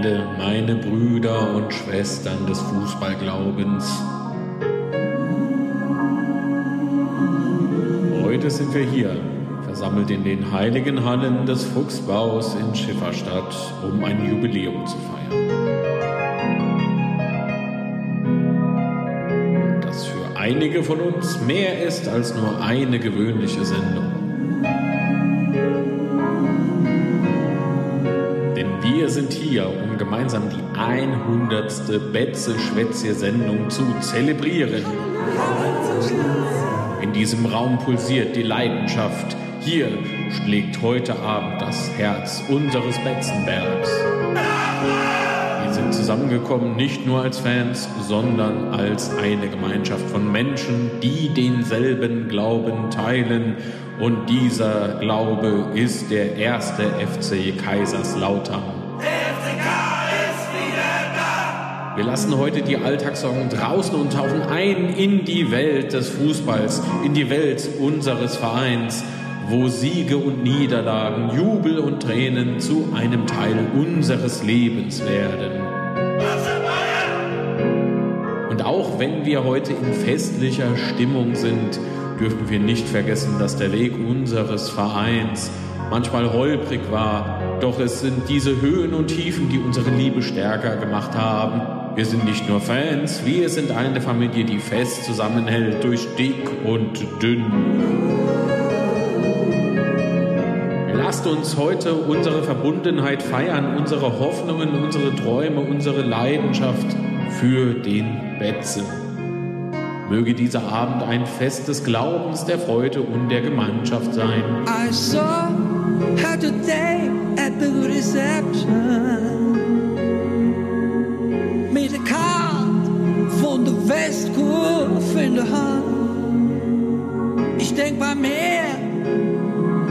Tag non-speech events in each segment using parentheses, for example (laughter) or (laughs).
Gemeinde, meine Brüder und Schwestern des Fußballglaubens. Heute sind wir hier, versammelt in den heiligen Hallen des Fuchsbaus in Schifferstadt, um ein Jubiläum zu feiern. Das für einige von uns mehr ist als nur eine gewöhnliche Sendung. Gemeinsam die 100. Betze-Schwätze-Sendung zu zelebrieren. In diesem Raum pulsiert die Leidenschaft. Hier schlägt heute Abend das Herz unseres Betzenbergs. Wir sind zusammengekommen nicht nur als Fans, sondern als eine Gemeinschaft von Menschen, die denselben Glauben teilen. Und dieser Glaube ist der erste FC Kaiserslautern. Wir lassen heute die Alltagssorgen draußen und tauchen ein in die Welt des Fußballs, in die Welt unseres Vereins, wo Siege und Niederlagen, Jubel und Tränen zu einem Teil unseres Lebens werden. Und auch wenn wir heute in festlicher Stimmung sind, dürfen wir nicht vergessen, dass der Weg unseres Vereins manchmal holprig war, doch es sind diese Höhen und Tiefen, die unsere Liebe stärker gemacht haben wir sind nicht nur Fans, wir sind eine Familie, die fest zusammenhält durch dick und dünn. Lasst uns heute unsere Verbundenheit feiern, unsere Hoffnungen, unsere Träume, unsere Leidenschaft für den Betze. Möge dieser Abend ein Fest des Glaubens, der Freude und der Gemeinschaft sein. I saw her today at the reception. Der Hand. Ich denk bei mir,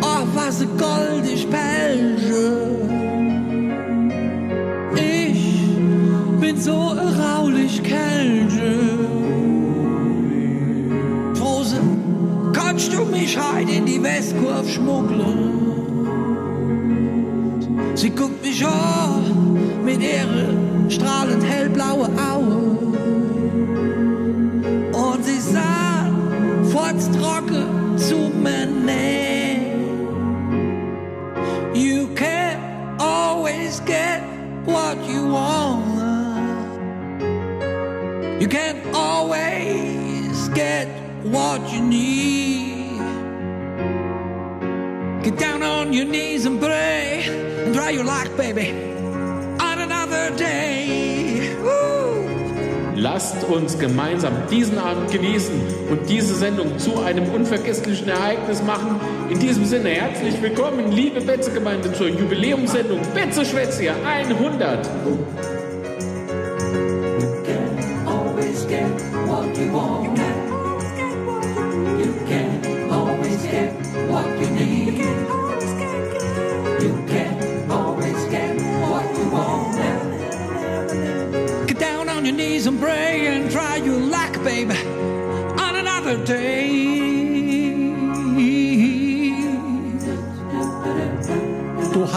oh, was ein goldig Belge. Ich bin so raulich Kelge. Frose, kannst du mich heute in die Westkurve schmuggeln? Sie guckt mich an mit ihren strahlend hellblauen Augen. Zu mir You can't always get what you want. You can't always get what you need. Get down on your knees and pray and dry your luck, baby, Lasst uns gemeinsam diesen Abend genießen und diese Sendung zu einem unvergesslichen Ereignis machen. In diesem Sinne herzlich willkommen, liebe Betze-Gemeinde, zur Jubiläumssendung Betze Schwätze 100.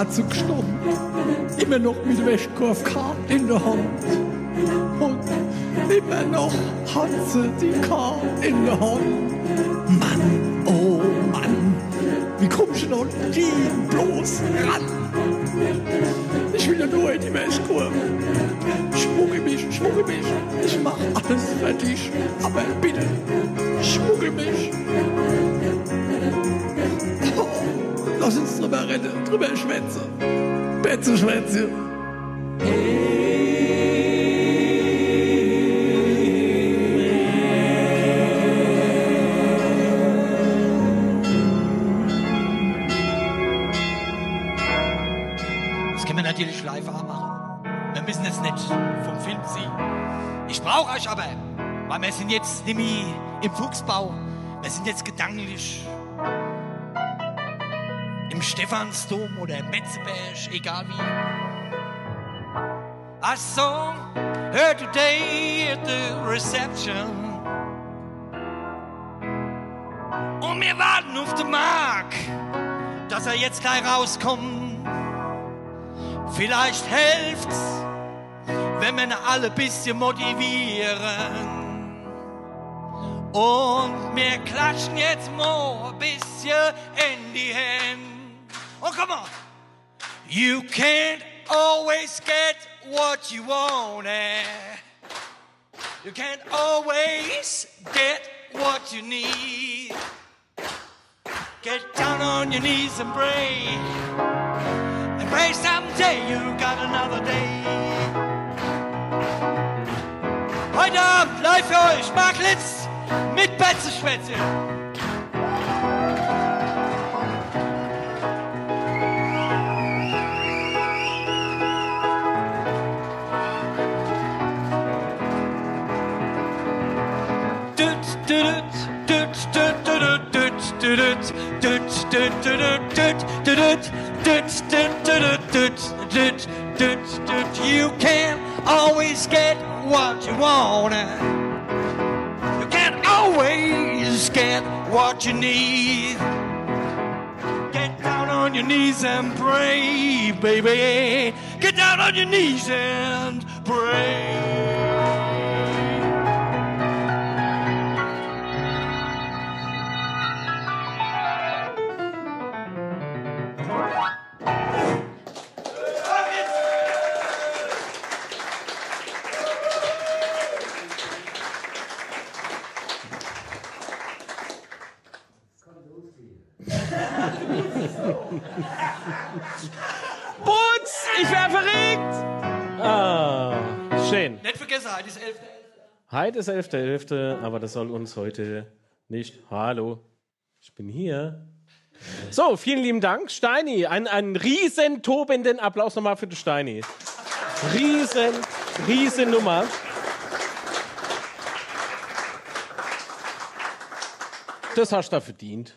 hat sie gestanden. Immer noch mit Wäschkorfkarten in der Hand. Und immer noch hat sie die Karte in der Hand. Mann, oh Mann, wie kommst du noch die bloß ran? Ich will ja nur in die Wäschkurve. Schmugge mich, schmugge mich. Ich mach alles fertig. Aber bitte, schmugge mich. Lass uns drüber reden, drüber schwätzen. Betze schwätzen. Das können wir natürlich live machen. Wir müssen jetzt nicht vom Film sehen. Ich brauche euch aber, weil wir sind jetzt nämlich im Fuchsbau. Wir sind jetzt gedanklich im Stephansdom oder im Metzeberg, egal wie. I saw her today at the reception. Und wir warten auf den Mark, dass er jetzt gleich rauskommt. Vielleicht helft's, wenn wir alle ein bisschen motivieren. Und wir klatschen jetzt mal ein bisschen in die Hände. Oh, come on. You can't always get what you want. And you can't always get what you need. Get down on your knees and pray. And pray someday you got another day. Heute Abend live für euch Marklitz mit Betzeschwätze. You can't always get what you want. You can't always get what you need. Get down on your knees and pray, baby. Get down on your knees and pray. Vergessen, heute ist 11. Heute ist 11.11., aber das soll uns heute nicht. Hallo, ich bin hier. So, vielen lieben Dank, Steini. Ein, einen riesen tobenden Applaus nochmal für den Steini. Riesen, riesen Nummer. Das hast du da verdient.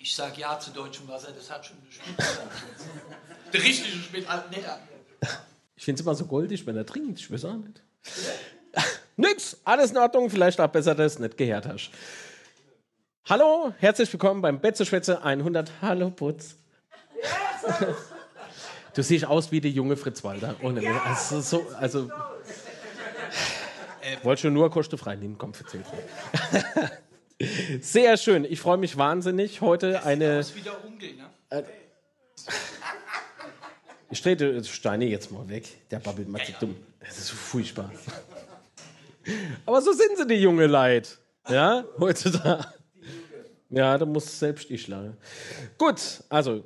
Ich sag ja zu deutschem Wasser, das hat schon eine Spitze. (laughs) Der richtige Spitze, nicht an. Ich finde es immer so goldig, wenn er trinkt. Ich weiß auch nicht. (laughs) Nix, alles in Ordnung. Vielleicht auch besser, dass du es nicht gehört hast. Hallo, herzlich willkommen beim Betzeschwätze 100. Hallo, Putz. (laughs) Du siehst aus wie der junge Fritz Walter. Ohne Witz. also, so, also wollte schon nur kostenfrei nehmen. Komm, erzähl. (laughs) Sehr schön. Ich freue mich wahnsinnig. Heute eine. Das ist wieder Onkel, ne? Ich trete Steine jetzt mal weg. Der babbelt mal ja. dumm. Das ist so furchtbar. (laughs) Aber so sind sie, die junge Leid. Ja, heutzutage. Ja, da muss selbst ich lachen. Gut, also,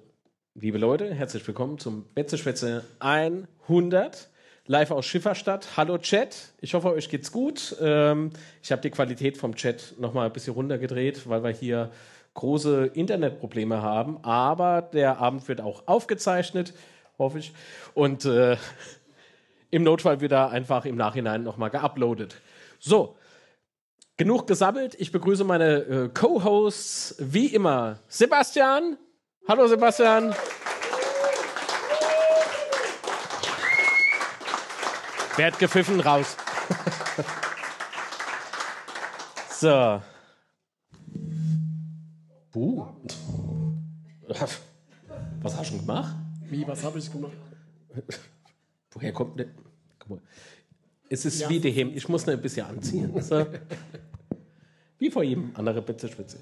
liebe Leute, herzlich willkommen zum Betzeschwätze 100. Live aus Schifferstadt. Hallo Chat. Ich hoffe, euch geht's gut. Ähm, ich habe die Qualität vom Chat nochmal ein bisschen runtergedreht, weil wir hier große Internetprobleme haben. Aber der Abend wird auch aufgezeichnet, hoffe ich. Und äh, (laughs) im Notfall wird er einfach im Nachhinein nochmal geuploadet. So, genug gesammelt. Ich begrüße meine äh, Co-Hosts wie immer. Sebastian. Hallo Sebastian. Wer hat gepfiffen? Raus. (laughs) so. Buh. (laughs) Was hast du denn gemacht? Wie, was habe ich gemacht? (laughs) Woher kommt mal. Es ist wie die Hemd. Ich muss noch ein bisschen anziehen. So. (laughs) Wie vor jedem anderen Betzeschwitze.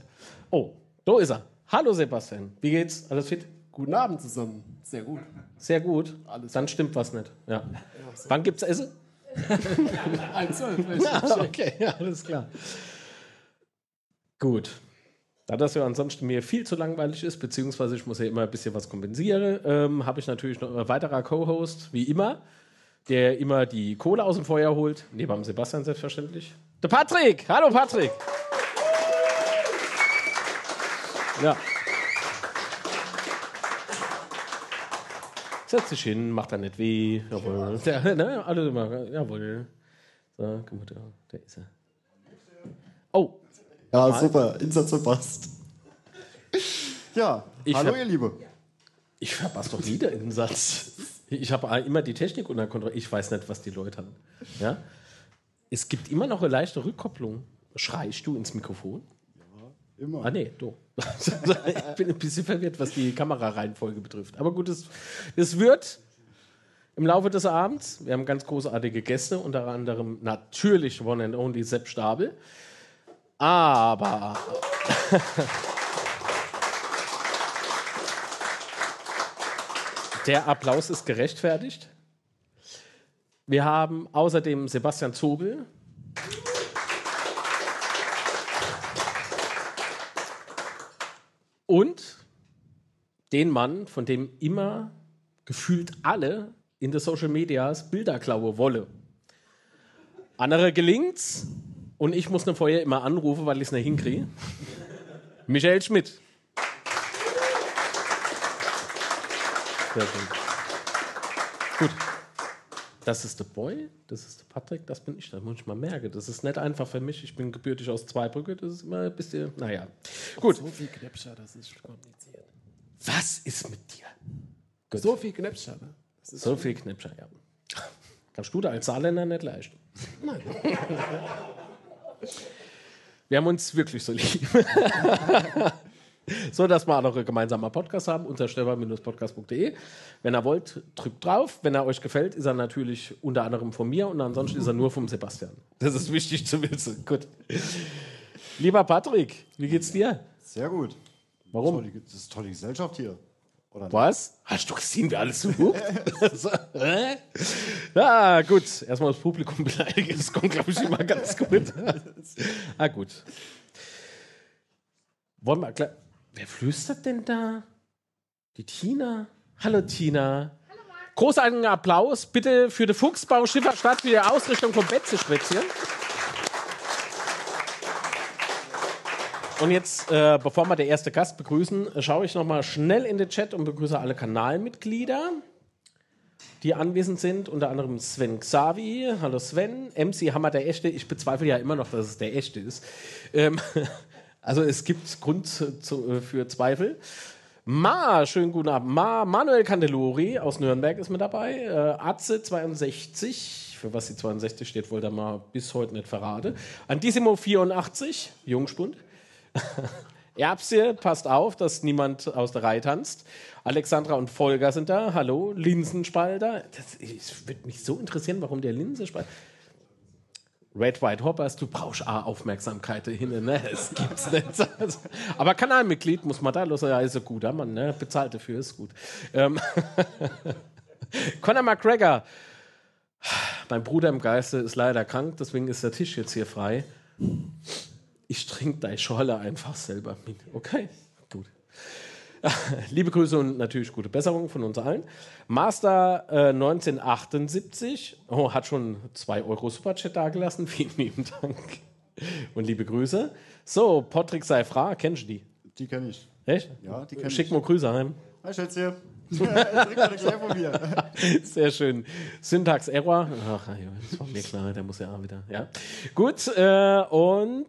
Oh, da ist er. Hallo Sebastian. Wie geht's? Alles fit? Guten Abend zusammen. Sehr gut. Sehr gut. Alles Dann stimmt was nicht. Ja. Wann gibt's Essen? (laughs) Ein Zoll, Ah, okay, ja, alles klar. Gut. Da das ja ansonsten mir viel zu langweilig ist, beziehungsweise ich muss ja immer ein bisschen was kompensieren, ähm, habe ich natürlich noch ein weiterer Co-Host, wie immer, der immer die Kohle aus dem Feuer holt. Neben dem Sebastian selbstverständlich. Der Patrick! Hallo Patrick! Ja. Setz dich hin, macht da nicht weh. Jawohl. Ja, ne, alle immer, jawohl. So, guck mal, da ist er. Oh, Ja, Mal. super. Insatz verpasst. Ja, Ich hallo hab- ihr Liebe. ich verpasse doch wieder einen Satz. Ich habe immer die Technik unter Kontrolle. Ich weiß nicht, was die Leute haben. Ja? Es gibt immer noch eine leichte Rückkopplung. Schreist du ins Mikrofon? Immer. Ah, nee, du. (laughs) ich bin ein bisschen verwirrt, was die Kamerareihenfolge betrifft. Aber gut, es, es wird im Laufe des Abends. Wir haben ganz großartige Gäste, unter anderem natürlich One and Only Sepp Stabel. Aber der Applaus ist gerechtfertigt. Wir haben außerdem Sebastian Zobel. Und den Mann, von dem immer gefühlt alle in den Social Medias Bilder klaue wolle. Andere gelingt's und ich muss ne vorher immer anrufen, weil ich es nicht hinkriege. Michael Schmidt. Sehr schön. Gut. Das ist der Boy, das ist der Patrick, das bin ich. Das muss ich mal merken. Das ist nicht einfach für mich. Ich bin gebürtig aus Zweibrücke. Das ist immer ein bisschen, naja. Gut. So viel Knäpscher, das ist kompliziert. Was ist mit dir? Gut. So viel Knäpscher, ne? So viel Knipscher, ja. Kannst du da als Saarländer nicht leisten. Nein. Wir haben uns wirklich so lieb. (laughs) so, dass wir auch noch einen gemeinsamen Podcast haben unter stefan-podcast.de. Wenn ihr wollt, drückt drauf. Wenn er euch gefällt, ist er natürlich unter anderem von mir und ansonsten ist er nur vom Sebastian. Das ist wichtig zu wissen. Gut. Lieber Patrick, wie geht's dir? Sehr gut. Warum? Das ist tolle Gesellschaft hier. Was? Hast du gesehen, wer alles sucht? (laughs) so, hä? ja, gut. Erstmal das Publikum beleidigen. Das kommt, glaube ich, immer ganz gut. ah, gut. Wollen wir gleich. Wer flüstert denn da? Die Tina. Hallo, Tina. Großartigen Applaus bitte für den Fuchsbau Schifferstadt für die Ausrichtung vom Betze-Spätzchen. Und jetzt, äh, bevor wir den ersten Gast begrüßen, äh, schaue ich noch mal schnell in den Chat und begrüße alle Kanalmitglieder, die anwesend sind. Unter anderem Sven Xavi. Hallo Sven. MC Hammer der Echte. Ich bezweifle ja immer noch, dass es der Echte ist. Ähm, (laughs) also es gibt Grund zu, äh, für Zweifel. Ma, schönen guten Abend. Ma, Manuel Candelori aus Nürnberg ist mit dabei. Äh, Atze 62, für was die 62 steht, wollte er mal bis heute nicht verraten. Antissimo 84, Jungspund. (laughs) Erbse, passt auf, dass niemand aus der Reihe tanzt. Alexandra und Volker sind da. Hallo, Linsenspalter. Das, es würde mich so interessieren, warum der Linsenspalter. Red White Hoppers, du brauchst auch Aufmerksamkeit dahin, ne? Das gibt's nicht. Also, (laughs) aber Kanalmitglied muss man da los, ja, ist ein guter Mann, ne? Bezahlt dafür, ist gut. Ähm (laughs) Conor McGregor, mein Bruder im Geiste ist leider krank, deswegen ist der Tisch jetzt hier frei. Ich trinke deine Schorle einfach selber mit. Okay, gut. (laughs) Liebe Grüße und natürlich gute Besserung von uns allen. Master äh, 1978 oh, hat schon 2 Euro Superchat dagelassen. (laughs) Vielen lieben Dank. Und liebe Grüße. So, Patrick Seifra, kennst du die? Die kenne ich. Echt? Ja, die kenn Schick ich. mal Grüße heim. Hi, Schätzchen. (laughs) Mir. Sehr schön. Syntax Error. Ach, das war mir klar, der muss ja auch wieder. Ja. Gut, äh, und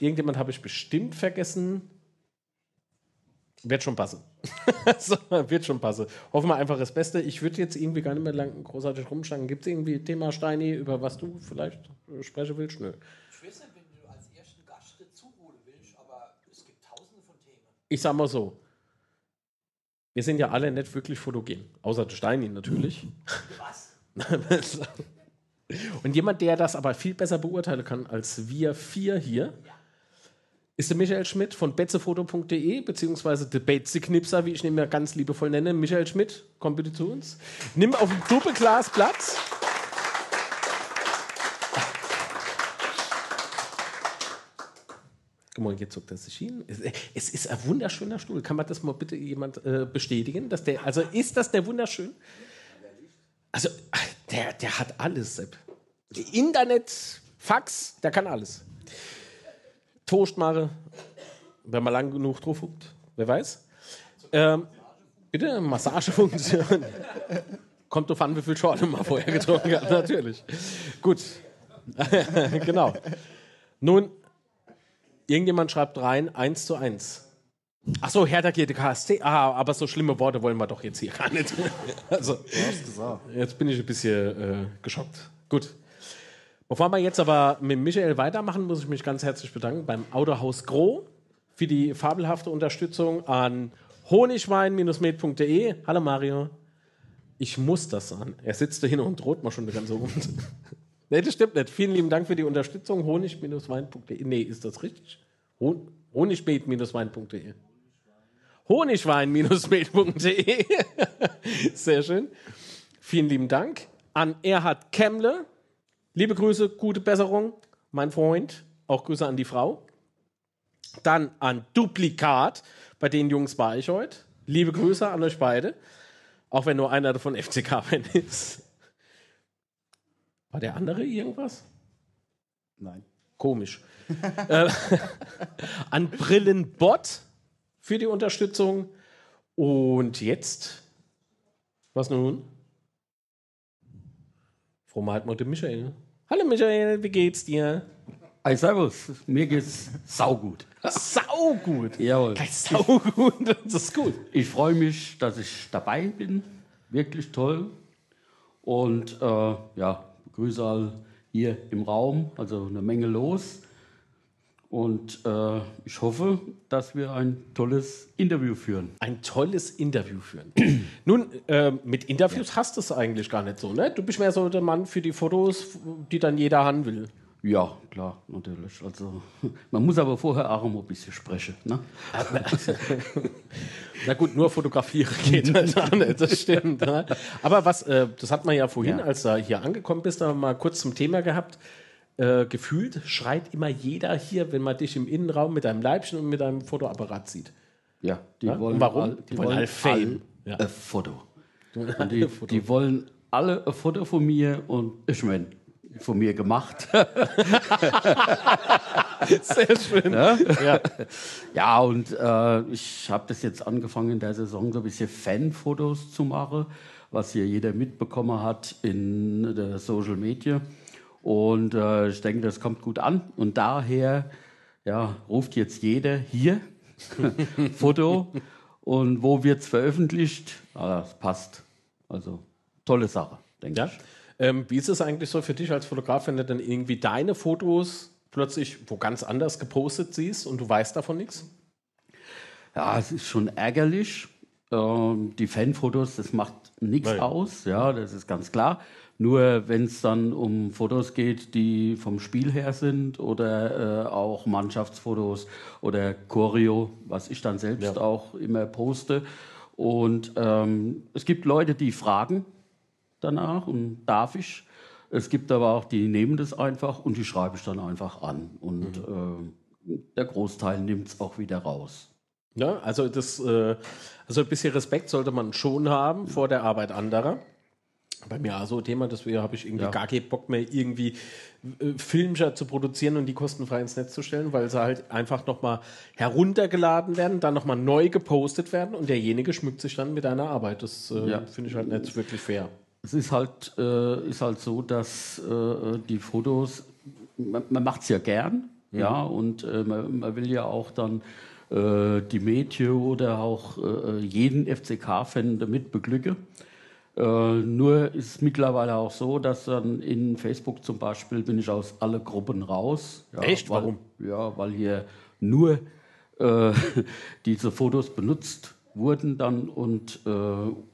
irgendjemand habe ich bestimmt vergessen. Wird schon passen. (laughs) so, wird schon passen. Hoffen wir einfach das Beste. Ich würde jetzt irgendwie gar nicht mehr lang großartig rumschlagen. Gibt es irgendwie ein Thema, Steini, über was du vielleicht äh, sprechen willst? Nö. Ich weiß nicht, wenn du als ersten Gast zuholen willst, aber es gibt tausende von Themen. Ich sag mal so. Wir sind ja alle nicht wirklich fotogen. Außer Steini natürlich. Was? (laughs) Und jemand, der das aber viel besser beurteilen kann als wir vier hier, ist der Michael Schmidt von betzefoto.de, beziehungsweise der Betze-Knipser, wie ich ihn mir ganz liebevoll nenne. Michael Schmidt, komm bitte zu uns. Nimm auf dem Doppelglas Platz. Mal, jetzt zuckt sich hin. Es- Es ist ein wunderschöner Stuhl. Kann man das mal bitte jemand äh, bestätigen? Dass der, also ist das der wunderschön? Also, der, der hat alles, Sepp. Internet, Fax, der kann alles. Toastmache, wenn man lang genug drauf guckt, wer weiß. Ähm, bitte, Massagefunktion. (laughs) Kommt drauf an, wie viel Schorle man vorher getrunken hat, natürlich. Gut. (laughs) genau. Nun, irgendjemand schreibt rein, 1 zu 1. Ach so, Hertha geht KSC. Ah, aber so schlimme Worte wollen wir doch jetzt hier gar nicht. (laughs) Also, Du hast gesagt. Jetzt bin ich ein bisschen äh, geschockt. Gut. Bevor wir jetzt aber mit Michael weitermachen, muss ich mich ganz herzlich bedanken beim Autohaus Gro für die fabelhafte Unterstützung an honigwein-med.de. Hallo Mario. Ich muss das sagen. Er sitzt da hin und droht mal schon ganze Runde. (laughs) nee, das stimmt nicht. Vielen lieben Dank für die Unterstützung. Honig-wein.de. Nee, ist das richtig? Hon Honigbeet-wein.de. Honigwein-beet.de. (laughs) Sehr schön. Vielen lieben Dank an Erhard Kemmle. Liebe Grüße, gute Besserung, mein Freund. Auch Grüße an die Frau. Dann an Duplikat, bei den Jungs war ich heute. Liebe Grüße an euch beide. Auch wenn nur einer davon (laughs) FCK-Fan ist. War der andere irgendwas? Nein. Komisch. (laughs) äh, an Brillenbot für die Unterstützung. Und jetzt, was nun? Frohe den Michael. Hallo Michael, wie geht's dir? Hi, servus. Mir geht's saugut. Saugut. Jawohl. Saugut, (laughs) das ist gut. Ich freue mich, dass ich dabei bin. Wirklich toll. Und äh, ja, begrüße alle hier im Raum. Also eine Menge los. Und äh, ich hoffe, dass wir ein tolles Interview führen. Ein tolles Interview führen. (clears throat) Nun, äh, mit Interviews hast du es eigentlich gar nicht so, ne? Du bist mehr so der Mann für die Fotos, die dann jeder haben will. Ja, klar, natürlich. Also, (laughs) man muss aber vorher auch ein bisschen sprechen. Ne? (laughs) Na gut, nur fotografieren (laughs) geht halt auch nicht, das stimmt. Ne? Aber was, äh, das hat man ja vorhin, Ja. als du hier angekommen bist, da mal kurz zum Thema gehabt. Äh, gefühlt schreit immer jeder hier, wenn man dich im Innenraum mit deinem Leibchen und mit deinem Fotoapparat sieht. Ja, die Ja, wollen und warum? all- Die wollen alle Fame. Ja. ein Foto. Die, die wollen alle ein Foto von mir und ich meine, von mir gemacht. (laughs) Sehr schön. Ja. ja, und äh, ich habe das jetzt angefangen in der Saison so ein bisschen Fanfotos zu machen, was hier jeder mitbekommen hat in der Social Media. Und äh, ich denke, das kommt gut an. Und daher ja, ruft jetzt jeder hier (laughs) Foto. Und wo wird es veröffentlicht? Ah, das passt. Also tolle Sache, denke Ja. ich. Ähm, wie ist es eigentlich so für dich als Fotograf, wenn du dann irgendwie deine Fotos plötzlich wo ganz anders gepostet siehst und du weißt davon nichts? Ja, es ist schon ärgerlich. Ähm, die Fanfotos, das macht nichts aus, ja, das ist ganz klar. Nur wenn es dann um Fotos geht, die vom Spiel her sind oder äh, auch Mannschaftsfotos oder Choreo, was ich dann selbst Ja. auch immer poste. Und ähm, es gibt Leute, die fragen danach und darf ich. Es gibt aber auch, die nehmen das einfach und die schreibe ich dann einfach an. Und äh, der Großteil nimmt es auch wieder raus. Ja, also das, äh, also ein bisschen Respekt sollte man schon haben vor der Arbeit anderer. Bei mir auch so ein Thema, deswegen habe ich irgendwie Ja. gar keinen Bock mehr, irgendwie äh, Filmchen zu produzieren und die kostenfrei ins Netz zu stellen, weil sie halt einfach nochmal heruntergeladen werden, dann nochmal neu gepostet werden und derjenige schmückt sich dann mit deiner Arbeit. Das äh, Ja. finde ich halt nicht wirklich fair. Es ist halt, äh, ist halt so, dass äh, die Fotos, man, man macht es ja gern, ja, und äh, man, man will ja auch dann äh, die Mädchen oder auch jeden FCK-Fan damit beglücken. Äh, nur ist es mittlerweile auch so, dass dann in Facebook zum Beispiel bin ich aus alle Gruppen raus. Ja, Echt? Weil, Warum? Ja, weil hier nur äh, (laughs) diese Fotos benutzt wurden dann und äh,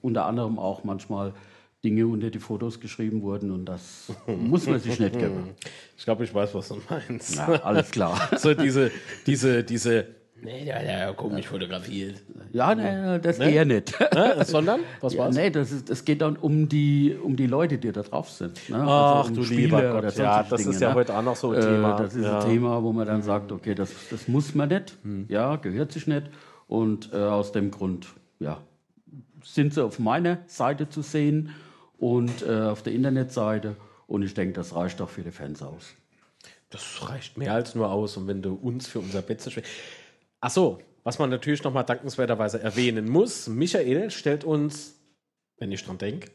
unter anderem auch manchmal Dinge unter die Fotos geschrieben wurden und das (laughs) muss man sich nicht geben. Ich glaube, ich weiß, was du meinst. Ja, alles klar. (laughs) So diese, diese, diese, nee, der, der komisch fotografiert. Ja, nee, das eher nicht. Ne? (laughs) Sondern, was Ja, war's? nee, das, ist, das geht dann um die, um die Leute, die da drauf sind. Ne? Ach, um du Spieler lieber Gott. Ja, das Dinge, ist ja ne? heute auch noch so ein Thema. Das ist Ja. ein Thema, wo man dann sagt, okay, das, das muss man nicht, ja, gehört sich nicht. Und äh, aus dem Grund, ja, sind sie auf meiner Seite zu sehen und äh, auf der Internetseite. Und ich denke, das reicht auch für die Fans aus. Das reicht mehr als nur aus. Und wenn du uns für unser Bett zerschwächst. Ach so, was man natürlich nochmal dankenswerterweise erwähnen muss: Michael stellt uns, wenn ich dran denke,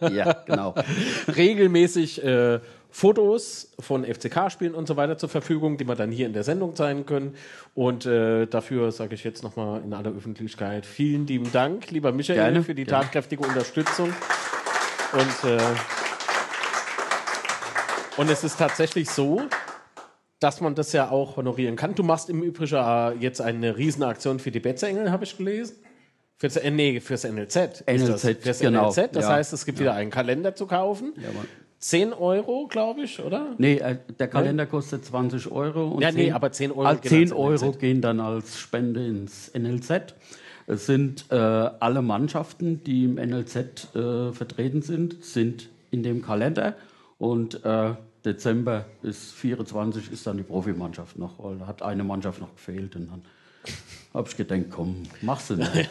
(laughs) Ja, genau. (laughs) regelmäßig äh, Fotos von FCK-Spielen und so weiter zur Verfügung, die wir dann hier in der Sendung zeigen können. Und äh, dafür sage ich jetzt nochmal in aller Öffentlichkeit vielen lieben Dank, lieber Michael, Gerne, für die gerne. tatkräftige Unterstützung. Und, äh, und es ist tatsächlich so, dass man das ja auch honorieren kann. Du machst im Übrigen äh, jetzt eine Riesenaktion für die Betzengel, habe ich gelesen. Fürs, äh, nee, fürs NLZ. NLZ, das. Fürs genau. NLZ, das Ja. heißt, es gibt wieder einen Kalender zu kaufen. Ja, Mann. 10 Euro, glaube ich, oder? Nee, äh, der Kalender kostet 20 Euro. Und Ja, nee, aber 10 Euro Ah, gehen 10 ans Euro gehen dann als Spende ins NLZ. Es sind äh, alle Mannschaften, die im NLZ äh, vertreten sind, sind in dem Kalender. Und äh, Dezember ist 24 ist dann die Profimannschaft noch, weil da hat eine Mannschaft noch gefehlt. Und dann habe ich gedacht, komm, machst du nicht. (laughs)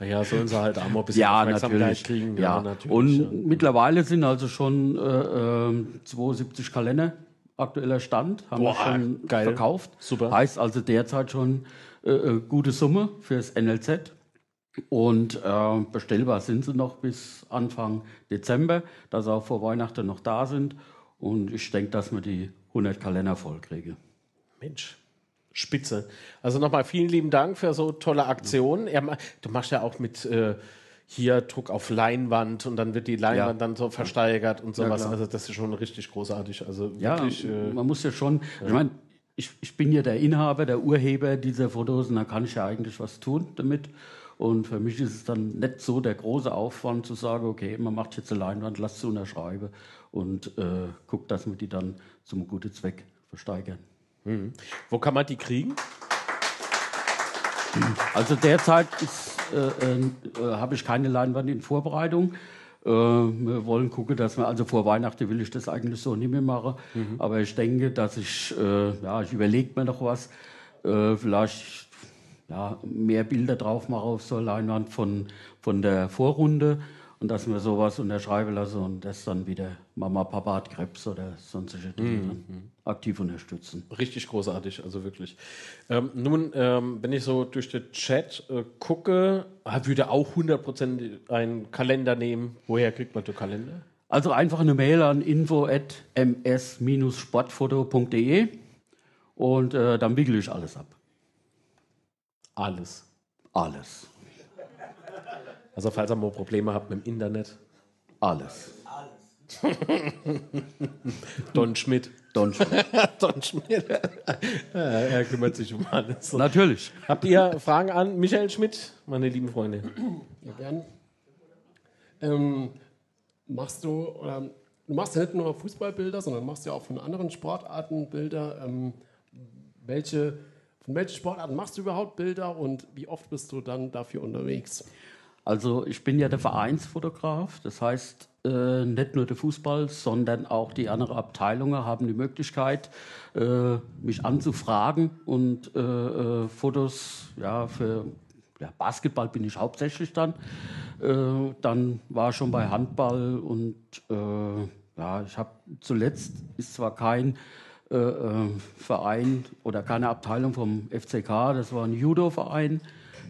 Ja, sollen sie halt auch mal ein bisschen Ja, natürlich. kriegen. Ja. natürlich. Und ja. mittlerweile sind also schon äh, ähm, 72 Kalender aktueller Stand, haben Boah, wir schon geil. verkauft. Super. Heißt also derzeit schon äh, äh, gute Summe fürs NLZ. Und äh, bestellbar sind sie noch bis Anfang Dezember, dass sie auch vor Weihnachten noch da sind. Und ich denke, dass wir die 100 Kalender voll kriegen. Mensch, spitze. Also nochmal vielen lieben Dank für so tolle Aktionen. Ma- du machst ja auch mit äh, hier Druck auf Leinwand und dann wird die Leinwand Ja. dann so versteigert und sowas. klar. also das ist schon richtig großartig. Also Ja, wirklich. Äh, man muss ja schon, ich meine, ich, ich bin ja der Inhaber, der Urheber dieser Fotos und da kann ich ja eigentlich was tun damit. Und für mich ist es dann nicht so der große Aufwand zu sagen, okay, man macht jetzt eine Leinwand, lasst sie unterschreiben und äh, guckt, dass wir die dann zum guten Zweck versteigern. wo kann man die kriegen? Also derzeit äh, äh, habe ich keine Leinwand in Vorbereitung. Äh, wir wollen gucken, dass wir, also vor Weihnachten will ich das eigentlich so nicht mehr machen. Aber ich denke, dass ich, äh, ja, ich überlege mir noch was, äh, vielleicht ja, mehr Bilder drauf mache auf so Leinwand von, von der Vorrunde und dass wir sowas unterschreiben lassen und das dann wieder Mama, Papa hat Krebs oder sonstige Dinge dann aktiv unterstützen. Richtig großartig, also wirklich. Ähm, nun, ähm, wenn ich so durch den Chat äh, gucke, ah, würde auch 100% einen Kalender nehmen. Woher kriegt man den Kalender? Also einfach eine Mail an info@ms-sportfoto.de und äh, dann wickel ich alles ab. Alles. Alles. Also falls ihr mal Probleme habt mit dem Internet, Alles. (laughs) Don Schmidt. Don Schmidt. (laughs) Don Schmidt. (laughs) er kümmert sich um alles. Natürlich. Habt ihr Fragen an Michael Schmidt, meine lieben Freunde? Ja, gern. Ähm, machst du, oder, du machst ja nicht nur Fußballbilder, sondern machst ja auch von anderen Sportarten Bilder. Ähm, welche, von welchen Sportarten machst du überhaupt Bilder und wie oft bist du dann dafür unterwegs? Also ich bin ja der Vereinsfotograf, das heißt äh, nicht nur der Fußball, sondern auch die anderen Abteilungen haben die Möglichkeit, äh, mich anzufragen und äh, äh, Fotos ja, für ja, Basketball bin ich hauptsächlich dann. Äh, dann war schon bei Handball und äh, ja, ich habe zuletzt ist zwar kein Verein oder keine Abteilung vom FCK, das war ein Judo-Verein,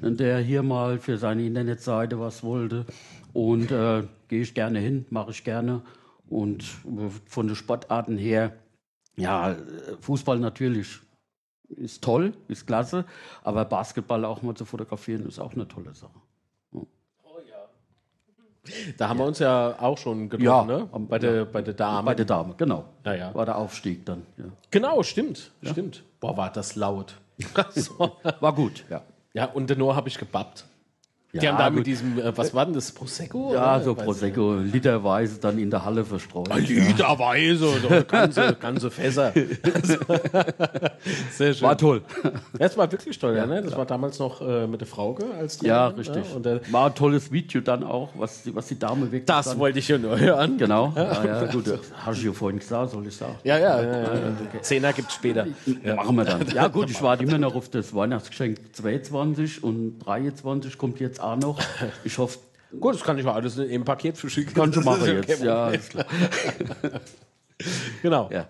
der hier mal für seine Internetseite was wollte. Und äh, gehe ich gerne hin, mache ich gerne. Und äh, von den Sportarten her, ja, äh, Fußball natürlich ist toll, ist klasse, aber Basketball auch mal zu fotografieren ist auch eine tolle Sache. Da haben wir uns ja auch schon getroffen, Ja, ne? Bei der, bei der Dame. Bei der Dame, genau. Ja, ja. War der Aufstieg dann. Ja. genau, stimmt. Stimmt. Boah, war das laut. (laughs) (laughs) War gut, ja. Ja, und den Noah habe ich gebappt. Die Ja, haben da gut. mit diesem, äh, was war denn das, Prosecco? Ja, oder? so Prosecco, literweise dann in der Halle verstreut. ich nicht. Literweise, so (laughs) ganze, ganze Fässer. (laughs) Sehr schön. War toll. Das war wirklich toll, ja, ne? Das war damals noch äh, mit der Frauke als Ja, Trainerin, richtig. Ja? Und, äh, War ein tolles Video dann auch, was die, was die Dame wirklich das dann, wollte ich ja nur hören. Genau, ja, ja, gut, hast du ja vorhin gesagt, soll ich sagen. Ja, ja, ja, ja. Zehner gibt's später. Machen wir dann. (laughs) Ja gut, ich warte immer noch auf das Weihnachtsgeschenk 22 und 23 kommt jetzt auch noch. Ich hoffe, Gut, das kann ich mal alles im Paket verschicken. kannst du machen jetzt. Ja, ist klar. (laughs) Genau. Ja.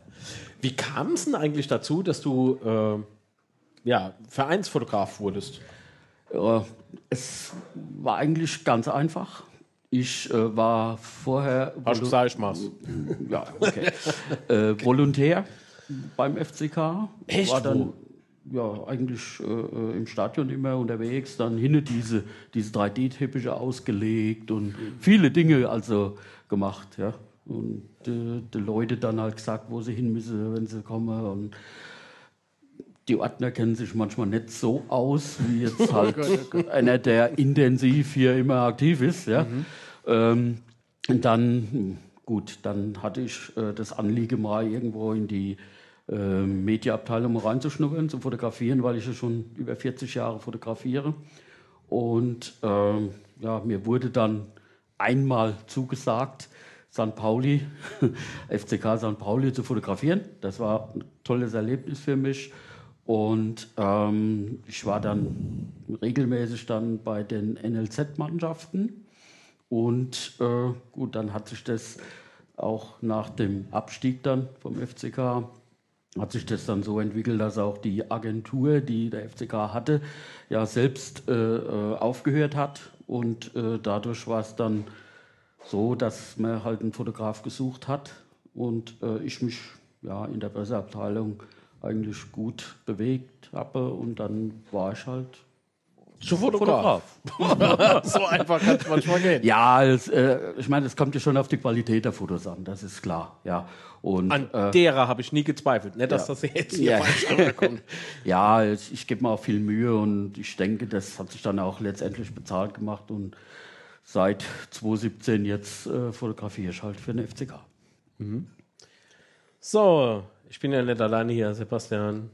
Wie kam es denn eigentlich dazu, dass du äh, ja, Vereinsfotograf wurdest? Ja, es war eigentlich ganz einfach. Ich äh, war vorher Hast du gesagt, ich mach's. ja, okay. (laughs) äh, Volontär beim FCK. Echt? War dann? Ja, eigentlich äh, äh, im Stadion immer unterwegs, dann hinne diese, diese 3D-Teppiche ausgelegt und viele Dinge also gemacht, ja. Und äh, die Leute dann halt gesagt, wo sie hin müssen, wenn sie kommen. Und die Ordner kennen sich manchmal nicht so aus, wie jetzt (laughs) halt einer, der intensiv hier immer aktiv ist. Ja. Ähm, und dann, gut, dann hatte ich äh, das Anliegen, mal irgendwo in die äh, Mediaabteilung reinzuschnuppern, zu fotografieren, weil ich ja schon über 40 Jahre fotografiere. Und ähm, ja, mir wurde dann einmal zugesagt, St. Pauli, (laughs) FCK St. Pauli zu fotografieren. Das war ein tolles Erlebnis für mich. Und ähm, ich war dann regelmäßig dann bei den NLZ-Mannschaften. Und äh, gut, dann hat sich das auch nach dem Abstieg dann vom FCK hat sich das dann so entwickelt, dass auch die Agentur, die der FCK hatte, ja selbst äh, äh, aufgehört hat. Und äh, dadurch war es dann so, dass man halt einen Fotograf gesucht hat und äh, ich mich ja in der Presseabteilung eigentlich gut bewegt habe und dann war ich halt Zu Fotograf. (laughs) so einfach kann es manchmal gehen. Ja, es, äh, ich meine, es kommt ja schon auf die Qualität der Fotos an, das ist klar. Ja. Und, An äh, derer habe ich nie gezweifelt. Nicht, dass ja. das jetzt hier Ja. falsch ankommt. (laughs) ja, ich, ich gebe mir auch viel Mühe und ich denke, das hat sich dann auch letztendlich bezahlt gemacht und seit 2017 jetzt äh, fotografiere ich halt für den FCK. So, ich bin ja nicht alleine hier, Sebastian.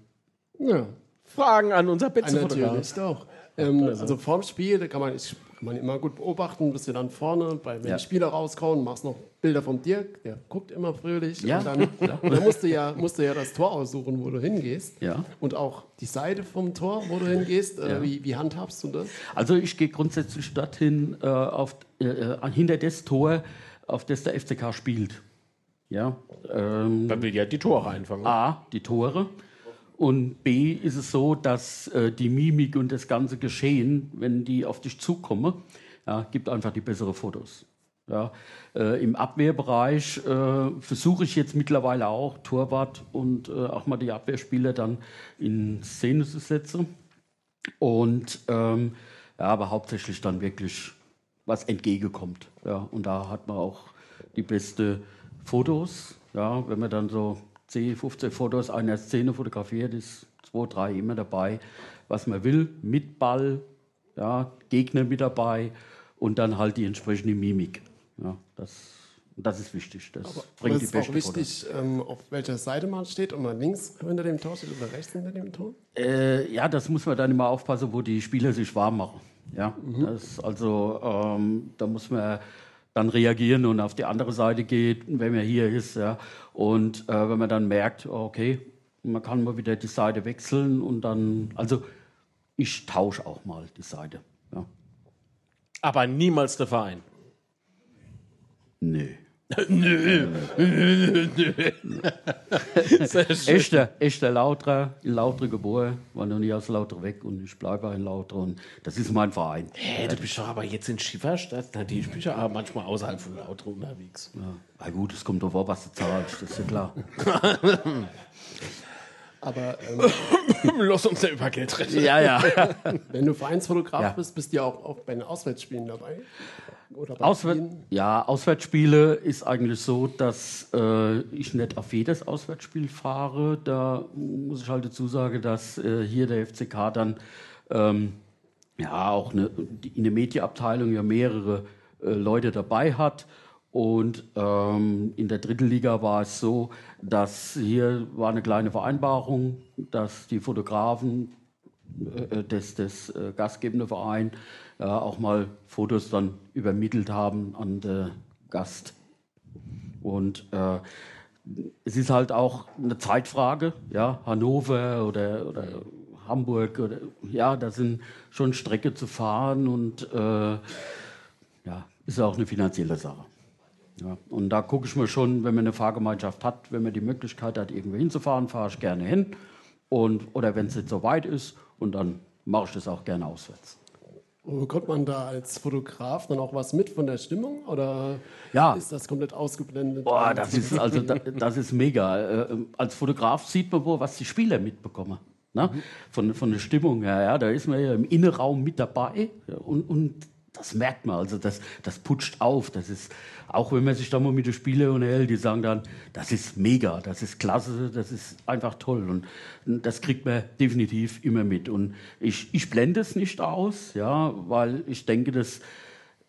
Ja, Fragen an unser natürlich Betzenfotograf. doch. Ähm, also vorm Spiel, da kann man, ich, kann man immer gut beobachten, bist du dann vorne, bei, wenn Ja. die Spieler rauskommen, machst noch Bilder vom Dirk, der guckt immer fröhlich. Ja, Und dann, und dann musst, du ja, musst du ja das Tor aussuchen, wo du hingehst. Ja. Und auch die Seite vom Tor, wo du hingehst. Äh, Ja. wie, wie handhabst du das? Also ich gehe grundsätzlich dorthin, äh, auf, äh, äh, hinter das Tor, auf das der FCK spielt. Ja, ähm, Man will ja die Tore einfangen. A, die Tore. Und B ist es so, dass äh, die Mimik und das ganze Geschehen, wenn die auf dich zukommen, ja, gibt einfach die bessere Fotos. Ja, äh, Im Abwehrbereich äh, versuche ich jetzt mittlerweile auch, Torwart und äh, auch mal die Abwehrspieler dann in Szene zu setzen. Und ähm, ja, aber hauptsächlich dann wirklich was entgegenkommt. Ja, und da hat man auch die beste Fotos. Ja, wenn man dann so 10, 15 Fotos einer Szene fotografiert, ist zwei, drei immer dabei, was man will, mit Ball, ja, Gegner mit dabei und dann halt die entsprechende Mimik. Ja, das, das ist wichtig. Das Aber bringt es die ist auch besten Fotos. wichtig, ähm, auf welcher Seite man steht, ob man links hinter dem Tor steht oder rechts hinter dem Tor. Äh, ja, das muss man dann immer aufpassen, wo die Spieler sich warm machen. Ja, das, also ähm, da muss man dann reagieren und auf die andere Seite geht, wenn man hier ist. Ja. Und äh, wenn man dann merkt, okay, man kann mal wieder die Seite wechseln und dann, also ich tausche auch mal die Seite. Ja. Aber niemals der Verein. Nö. Echter Lauterer, in Lautre geboren, war noch nie aus Lautre weg und ich bleibe ein Lautre und das ist mein Verein. Hey, du bist doch aber jetzt in Schifferstadt. Na, die ich bin ja aber manchmal außerhalb von Lautre unterwegs. Ja. Na gut, es kommt drauf an, was du zahlst, das ist ja klar. (laughs) Aber ähm, (laughs) Lass uns ja über Geld reden. Ja, ja. (laughs) wenn du Vereinsfotograf Ja. bist, bist du ja auch, auch bei den Auswärtsspielen dabei. Oder bei Auswär vielen. ja, Auswärtsspiele ist eigentlich so, dass äh, ich nicht auf jedes Auswärtsspiel fahre. Da muss ich halt dazu sagen, dass äh, hier der FCK dann ähm, ja auch eine, in der Medienabteilung ja mehrere äh, Leute dabei hat. Und ähm, in der dritten Liga war es so, dass hier war eine kleine Vereinbarung, dass die Fotografen äh, des, des äh, gastgebenden Verein ja, auch mal Fotos dann übermittelt haben an den Gast. Und äh, es ist halt auch eine Zeitfrage, ja, Hannover oder, oder Hamburg oder ja, da sind schon Strecke zu fahren und äh, ja, ist auch eine finanzielle Sache. Ja, und da gucke ich mir schon, wenn man eine Fahrgemeinschaft hat, wenn man die Möglichkeit hat, irgendwo hinzufahren, fahre ich gerne hin. Und, oder wenn es nicht so weit ist, und dann mache ich das auch gerne auswärts. Und Bekommt man da als Fotograf dann auch was mit von der Stimmung oder Ja. ist das komplett ausgeblendet? Boah, das ist also da- das ist mega. Äh, als Fotograf sieht man wohl, was die Spieler mitbekommen. Ne? Von, von der Stimmung her, ja, da ist man ja im Innenraum mit dabei und, und das merkt man, also das, das putscht auf. Das ist, auch wenn man sich da mal mit den Spielern unterhält, die sagen dann, das ist mega, das ist klasse, das ist einfach toll. Und das kriegt man definitiv immer mit. Und ich, ich blende es nicht aus, ja, weil ich denke, das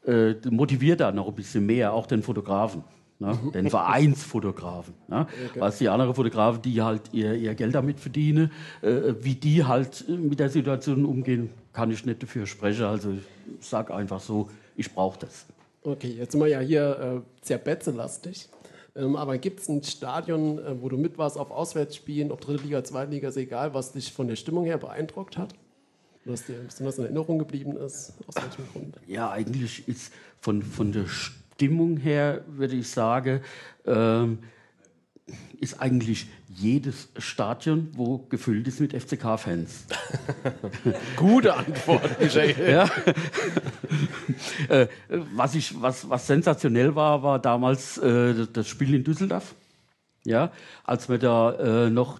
äh, motiviert da noch ein bisschen mehr, auch den Fotografen. Ne? (laughs) Den Vereinsfotografen. Ne? Was die anderen Fotografen, die halt ihr, ihr Geld damit verdienen, äh, wie die halt mit der Situation umgehen, kann ich nicht dafür sprechen. Also ich sage einfach so, ich brauche das. Okay, jetzt sind wir ja hier äh, sehr betzelastig. Ähm, aber gibt es ein Stadion, äh, wo du mit warst auf Auswärtsspielen, ob dritte Liga, zweite Liga, ist egal, was dich von der Stimmung her beeindruckt hat? Was dir besonders in Erinnerung geblieben ist? Aus welchem Grund? Ja, eigentlich ist von, von der Stimmung her, würde ich sagen, ähm, ist eigentlich jedes Stadion, wo gefüllt ist mit FCK-Fans. (laughs) Gute Antwort, (laughs) Michael. ja. äh, was, ich, was, was sensationell war, war damals äh, das Spiel in Düsseldorf. Ja, als wir da äh, noch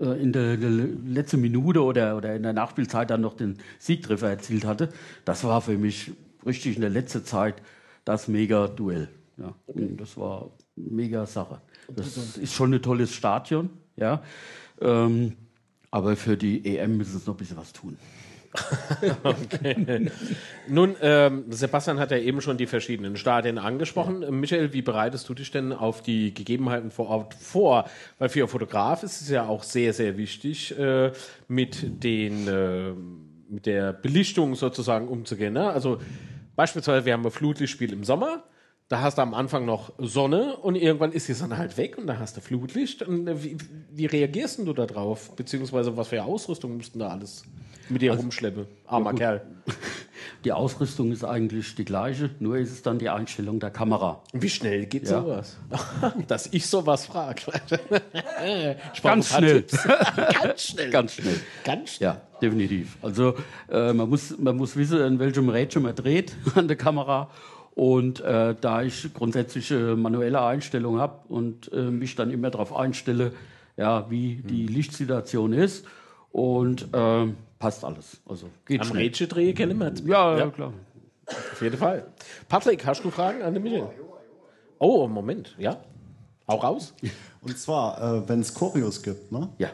äh, in der, der letzten Minute oder, oder in der Nachspielzeit dann noch den Siegtreffer erzielt hatte, das war für mich richtig in der letzten Zeit das Mega-Duell. Ja, und das war mega Sache. Das ist schon ein tolles Stadion, ja. Ähm, aber für die EM müssen sie noch ein bisschen was tun. (laughs) okay. Nun, ähm, Sebastian hat ja eben schon die verschiedenen Stadien angesprochen. Michael, wie bereitest du dich denn auf die Gegebenheiten vor Ort vor? Weil für einen Fotograf ist es ja auch sehr, sehr wichtig, äh, mit, den, äh, mit der Belichtung sozusagen umzugehen. Ne? Also beispielsweise, wir haben ein Flutlichtspiel im Sommer. Da hast du am Anfang noch Sonne und irgendwann ist die Sonne halt weg und da hast du Flutlicht. Und äh, wie, wie reagierst denn du da drauf? Beziehungsweise was für Ausrüstung mussten da alles mit dir rumschleppen? Armer gut. Kerl. (laughs) Die Ausrüstung ist eigentlich die gleiche, nur ist es dann die Einstellung der Kamera. Wie schnell geht Ja. sowas? (laughs) Dass ich sowas frage. (laughs) Ganz schnell. Ganz schnell. Ganz schnell. Ganz schnell. Ja, definitiv. Also äh, man, muss, man muss wissen, in welchem Rädchen man dreht an der Kamera. Und äh, da ich grundsätzlich äh, manuelle Einstellungen habe und äh, mich dann immer darauf einstelle, ja, wie die Lichtsituation ist und ähm, passt alles. Also geht Am drehen kennen wir. Ja, Ja. ja, klar. Auf jeden Fall. Patrick, hast du Fragen an den Michael? Oh, Moment, ja. Auch raus? Und zwar, äh, wenn es Choreos gibt, ne? Ja.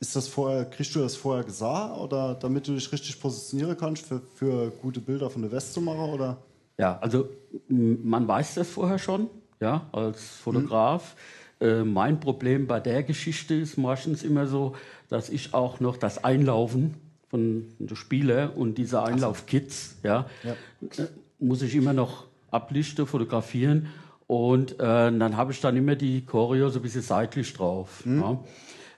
Ist das vorher, kriegst du das vorher gesagt oder damit du dich richtig positionieren kannst für, für gute Bilder von der West zu machen? Oder? Ja, also man weiß das vorher schon, ja, als Fotograf. Äh, mein Problem bei der Geschichte ist meistens immer so, dass ich auch noch das Einlaufen von den Spielern und diese Einlaufkits, ja, äh, muss ich immer noch ablichten, fotografieren und äh, dann habe ich dann immer die Choreo so ein bisschen seitlich drauf. Ja.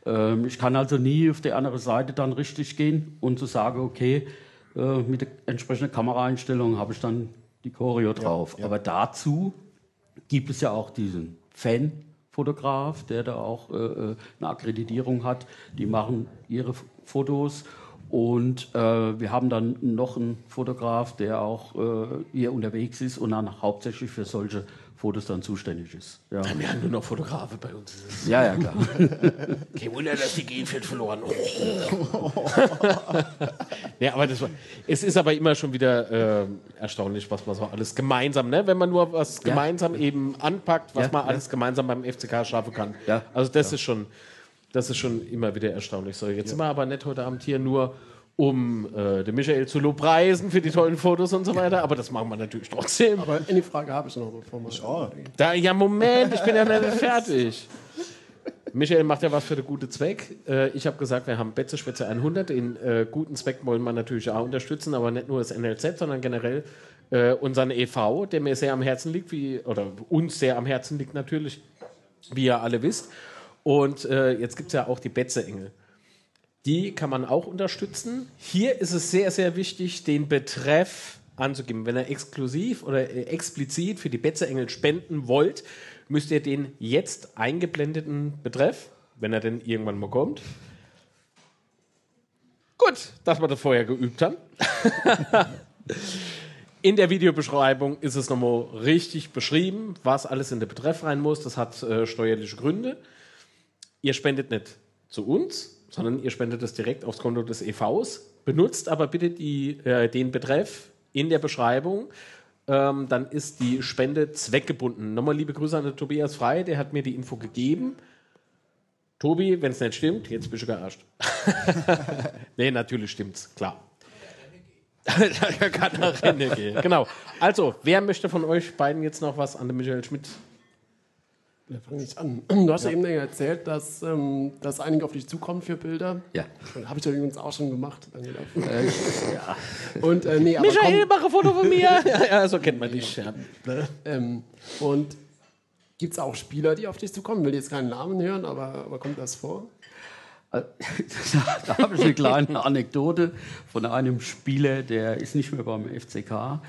Ähm, ich kann also nie auf die andere Seite dann richtig gehen und zu so sagen, okay, äh, mit der entsprechenden Kameraeinstellung habe ich dann die Choreo drauf. Aber dazu gibt es ja auch diesen Fan-Fotograf, der da auch äh, äh, eine Akkreditierung hat. Die machen ihre Fotos. Und äh, wir haben dann noch einen Fotograf, der auch äh, hier unterwegs ist und dann hauptsächlich für solche Fotos dann zuständig ist. Ja, Wir haben nur noch Fotografe bei uns. ja, ja klar. (laughs) Kein Wunder, dass die Genfeld verloren. (laughs) ja, aber das war, es ist aber immer schon wieder äh, erstaunlich, was man so alles gemeinsam, ne? wenn man nur was Ja. gemeinsam eben anpackt, was Ja, man alles gemeinsam beim FCK schaffen kann. Ja. Also das ist schon, das ist schon immer wieder erstaunlich. So, jetzt sind wir aber nicht heute Abend hier nur um äh, den Michael zu lobpreisen für die tollen Fotos und so weiter, aber das machen wir natürlich trotzdem. Aber eine Frage habe ich noch, bevor wir. Oh, Da, ja, Moment, ich bin ja nicht fertig. Michael macht ja was für den guten Zweck. Äh, ich habe gesagt, wir haben Betze Spitze 100. Den äh, guten Zweck wollen wir natürlich auch unterstützen, aber nicht nur das NLZ, sondern generell äh, unseren e.V., der mir sehr am Herzen liegt, wie, oder uns sehr am Herzen liegt natürlich, wie ihr alle wisst. Und äh, jetzt gibt es ja auch die Betze-Engel. Die kann man auch unterstützen. Hier ist es sehr, sehr wichtig, den Betreff anzugeben. Wenn ihr exklusiv oder äh, explizit für die Betze-Engel spenden wollt, müsst ihr den jetzt eingeblendeten Betreff, wenn er denn irgendwann mal kommt. Gut, dass wir das vorher geübt haben. (laughs) In der Videobeschreibung ist es nochmal richtig beschrieben, was alles in den Betreff rein muss. Das hat äh, steuerliche Gründe. Ihr spendet nicht zu uns, sondern ihr spendet es direkt aufs Konto des EVs. Benutzt aber bitte die, äh, den Betreff in der Beschreibung. Ähm, dann ist die Spende zweckgebunden. Nochmal liebe Grüße an den Tobias Frei, der hat mir die Info gegeben. Tobi, wenn es nicht stimmt, jetzt bist du gearscht. (laughs) nee, natürlich stimmt's, klar. (laughs) da kann er Rennen gehen. Genau. Also, wer möchte von euch beiden jetzt noch was an den Michael Schmidt? Da fange ich an. Du hast ja eben erzählt, dass, ähm, dass einige auf dich zukommen für Bilder. Ja. Habe ich übrigens auch schon gemacht. Äh, ja. Und, äh, nee, aber Michael, komm, mach ein Foto von mir! (laughs) ja, ja, so kennt man dich. Ja. ähm, und gibt es auch Spieler, die auf dich zukommen? Ich will jetzt keinen Namen hören, aber, aber kommt das vor? (laughs) da habe ich eine kleine Anekdote von einem Spieler, der ist nicht mehr beim FCK.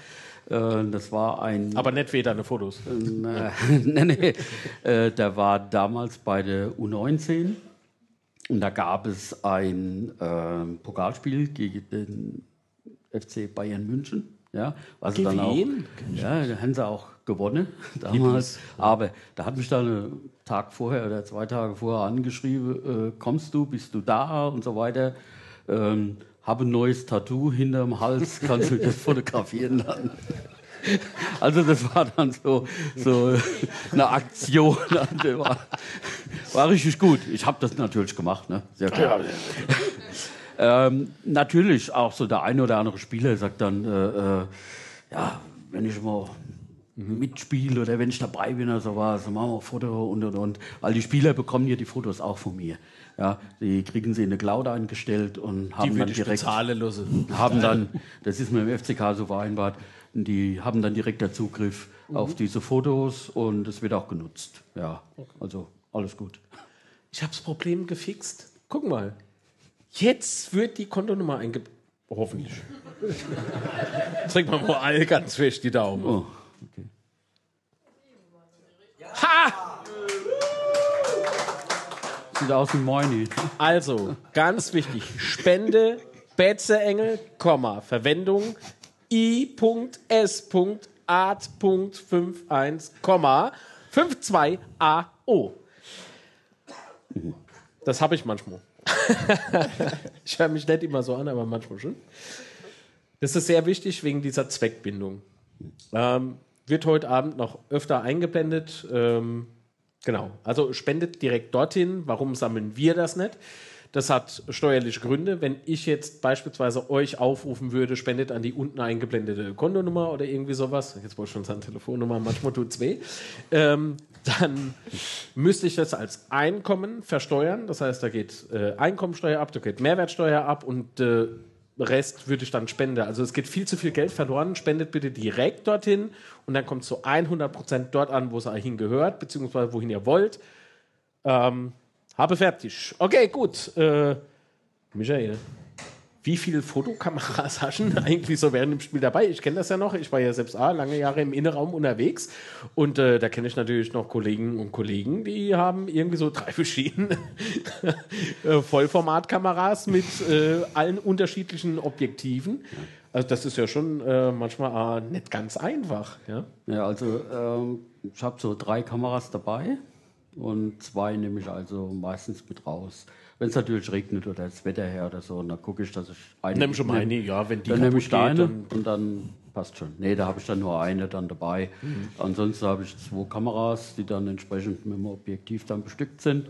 Äh, Das war ein. Aber nicht wie deine Fotos. Äh, (laughs) nee, nee. Äh, der war damals bei der U19 und da gab es ein äh, Pokalspiel gegen den FC Bayern München. Ja, was Gegen dann auch, ja, da haben sie auch gewonnen (laughs) damals. Aber da hat mich dann einen Tag vorher oder zwei Tage vorher angeschrieben, äh, kommst du, bist du da und so weiter. Ähm, habe ein neues Tattoo hinterm Hals, kannst du das fotografieren lassen? Also das war dann so, so eine Aktion. War, war richtig gut. Ich habe das natürlich gemacht, ne? Sehr klar. ähm, natürlich auch so der eine oder andere Spieler sagt dann, äh, äh, ja, wenn ich mal mitspiele oder wenn ich dabei bin oder sowas, dann machen wir ein Foto und und und. Weil die Spieler bekommen ja die Fotos auch von mir. Ja, die kriegen sie in eine Cloud eingestellt und haben Die dann direkt haben dann, (laughs) das ist mit dem FCK so vereinbart, die haben dann direkter Zugriff auf diese Fotos und es wird auch genutzt. Ja, also alles gut. Ich habe das Problem gefixt. Guck mal. Jetzt wird die Kontonummer eingegeben. Hoffentlich. (laughs) Drück mal mal alle ganz fest die Daumen. Oh, okay. Ha! Sieht aus wie Moini. Also, ganz wichtig. Spende, Betzeengel, Komma, Verwendung i.s.art.51, Komma, 52AO. Das habe ich manchmal. (laughs) ich höre mich nicht immer so an, aber manchmal schon. Das ist sehr wichtig wegen dieser Zweckbindung. Ähm, wird heute Abend noch öfter eingeblendet. Ähm, genau. Also spendet direkt dorthin. Warum sammeln wir das nicht? Das hat steuerliche Gründe. Wenn ich jetzt beispielsweise euch aufrufen würde, spendet an die unten eingeblendete Kontonummer oder irgendwie sowas, jetzt wollte ich schon sagen Telefonnummer, manchmal tut es weh, ähm, dann müsste ich das als Einkommen versteuern. Das heißt, da geht äh, Einkommensteuer ab, da geht Mehrwertsteuer ab und äh, Rest würde ich dann spenden. Also es geht viel zu viel Geld verloren. Spendet bitte direkt dorthin und dann kommt es zu 100% dort an, wo es hingehört, beziehungsweise wohin ihr wollt. Ähm, habe fertig. Okay, gut. Äh, Michael, wie viele Fotokameras (laughs) hast du denn eigentlich so während dem Spiel dabei? Ich kenne das ja noch. Ich war ja selbst ah, lange Jahre im Innenraum unterwegs. Und äh, da kenne ich natürlich noch Kollegen und Kollegen, die haben irgendwie so drei (laughs) verschiedene äh, Vollformatkameras mit äh, allen unterschiedlichen Objektiven. Also das ist ja schon äh, manchmal äh, nicht ganz einfach. Ja? Ja, also ähm, ich habe so drei Kameras dabei und zwei nehme ich also meistens mit raus. Wenn es natürlich regnet oder das Wetter her oder so, dann gucke ich, dass ich eine. Nimm schon mal eine, ja, wenn die Dann nehme ich da eine und dann passt schon. Nee, da habe ich dann nur eine dann dabei. Mhm. Ansonsten habe ich zwei Kameras, die dann entsprechend mit dem Objektiv dann bestückt sind,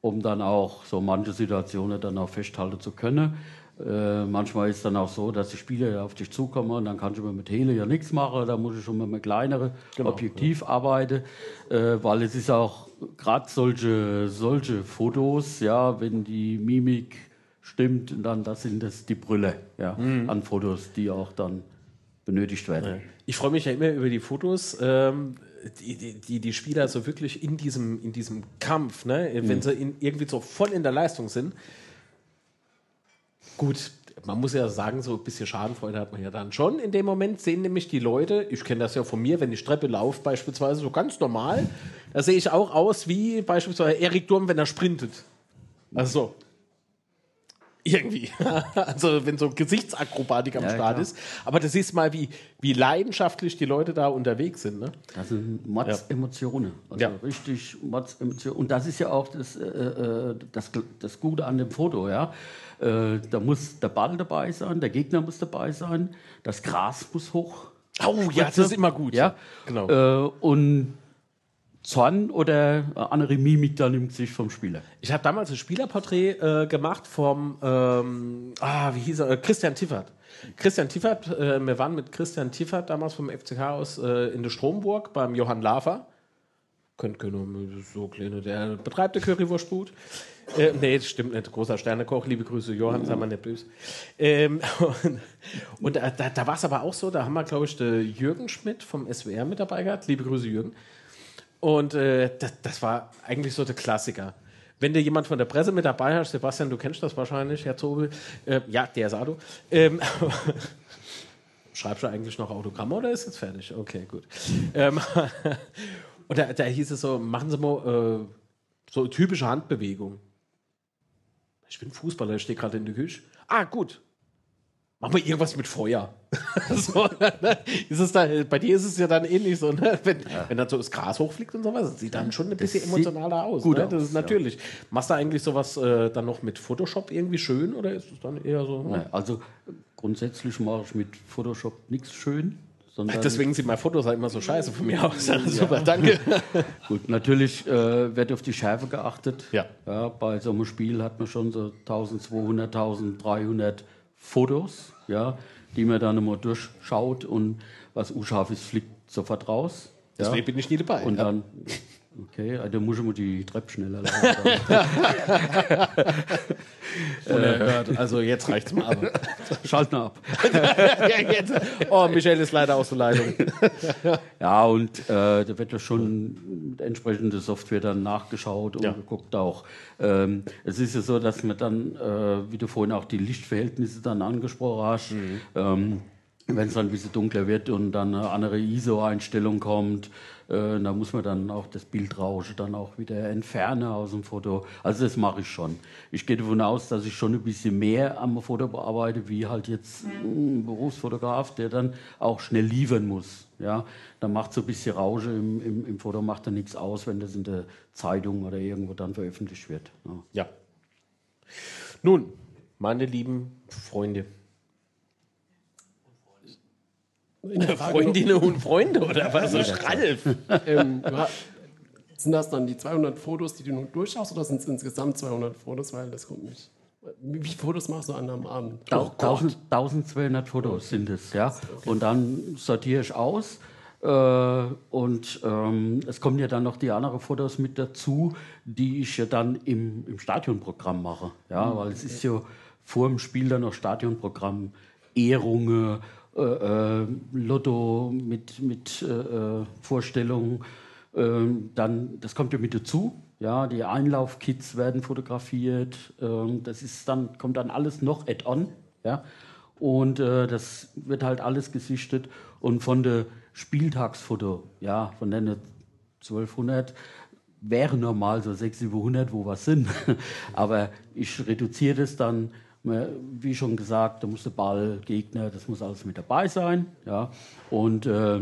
um dann auch so manche Situationen dann auch festhalten zu können. Äh, manchmal ist es dann auch so, dass die Spieler auf dich zukommen und dann kann ich immer mit Hele ja nichts machen, da muss ich schon mit einem kleineren Genau, Objektiv arbeiten, äh, weil es ist auch gerade solche, solche Fotos, ja, wenn die Mimik stimmt, dann das sind das die Brille ja, Mhm. an Fotos, die auch dann benötigt werden. Ich freue mich ja immer über die Fotos, ähm, die, die, die Spieler so wirklich in diesem, in diesem Kampf, ne, wenn sie in, irgendwie so voll in der Leistung sind. Gut, man muss ja sagen, so ein bisschen Schadenfreude hat man ja dann schon. In dem Moment sehen nämlich die Leute, ich kenne das ja von mir, wenn ich Treppe laufe beispielsweise, so ganz normal, da sehe ich auch aus wie beispielsweise Erik Durm, wenn er sprintet. Also so. Irgendwie. (laughs) also wenn so Gesichtsakrobatik am Ja, Start klar. ist. Aber das ist mal, wie, wie leidenschaftlich die Leute da unterwegs sind. Ne? Das sind Mords-Emotionen. Also Ja. richtig Mords-Emotionen. Und das ist ja auch das, äh, äh, das, das Gute an dem Foto. Ja? Äh, da muss der Ball dabei sein, der Gegner muss dabei sein, das Gras muss hoch. Oh ja, das ist immer gut. Ja, Genau. Äh, und Zorn oder eine andere Mimik dann im Gesicht vom Spieler. Ich habe damals ein Spielerporträt äh, gemacht vom, ähm, ah, wie hieß er, äh, Christian Tiffert. Christian Tiffert, äh, wir waren mit Christian Tiffert damals vom FCK aus äh, in der Stromburg beim Johann Lafer. Könnt können so kleine, der betreibt der Currywurstbut. Äh, nee, das stimmt nicht. Großer Sternekoch, liebe Grüße, Johann, sei mal nicht böse. Ähm, und (laughs) und da, da, da war es aber auch so, da haben wir, glaube ich, den Jürgen Schmidt vom SWR mit dabei gehabt. Liebe Grüße, Jürgen. Und äh, das, das war eigentlich so der Klassiker. Wenn du jemand von der Presse mit dabei hast, Sebastian, du kennst das wahrscheinlich, Herr Zobel, äh, ja, der Sado. Ähm, (laughs) schreibst du eigentlich noch Autogramme oder ist jetzt fertig? Okay, gut. Ähm, (laughs) und da, da hieß es so, machen Sie mal äh, so typische Handbewegung. Ich bin Fußballer, ich stehe gerade in der Küche. Ah, gut. Mach mal irgendwas mit Feuer. (laughs) so, ne? ist es da, bei dir ist es ja dann ähnlich so, ne? wenn, wenn dann so das Gras hochfliegt und sowas, das sieht dann schon ein bisschen emotionaler aus. gut ne? aus, Das ist ja. natürlich. Machst du eigentlich sowas äh, dann noch mit Photoshop irgendwie schön oder ist es dann eher so? Ja, Also grundsätzlich mache ich mit Photoshop nichts schön. Sondern Deswegen sieht mein Foto immer so scheiße von mir aus. (laughs) Super, danke. (laughs) Gut, natürlich äh, wird auf die Schärfe geachtet. Ja. Bei so einem Spiel hat man schon so 1200, 1300 Fotos, ja, die man dann immer durchschaut und was unscharf ist, fliegt sofort raus. Ja. Deswegen bin ich nie dabei. Und ja. dann, (laughs) okay, da muss ich mal die Treppe schneller laufen. (laughs) Also jetzt reicht's mal (laughs) ab. Schalten (laughs) ab. ja, jetzt. Oh, Michelle ist leider aus der Leitung. Ja, und äh, da wird ja schon mit entsprechender Software dann nachgeschaut und Ja. geguckt auch. Ähm, es ist ja so, dass man dann, äh, wie du vorhin auch die Lichtverhältnisse dann angesprochen hast, ähm, wenn es dann ein bisschen dunkler wird und dann eine andere ISO-Einstellung kommt, äh, da muss man dann auch das Bildrauschen dann auch wieder entfernen aus dem Foto. Also das mache ich schon. Ich gehe davon aus, dass ich schon ein bisschen mehr am Foto bearbeite, wie halt jetzt ein Berufsfotograf, der dann auch schnell liefern muss. Ja, dann macht so ein bisschen Rausche im, im, im Foto, macht dann nichts aus, wenn das in der Zeitung oder irgendwo dann veröffentlicht wird. Ja. Ja. Nun, meine lieben Freunde. In der Frage Freundinnen und Freunde oder was? So Ralf. ähm, sind das dann die 200 Fotos, die du nur durchschaust, oder sind es insgesamt 200 Fotos? Weil das kommt nicht. Wie viele Fotos machst du an einem Abend? Tau- 1000 1200 Fotos sind es, ja. Und dann sortiere ich aus. Äh, und ähm, es kommen ja dann noch die anderen Fotos mit dazu, die ich ja dann im, im Stadionprogramm mache. Ja, weil es ist ja vor dem Spiel dann noch Stadionprogramm, Ehrungen, äh, äh, Lotto mit, mit äh, äh, Vorstellungen. Ähm, dann, das kommt ja mit dazu. Ja, die Einlaufkits werden fotografiert. Ähm, das ist dann, kommt dann alles noch add-on. Ja, und äh, das wird halt alles gesichtet. Und von der Spieltagsfoto, ja, von den 1200 wäre normal so 600, 700, wo was sind. (laughs) Aber ich reduziere das dann, wie schon gesagt, da muss der Ball, Gegner, das muss alles mit dabei sein. Ja. Und äh,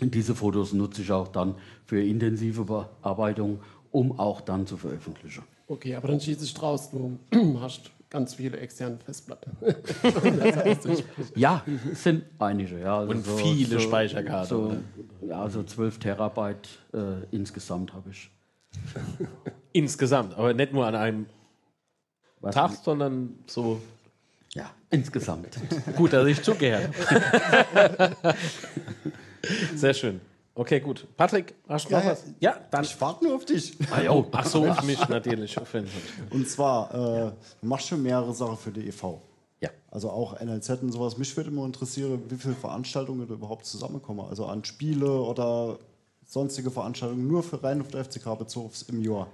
diese Fotos nutze ich auch dann für intensive Bearbeitung, um auch dann zu veröffentlichen. Okay, aber dann schießt sich draus, du (clears throat) hast ganz viele externe Festplatten. (laughs) (laughs) Ja, es sind einige. Ja. Also Und viele Speicherkarten, So, ja, so 12 Terabyte äh, insgesamt habe ich. Insgesamt, aber nicht nur an einem Was- Tag, sondern so. Ja, insgesamt. (laughs) Gut, dass ich zugehört. (laughs) Sehr schön. Okay, gut. Patrick, hast du noch Ja, ja. was? Ja, dann. Ich warte nur auf dich. Ah, jo. Ach so, auf mich natürlich. Und zwar, äh, du machst schon mehrere Sachen für die e.V. Ja. Also auch NLZ und sowas. Mich würde immer interessieren, wie viele Veranstaltungen da überhaupt zusammenkommen. Also an Spiele oder sonstige Veranstaltungen nur für rein auf der FCK bezogen im Jahr.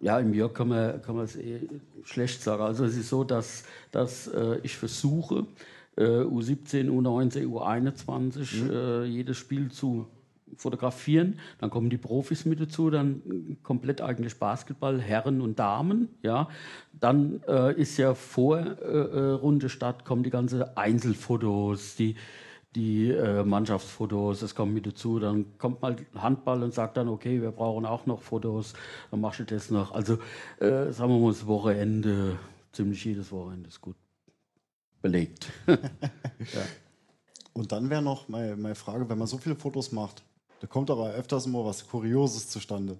Ja, im Jahr kann man, kann man es eh schlecht sagen. Also es ist so, dass, dass äh, ich versuche, äh, U17, U19, U21 äh, jedes Spiel zu fotografieren. Dann kommen die Profis mit dazu, dann komplett eigentlich Basketball, Herren und Damen. Ja. Dann äh, ist ja vor äh, äh, Runde statt, kommen die ganzen Einzelfotos, die, die äh, Mannschaftsfotos, das kommt mit dazu. Dann kommt mal Handball und sagt dann, okay, wir brauchen auch noch Fotos, dann machst du das noch. Also äh, sagen wir mal, das Wochenende, ziemlich jedes Wochenende ist gut belegt. (laughs) Und dann wäre noch meine, meine Frage, wenn man so viele Fotos macht, da kommt aber öfters mal was Kurioses zustande.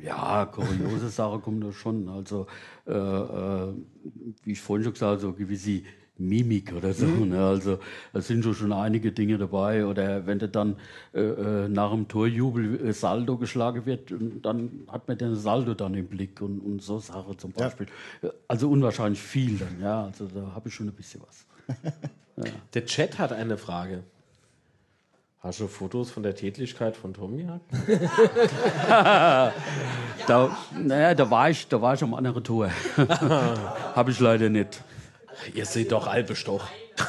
Ja, kuriose (laughs) Sache kommt da schon. Also, äh, äh, wie ich vorhin schon gesagt habe, so gewisse Mimik oder so. Ne? Also, da sind schon, schon einige Dinge dabei. Oder wenn du dann äh, äh, nach dem Torjubel äh, Saldo geschlagen wird, und dann hat man den Saldo dann im Blick und, und so Sache zum Beispiel. Also unwahrscheinlich viel dann, ja. Also da habe ich schon ein bisschen was. (laughs) Der Chat hat eine Frage. Hast du Fotos von der Tätigkeit von Tommy? (laughs) Da, naja, da war ich, da war ich am anderen Tor. (laughs) habe ich leider nicht. Ihr seht doch Albes doch. (laughs)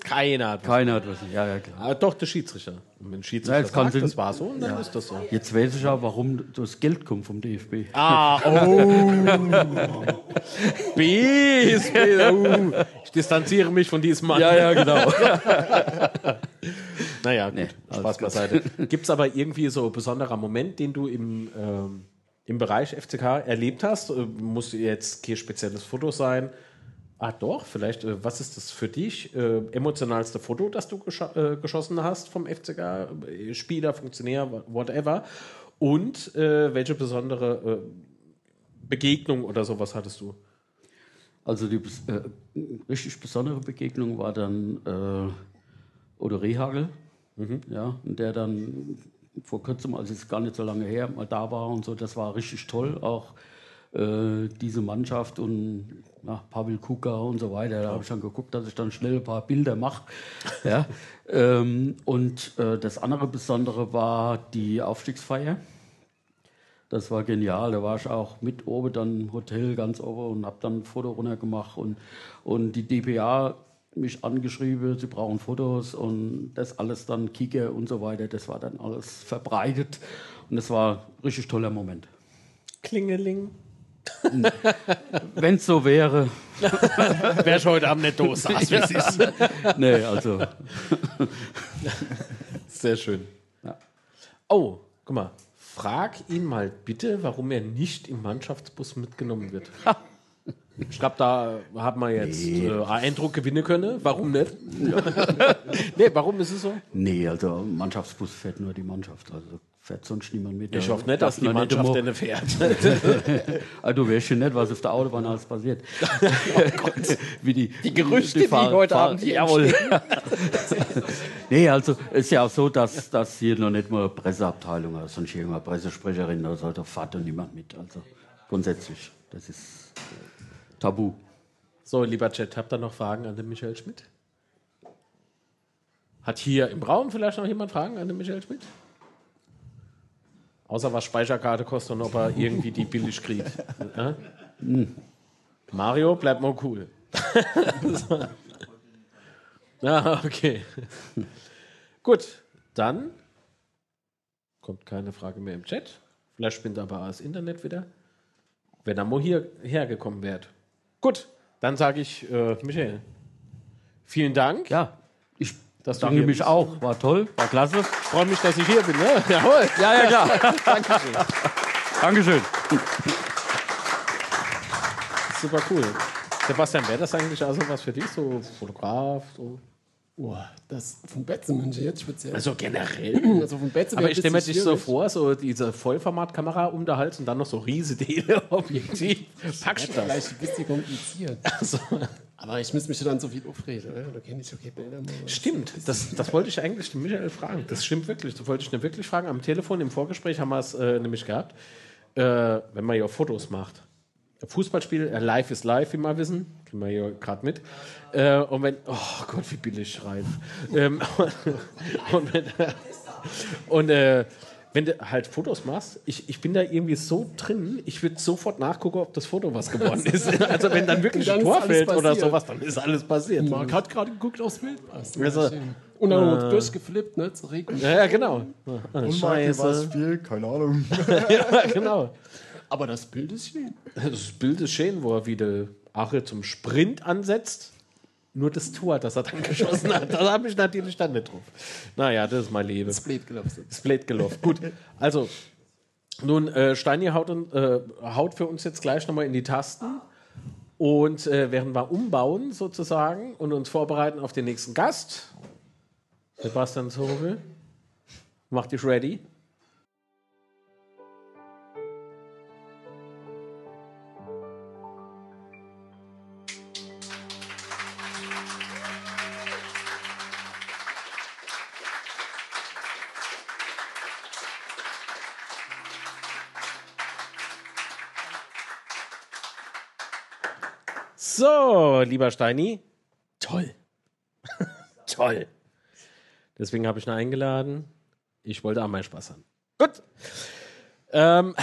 Keiner hat was. Keiner hat was. Ja, ja, klar. Ah, doch, der Schiedsrichter. Und wenn der Ja, Schiedsrichter jetzt kann sagt, sie- das war so, und dann ist das so. Jetzt weiß ich ja, warum das Geld kommt vom DFB. Ah, oh. (laughs) Bis, uh. Ich distanziere mich von diesem Mann. Ja, ja, genau. (laughs) Naja, gut, Nee, Spaß beiseite. Gibt es aber irgendwie so ein besonderer Moment, den du im, ähm, im Bereich FCK erlebt hast? Äh, Muss jetzt kein spezielles Foto sein? Ah, doch, vielleicht. Äh, was ist das für dich? Äh, emotionalste Foto, das du gescho äh, geschossen hast vom FCK? Äh, Spieler, Funktionär, wha- whatever. Und äh, welche besondere Begegnung oder sowas hattest du? Also die richtig besondere Begegnung war dann äh, Odo Rehagel, ja, und der dann vor kurzem, also ist gar nicht so lange her, mal da war und so. Das war richtig toll, auch äh, diese Mannschaft und na, Pavel Kuka und so weiter. Da habe ich dann geguckt, dass ich dann schnell ein paar Bilder mache. (laughs) ja. ähm, und äh, das andere Besondere war die Aufstiegsfeier. Das war genial. Da war ich auch mit oben dann im Hotel ganz oben und habe dann ein Foto runtergemacht und, und die DPA mich angeschrieben, sie brauchen Fotos und das alles dann Kicker und so weiter. Das war dann alles verbreitet und das war ein richtig toller Moment. Klingeling. (laughs) Wenn es so wäre, (laughs) Wer ich heute Abend nicht (laughs) saß, wie es ist. nee, also Sehr schön. Ja. Oh, guck mal. Frag ihn mal bitte, warum er nicht im Mannschaftsbus mitgenommen wird. Ich glaube, da hat man jetzt äh, einen Eindruck gewinnen können. Warum nicht? (laughs) nee, warum ist es so? nee, also Mannschaftsbus fährt nur die Mannschaft, also fährt sonst niemand mit. Ich Da hoffe nicht, dass die Mannschaft denn fährt. (laughs) Also du weißt schon nicht, was auf der Autobahn alles passiert. (laughs) Wie die, Die Gerüchte, die Fahr- heute Fahr- Abend hier Jawohl. nee, also es ist ja auch so, dass, dass hier noch nicht mal eine Presseabteilung oder sonst irgendeine Pressesprecherin oder so, da fährt doch niemand mit. Also grundsätzlich, das ist tabu. So, lieber Chat, habt ihr noch Fragen an den Michael Schmidt? Hat hier im Raum vielleicht noch jemand Fragen an den Michael Schmidt? Außer was Speicherkarte kostet und ob er irgendwie die billig kriegt. (laughs) Ja? Mario, bleib mal cool. (laughs) Ah, okay. Gut, dann kommt keine Frage mehr im Chat. Vielleicht spinnt aber das Internet wieder. Wenn er mal hierher gekommen wäre. Gut, dann sage ich, äh, Michael, vielen Dank. Ja, ich Dass danke mich bist. auch. War toll, war klasse. Freue mich, dass ich hier bin. Ne? (laughs) Jawohl. Ja, ja, klar. (laughs) Dankeschön. Super cool. Sebastian, wäre das eigentlich also was für dich? So Fotograf? So? Boah, das von Betzemanche jetzt speziell. Also generell. (clears throat) Also Betze Aber ich stelle mir dich so vor, so diese Vollformatkamera um der Hals und dann noch so riese Teleobjektiv. (laughs) Packst du das? Vielleicht ein bisschen kompliziert. Also, Aber ich müsste mich dann so viel aufregen. Oder? Da kenne ich okay Bilder. stimmt, das, das wollte ich eigentlich den Michael fragen. Das stimmt wirklich. Das wollte ich ihn wirklich fragen. Am Telefon im Vorgespräch haben wir es äh, nämlich gehabt. Äh, wenn man ja Fotos macht. Fußballspiel, äh, live ist live, wie wir wissen. Kriegen wir hier gerade mit. Äh, und wenn, oh Gott, wie billig schreiben. ähm, (laughs) und wenn, und äh, wenn du halt Fotos machst, ich, ich bin da irgendwie so drin, ich würde sofort nachgucken, ob das Foto was geworden (laughs) ist. Also wenn dann wirklich Dann ein Tor fällt oder sowas, dann ist alles passiert. Marc hat gerade geguckt aufs Bild. passt. Also, Und dann noch durchgeflippt, ne? Zur Regung. Ja, ja, genau. Ah, Und Marc, wie Scheiße. war's viel? Keine Ahnung. (laughs) Ja, genau. Aber das Bild ist schön. Das Bild ist schön, wo er wieder Ache zum Sprint ansetzt. Nur das Tor, das er dann (laughs) geschossen hat, da habe ich natürlich dann nicht drauf. Naja, das ist mein Leben. Split gelaufen. Split gelaufen. Gut, also nun, äh, Steini haut, äh, haut für uns jetzt gleich nochmal in die Tasten. Und äh, während wir umbauen sozusagen und uns vorbereiten auf den nächsten Gast, Sebastian Zobel, mach dich ready. So, lieber Steini. Toll. (laughs) Toll. Deswegen habe ich ihn eingeladen. Ich wollte auch mal Spaß haben. Gut. Ähm,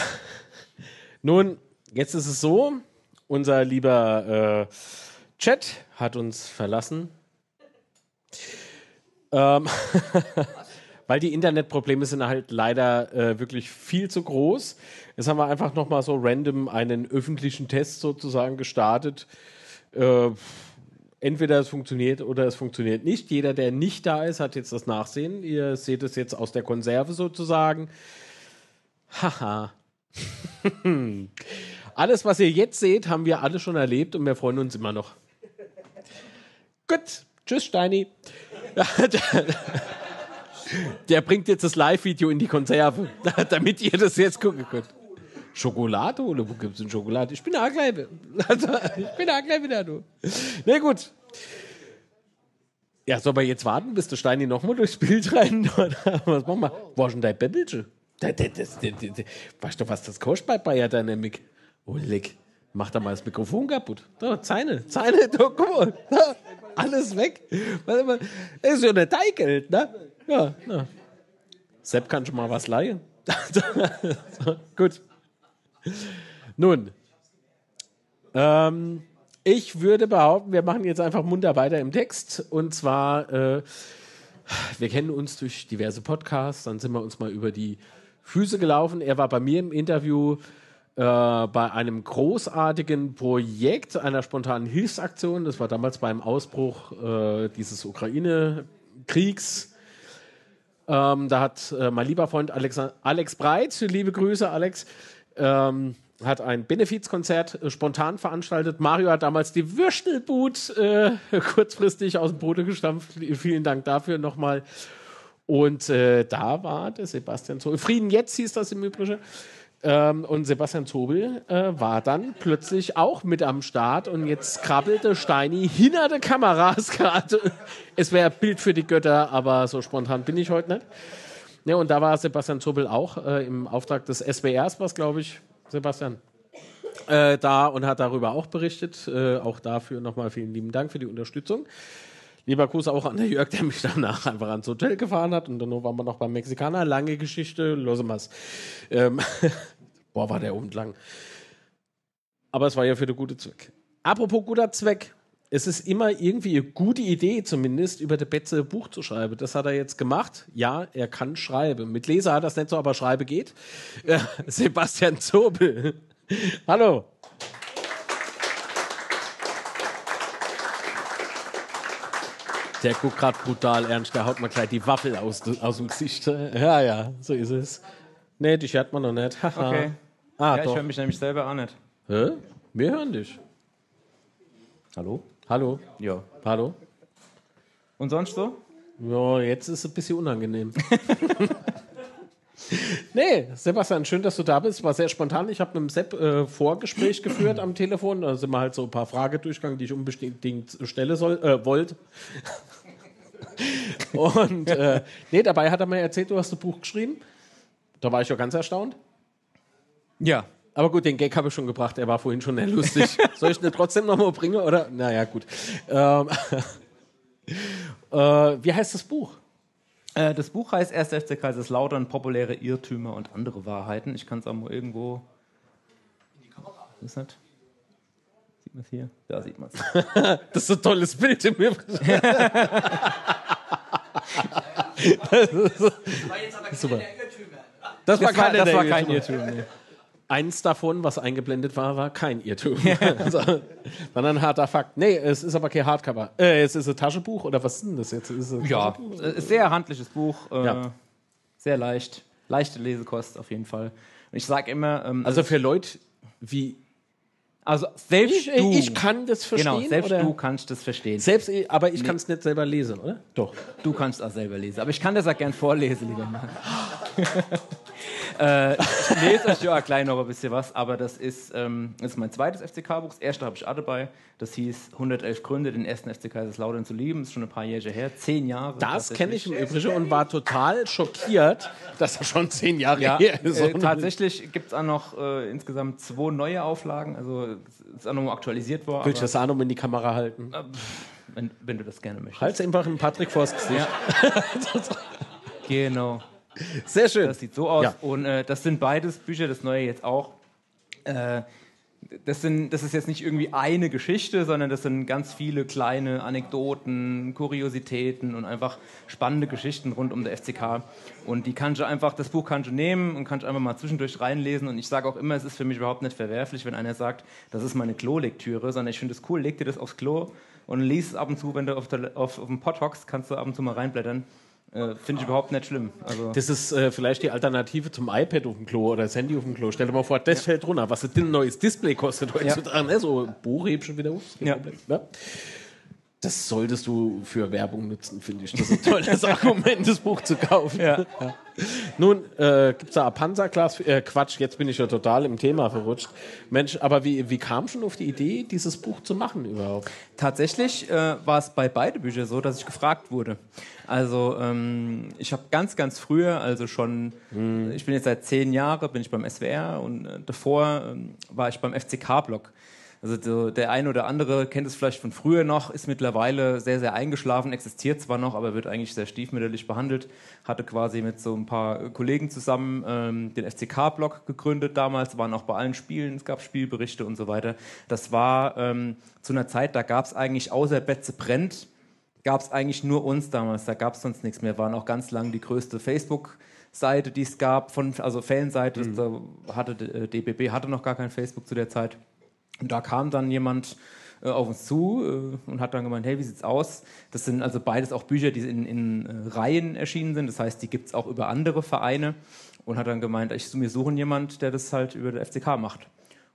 (laughs) nun, jetzt ist es so, unser lieber äh, Chat hat uns verlassen. Ähm, (laughs) weil die Internetprobleme sind halt leider äh, wirklich viel zu groß. Jetzt haben wir einfach nochmal so random einen öffentlichen Test sozusagen gestartet. Äh, entweder es funktioniert oder es funktioniert nicht. Jeder, der nicht da ist, hat jetzt das Nachsehen. Ihr seht es jetzt aus der Konserve sozusagen. Haha. (laughs) Alles, was ihr jetzt seht, haben wir alle schon erlebt und wir freuen uns immer noch. Gut. Tschüss, Steini. (laughs) Der bringt jetzt das Live-Video in die Konserve, (laughs) damit ihr das jetzt gucken könnt. Schokolade oder wo gibt es denn Schokolade? Ich bin auch gleich, also, ich bin auch gleich wieder, du. Na gut. Ja, soll man jetzt warten, bis der Steini nochmal durchs Bild rein? (laughs) Was machen wir? Ist denn dein Bäbbelchen? Weißt du, was das kostet bei Bayer Dynamic? Oh, leck. Mach da mal das Mikrofon kaputt. Da, Zeine, Zeine, da, guck mal. Da, alles weg. Das ist ja nicht dein Geld, ne? Ja, ja. Sepp kann schon mal was leihen. (laughs) gut. Nun, ähm, ich würde behaupten, wir machen jetzt einfach munter weiter im Text. Und zwar, äh, wir kennen uns durch diverse Podcasts, dann sind wir uns mal über die Füße gelaufen. Er war bei mir im Interview äh, bei einem großartigen Projekt, einer spontanen Hilfsaktion. Das war damals beim Ausbruch äh, dieses Ukraine-Kriegs. Ähm, da hat äh, mein lieber Freund Alex, Alex Breit, liebe Grüße, Alex, ähm, hat ein Benefizkonzert äh, spontan veranstaltet. Mario hat damals die Würstelbut äh, (laughs) kurzfristig aus dem Boden gestampft. Vielen Dank dafür nochmal. Und äh, da war der Sebastian Zobel. Frieden jetzt hieß das im Übrigen. Ähm, und Sebastian Zobel äh, war dann plötzlich auch mit am Start und jetzt krabbelte Steini hinter der Kameras (laughs) gerade. Es wäre Bild für die Götter, aber so spontan bin ich heute nicht. Ja, und da war Sebastian Zobel auch äh, im Auftrag des SWRs, was glaube ich, Sebastian, äh, da und hat darüber auch berichtet. Äh, auch dafür nochmal vielen lieben Dank für die Unterstützung. Lieber Gruß auch an der Jörg, der mich danach einfach ans Hotel gefahren hat. Und dann waren wir noch beim Mexikaner. Lange Geschichte, los mal's. Ähm, (laughs) boah, war der umlang. Aber es war ja für den guten Zweck. Apropos guter Zweck. Es ist immer irgendwie eine gute Idee, zumindest über der Betze ein Buch zu schreiben. Das hat er jetzt gemacht. Ja, er kann schreiben. Mit Leser hat das nicht so, aber Schreibe geht. Äh, (laughs) Sebastian Zobel. (laughs) Hallo. Der guckt gerade brutal ernst, der haut mal gleich die Waffel aus, aus dem Gesicht. Ja, ja, so ist es. Nee, dich hört man noch nicht. Haha. Okay. Ah, ja, ich doch. höre mich nämlich selber auch nicht. Hä? Wir hören dich. Hallo? Hallo? Ja. Hallo? Und sonst so? Ja, jetzt ist es ein bisschen unangenehm. (laughs) nee, Sebastian, schön, dass du da bist. War sehr spontan. Ich habe mit dem Sepp äh, Vorgespräch geführt am Telefon. Da sind wir halt so ein paar Fragen durchgegangen, die ich unbedingt stellen soll, äh, wollt. (laughs) Und äh, nee, dabei hat er mir erzählt, du hast ein Buch geschrieben. Da war ich ja ganz erstaunt. Ja. Aber gut, den Gag habe ich schon gebracht. Er war vorhin schon sehr lustig. (laughs) Soll ich ihn trotzdem nochmal bringen? Oder? Naja, gut. Ähm, (laughs) äh, wie heißt das Buch? Äh, das Buch heißt 1. FC Kaiserslautern, populäre Irrtümer und andere Wahrheiten. Ich kann es auch mal irgendwo. Ist nicht? Sieht man es hier? Da sieht man es. (laughs) Das ist ein tolles Bild im Übrigen. Super. Das war Das war, keiner das der war kein Irrtümer. Nee. Eins davon, was eingeblendet war, war kein Irrtum. (laughs) Also, sondern ein harter Fakt. Nee, es ist aber kein Hardcover. Äh, es ist ein Taschenbuch oder was ist denn das jetzt? Ist es ein Ja, äh, sehr handliches Buch. Äh, Ja. Sehr leicht. Leichte Lesekost auf jeden Fall. Und ich sage immer, ähm, Also für Leute wie also selbst ich, du. ich kann das verstehen. Genau, selbst oder? du kannst das verstehen. Selbst, ich- aber ich kann es nicht selber lesen, oder? Doch. Du kannst auch selber lesen. Aber ich kann das auch gern vorlesen, lieber Mann. (laughs) äh, (laughs) ich lese euch ja auch gleich noch ein bisschen was, aber das ist, ähm, das ist mein zweites FCK-Buch. Das erste habe ich auch dabei. Das hieß 111 Gründe, den ersten FC Kaiserslautern zu lieben. Das ist schon ein paar Jahre her. Zehn Jahre. Das kenne ich im Übrigen und war total schockiert, dass er schon zehn Jahre Ja, her ist. äh, tatsächlich gibt es auch noch äh, insgesamt zwei neue Auflagen. Also es ist auch noch aktualisiert worden. Willst du das Arno in die Kamera halten? wenn, wenn du das gerne möchtest. Halt's einfach einen Patrick vors Gesicht. (laughs) Genau. Sehr schön. Das sieht so aus. Ja. Und äh, das sind beides Bücher, das neue jetzt auch. Äh, das, sind, das ist jetzt nicht irgendwie eine Geschichte, sondern das sind ganz viele kleine Anekdoten, Kuriositäten und einfach spannende Geschichten rund um der FCK. Und die kannst du einfach, das Buch kannst du nehmen und kannst einfach mal zwischendurch reinlesen. Und ich sage auch immer, es ist für mich überhaupt nicht verwerflich, wenn einer sagt, das ist meine Klo-Lektüre, sondern ich finde es cool, leg dir das aufs Klo und lies es ab und zu, wenn du auf, der, auf, auf dem Pott hockst, kannst du ab und zu mal reinblättern. Äh, finde ich überhaupt nicht schlimm. Also, Das ist äh, vielleicht die Alternative zum iPad auf dem Klo oder das Handy auf dem Klo. Stell dir mal vor, das fällt runter. Was ein neues Display kostet heutzutage. Ne? So Buch heb schon wieder auf. Ja. Problem, ne? Das solltest du für Werbung nutzen, finde ich. Das ist ein tolles (laughs) Argument, das Buch zu kaufen. Ja. Nun, äh, gibt es da ein Panzerglas? Äh, Quatsch, jetzt bin ich ja total im Thema verrutscht. Mensch, aber wie, wie kam schon auf die Idee, dieses Buch zu machen überhaupt? Tatsächlich äh, war es bei beide Bücher so, dass ich gefragt wurde. Also ähm, ich habe ganz, ganz früher, also schon, ich bin jetzt seit zehn Jahren, bin ich beim SWR und äh, davor ähm, war ich beim FCK-Blog. Also so, der eine oder andere kennt es vielleicht von früher noch, ist mittlerweile sehr, sehr eingeschlafen, existiert zwar noch, aber wird eigentlich sehr stiefmütterlich behandelt. Hatte quasi mit so ein paar Kollegen zusammen ähm, den FCK-Blog gegründet damals, waren auch bei allen Spielen, es gab Spielberichte und so weiter. Das war ähm, zu einer Zeit, da gab es eigentlich außer Betze brennt, gab es eigentlich nur uns damals, da gab es sonst nichts mehr. Waren auch ganz lang die größte Facebook-Seite, die es gab, von, also Fanseite. Da hatte äh, DBB hatte noch gar kein Facebook zu der Zeit. Und da kam dann jemand äh, auf uns zu äh, und hat dann gemeint, hey, wie sieht's aus? Das sind also beides auch Bücher, die in, in äh, Reihen erschienen sind. Das heißt, die gibt es auch über andere Vereine. Und hat dann gemeint, ich wir suchen jemand, der das halt über der FCK macht.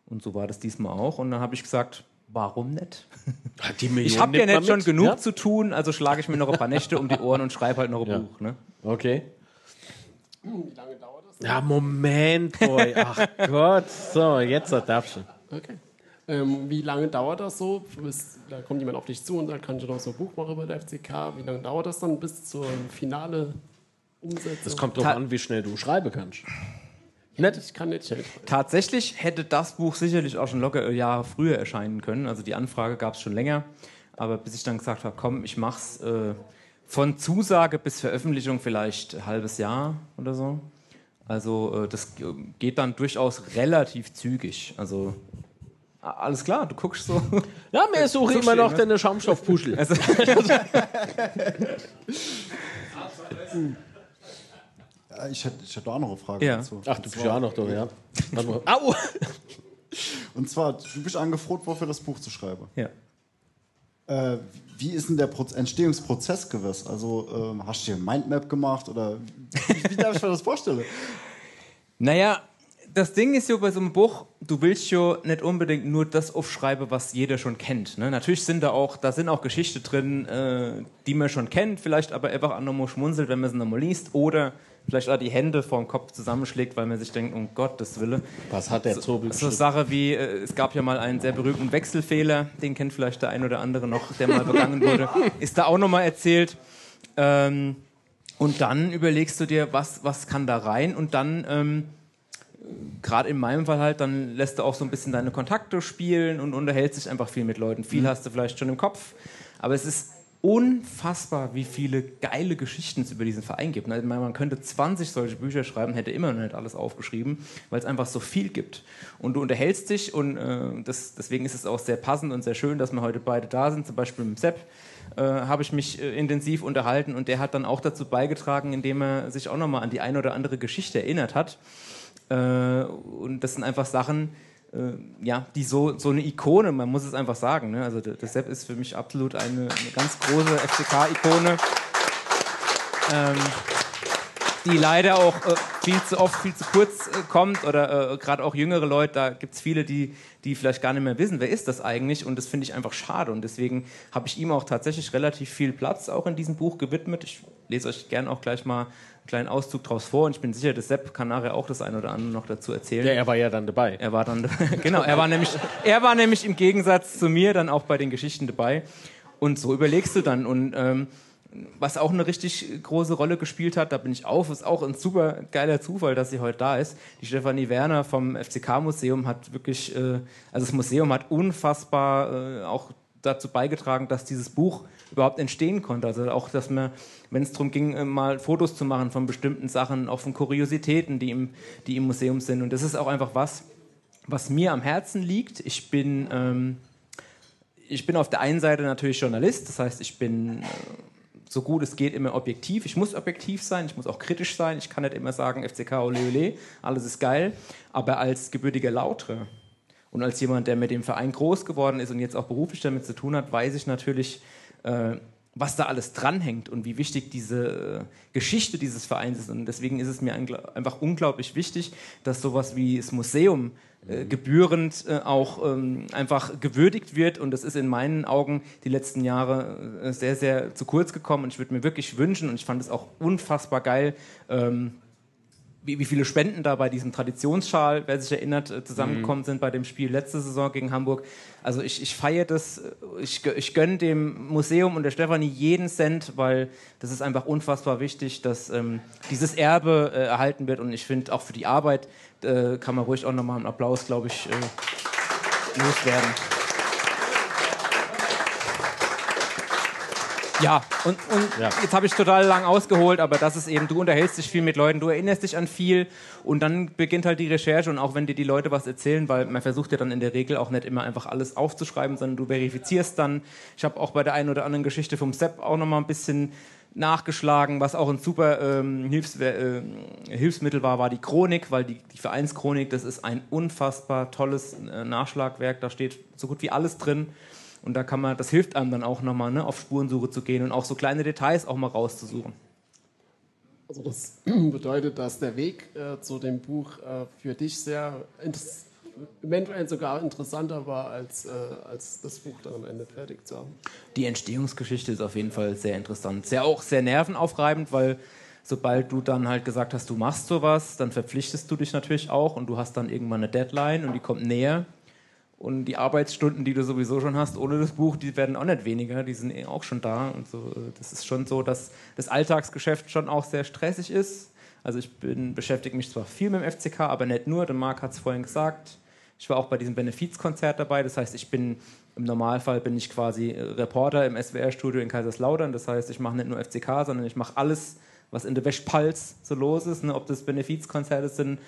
Und so war das diesmal auch. Und dann habe ich gesagt, warum nicht? (laughs) Die Ich habe ja nicht schon mit, genug ja? zu tun, also schlage ich mir noch ein paar Nächte um die Ohren und schreibe halt noch ein Ja. Buch. Ne? Okay. Wie lange dauert das? Ja, Moment, Boy. Ach (laughs) Gott. So, jetzt darfst du. Okay. Ähm, wie lange dauert das so? Bis, da kommt jemand auf dich zu und sagt, kannst du noch so ein Buch machen über der FCK? Wie lange dauert das dann bis zur finale Umsetzung? Das kommt drauf Ta- an, wie schnell du schreiben kannst. nicht. Ich kann nicht schnell. Tatsächlich hätte das Buch sicherlich auch schon locker Jahre früher erscheinen können. Also die Anfrage gab es schon länger. Aber bis ich dann gesagt habe, komm, ich mach's äh, von Zusage bis Veröffentlichung vielleicht ein halbes Jahr oder so. Also äh, das äh, geht dann durchaus relativ zügig. Also alles klar, du guckst so. Ja, mir suche So immer noch deine Schaumstoffpuschel. Also, Ja, (laughs) ich hätte, ich hätte auch noch eine Frage Ja. dazu. Ach, du bist ja auch noch da, ja. Au! Und zwar, du bist angefroht worden, für das Buch zu schreiben. ja. Äh, wie ist denn der Proz Entstehungsprozess gewesen? Also ähm, hast du dir ein Mindmap gemacht oder wie, wie darf ich mir das vorstellen? Naja, das Ding ist ja bei so einem Buch, du willst ja nicht unbedingt nur das aufschreiben, was jeder schon kennt. Ne? Natürlich sind da auch, da sind auch Geschichten drin, äh, die man schon kennt, vielleicht aber einfach auch nochmal schmunzelt, wenn man sie nochmal liest oder vielleicht auch die Hände vor dem Kopf zusammenschlägt, weil man sich denkt, um Gottes Wille. Was hat der Zobel So Sache wie, äh, es gab ja mal einen sehr berühmten Wechselfehler, den kennt vielleicht der ein oder andere noch, der mal begangen wurde, (laughs) ist da auch nochmal erzählt. Ähm, und dann überlegst du dir, was, was kann da rein und dann, ähm, gerade in meinem Fall halt, dann lässt du auch so ein bisschen deine Kontakte spielen und unterhältst dich einfach viel mit Leuten. Viel hast du vielleicht schon im Kopf, aber es ist unfassbar, wie viele geile Geschichten es über diesen Verein gibt. Also man könnte 20 solche Bücher schreiben, hätte immer noch nicht alles aufgeschrieben, weil es einfach so viel gibt. Und du unterhältst dich und äh, das, deswegen ist es auch sehr passend und sehr schön, dass wir heute beide da sind. Zum Beispiel mit Sepp äh, habe ich mich äh, intensiv unterhalten und der hat dann auch dazu beigetragen, indem er sich auch nochmal an die eine oder andere Geschichte erinnert hat. Äh, und das sind einfach Sachen, äh, ja, die so, so eine Ikone, man muss es einfach sagen. Ne? Also der, Sepp ist für mich absolut eine, eine ganz große FCK-Ikone. Ähm, die leider auch äh, viel zu oft, viel zu kurz äh, kommt oder äh, gerade auch jüngere Leute, da gibt es viele, die, die vielleicht gar nicht mehr wissen, wer ist das eigentlich und das finde ich einfach schade und deswegen habe ich ihm auch tatsächlich relativ viel Platz auch in diesem Buch gewidmet. Ich lese euch gerne auch gleich mal kleinen Auszug draus vor und ich bin sicher, dass Sepp kann nachher auch das eine oder andere noch dazu erzählen. Ja, er war ja dann dabei. Er war dann, (laughs) genau, er war nämlich, er war nämlich im Gegensatz zu mir dann auch bei den Geschichten dabei. Und so überlegst du dann. Und ähm, was auch eine richtig große Rolle gespielt hat, da bin ich auf, ist auch ein super geiler Zufall, dass sie heute da ist. Die Stefanie Werner vom FCK-Museum hat wirklich, äh, also das Museum hat unfassbar äh, auch dazu beigetragen, dass dieses Buch überhaupt entstehen konnte. Also auch, dass man, wenn es darum ging, äh, mal Fotos zu machen von bestimmten Sachen, auch von Kuriositäten, die im, die im Museum sind. Und das ist auch einfach was, was mir am Herzen liegt. Ich bin, ähm, ich bin auf der einen Seite natürlich Journalist, das heißt, ich bin äh, so gut es geht immer objektiv. Ich muss objektiv sein, ich muss auch kritisch sein. Ich kann nicht immer sagen, FCK ole ole, alles ist geil. Aber als gebürtiger Lautre und als jemand, der mit dem Verein groß geworden ist und jetzt auch beruflich damit zu tun hat, weiß ich natürlich, äh, was da alles dranhängt und wie wichtig diese äh, Geschichte dieses Vereins ist. Und deswegen ist es mir einfach unglaublich wichtig, dass sowas wie das Museum äh, gebührend äh, auch ähm, einfach gewürdigt wird. Und das ist in meinen Augen die letzten Jahre äh, sehr, sehr zu kurz gekommen. Und ich würde mir wirklich wünschen, und ich fand es auch unfassbar geil, ähm, wie, wie, viele Spenden da bei diesem Traditionsschal, wer sich erinnert, äh, zusammengekommen mhm. sind bei dem Spiel letzte Saison gegen Hamburg. Also ich, ich feiere das, äh, ich, ich gönne dem Museum und der Stefanie jeden Cent, weil das ist einfach unfassbar wichtig, dass ähm, dieses Erbe äh, erhalten wird. Und ich finde auch für die Arbeit äh, kann man ruhig auch nochmal einen Applaus, glaube ich, äh, loswerden. Ja, und, und ja. jetzt habe ich total lang ausgeholt, aber das ist eben, du unterhältst dich viel mit Leuten, du erinnerst dich an viel und dann beginnt halt die Recherche und auch wenn dir die Leute was erzählen, weil man versucht ja dann in der Regel auch nicht immer einfach alles aufzuschreiben, sondern du verifizierst dann. Ich habe auch bei der einen oder anderen Geschichte vom Sepp auch nochmal ein bisschen nachgeschlagen, was auch ein super ähm, Hilfs äh, Hilfsmittel war, war die Chronik, weil die, die Vereinschronik, das ist ein unfassbar tolles äh, Nachschlagwerk, da steht so gut wie alles drin. Und da kann man, das hilft einem dann auch nochmal, ne, auf Spurensuche zu gehen und auch so kleine Details auch mal rauszusuchen. Also das (clears throat) bedeutet, dass der Weg äh, zu dem Buch äh, für dich sehr eventuell sogar interessanter war, als, äh, als das Buch dann am Ende fertig zu haben. Die Entstehungsgeschichte ist auf jeden Fall sehr interessant. Sehr auch sehr nervenaufreibend, weil sobald du dann halt gesagt hast, du machst sowas, dann verpflichtest du dich natürlich auch und du hast dann irgendwann eine Deadline und die kommt näher. Und die Arbeitsstunden, die du sowieso schon hast, ohne das Buch, die werden auch nicht weniger, die sind eh auch schon da. Und so, äh, das ist schon so, dass das Alltagsgeschäft schon auch sehr stressig ist. Also ich bin, beschäftige mich zwar viel mit dem FCK, aber nicht nur. Der Marc hat es vorhin gesagt. Ich war auch bei diesem Benefizkonzert dabei. Das heißt, ich bin im Normalfall bin ich quasi Reporter im SWR-Studio in Kaiserslautern. Das heißt, ich mache nicht nur FCK, sondern ich mache alles, was in der Westpalz so los ist. Ne? Ob das Benefizkonzerte sind,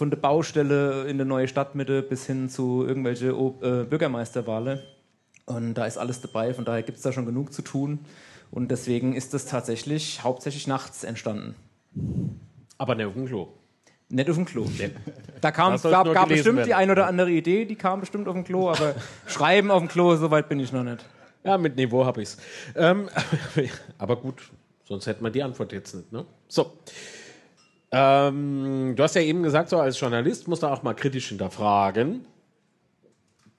von der Baustelle in der neue Stadtmitte bis hin zu irgendwelche äh, Bürgermeisterwahlen. Und da ist alles dabei, von daher gibt es da schon genug zu tun. Und deswegen ist das tatsächlich hauptsächlich nachts entstanden. Aber nicht auf dem Klo. Nicht auf dem Klo. Da kam, gab, gab bestimmt werden. die ein oder andere Idee, die kam bestimmt auf dem Klo, aber (laughs) schreiben auf dem Klo, so weit bin ich noch nicht. Ja, mit Niveau habe ich es. Ähm, (laughs) aber gut, sonst hätten wir die Antwort jetzt nicht. Ne? So. Ähm, du hast ja eben gesagt, so als Journalist musst du auch mal kritisch hinterfragen.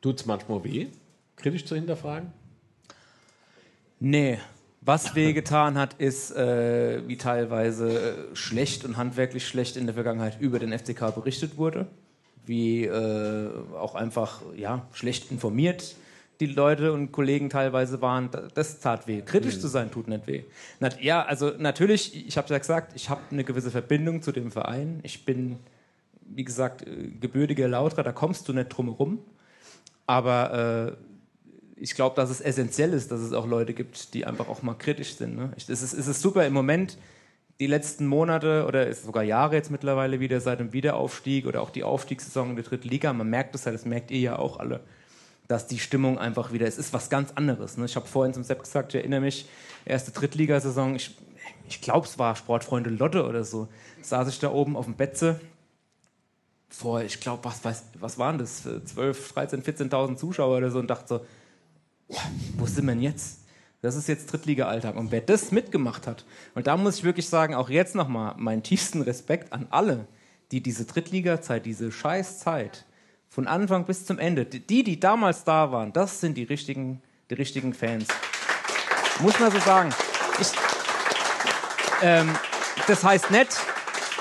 Tut es manchmal weh, kritisch zu hinterfragen? Nee. Was wehgetan hat, ist, äh, wie teilweise äh, schlecht und handwerklich schlecht in der Vergangenheit über den FCK berichtet wurde. Wie äh, auch einfach ja, schlecht informiert die Leute und Kollegen teilweise waren, das tat weh. Kritisch mhm. zu sein tut nicht weh. Na, ja, also natürlich, ich habe ja gesagt, ich habe eine gewisse Verbindung zu dem Verein. Ich bin, wie gesagt, äh, gebürtiger Lauterer, da kommst du nicht drum herum. Aber äh, ich glaube, dass es essentiell ist, dass es auch Leute gibt, die einfach auch mal kritisch sind. Ne? Ich- Es, ist, es ist super im Moment, die letzten Monate oder ist sogar Jahre jetzt mittlerweile wieder seit dem Wiederaufstieg oder auch die Aufstiegssaison in der dritten Liga, man merkt es halt, das merkt ihr ja auch alle, dass die Stimmung einfach wieder, es ist was ganz anderes. Ne? Ich habe vorhin zum Sepp gesagt, ich erinnere mich, erste Drittligasaison, ich, ich glaube, es war Sportfreunde Lotte oder so, saß ich da oben auf dem Betze vor, ich glaube, was, weiß- was waren das, 12, 13, 14.000 Zuschauer oder so und dachte so, wo sind wir denn jetzt? Das ist jetzt Drittliga-Alltag. Und wer das mitgemacht hat, und da muss ich wirklich sagen, auch jetzt nochmal meinen tiefsten Respekt an alle, die diese Drittliga-Zeit, diese Scheißzeit von Anfang bis zum Ende, die, die damals da waren, das sind die richtigen, die richtigen Fans. Muss man so sagen. Ich, ähm, das heißt nicht,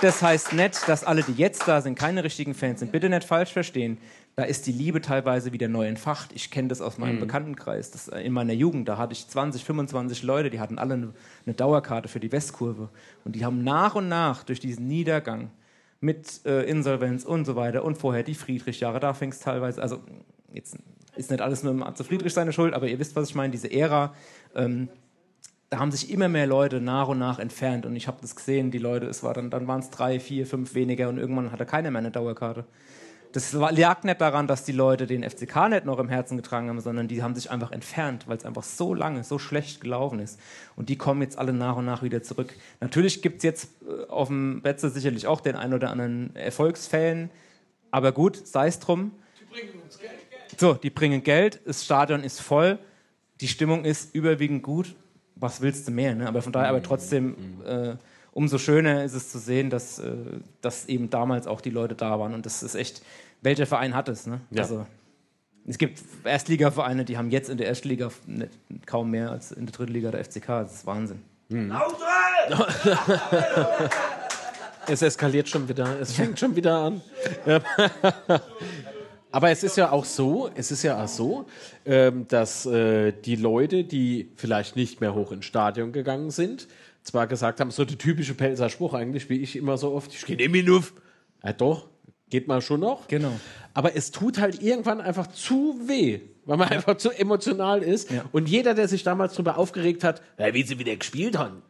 das heißt nicht, dass alle, die jetzt da sind, keine richtigen Fans sind. Bitte nicht falsch verstehen. Da ist die Liebe teilweise wieder neu entfacht. Ich kenne das aus meinem Mhm. Bekanntenkreis. Das, äh, in meiner Jugend, da hatte ich 20, 25 Leute, die hatten alle eine, eine Dauerkarte für die Westkurve. Und die haben nach und nach durch diesen Niedergang mit äh, Insolvenz und so weiter und vorher die Friedrich-Jahre, da fing es teilweise, also jetzt ist nicht alles nur im Arzt Friedrich seine Schuld, aber ihr wisst, was ich meine, diese Ära, ähm, da haben sich immer mehr Leute nach und nach entfernt und ich habe das gesehen, die Leute, es war dann, dann waren es drei, vier, fünf weniger und irgendwann hatte keiner mehr eine Dauerkarte. Das lag nicht daran, dass die Leute den FCK nicht noch im Herzen getragen haben, sondern die haben sich einfach entfernt, weil es einfach so lange, so schlecht gelaufen ist. Und die kommen jetzt alle nach und nach wieder zurück. Natürlich gibt es jetzt äh, auf dem Betze sicherlich auch den einen oder anderen Erfolgsfan, aber gut, sei es drum. So, die bringen Geld, das Stadion ist voll, die Stimmung ist überwiegend gut. Was willst du mehr? Ne? Aber von daher, aber trotzdem, äh, umso schöner ist es zu sehen, dass, äh, dass eben damals auch die Leute da waren. Und das ist echt, welcher Verein hat es? Ne? Ja. Also, es gibt Erstligavereine, die haben jetzt in der Erstliga nicht, kaum mehr als in der dritten Liga der FCK. Das ist Wahnsinn. (laughs) Es eskaliert schon wieder. Es fängt schon wieder an. (laughs) Aber es ist ja auch so, es ist ja auch so, ähm, dass äh, die Leute, die vielleicht nicht mehr hoch ins Stadion gegangen sind, zwar gesagt haben, so der typische Pelzer Spruch eigentlich, wie ich immer so oft, ich gehe nicht mehr auf. Ja doch, geht mal schon noch. Genau. Aber es tut halt irgendwann einfach zu weh, weil man einfach zu emotional ist. Ja. Und jeder, der sich damals darüber aufgeregt hat, ja, wie sie wieder gespielt haben,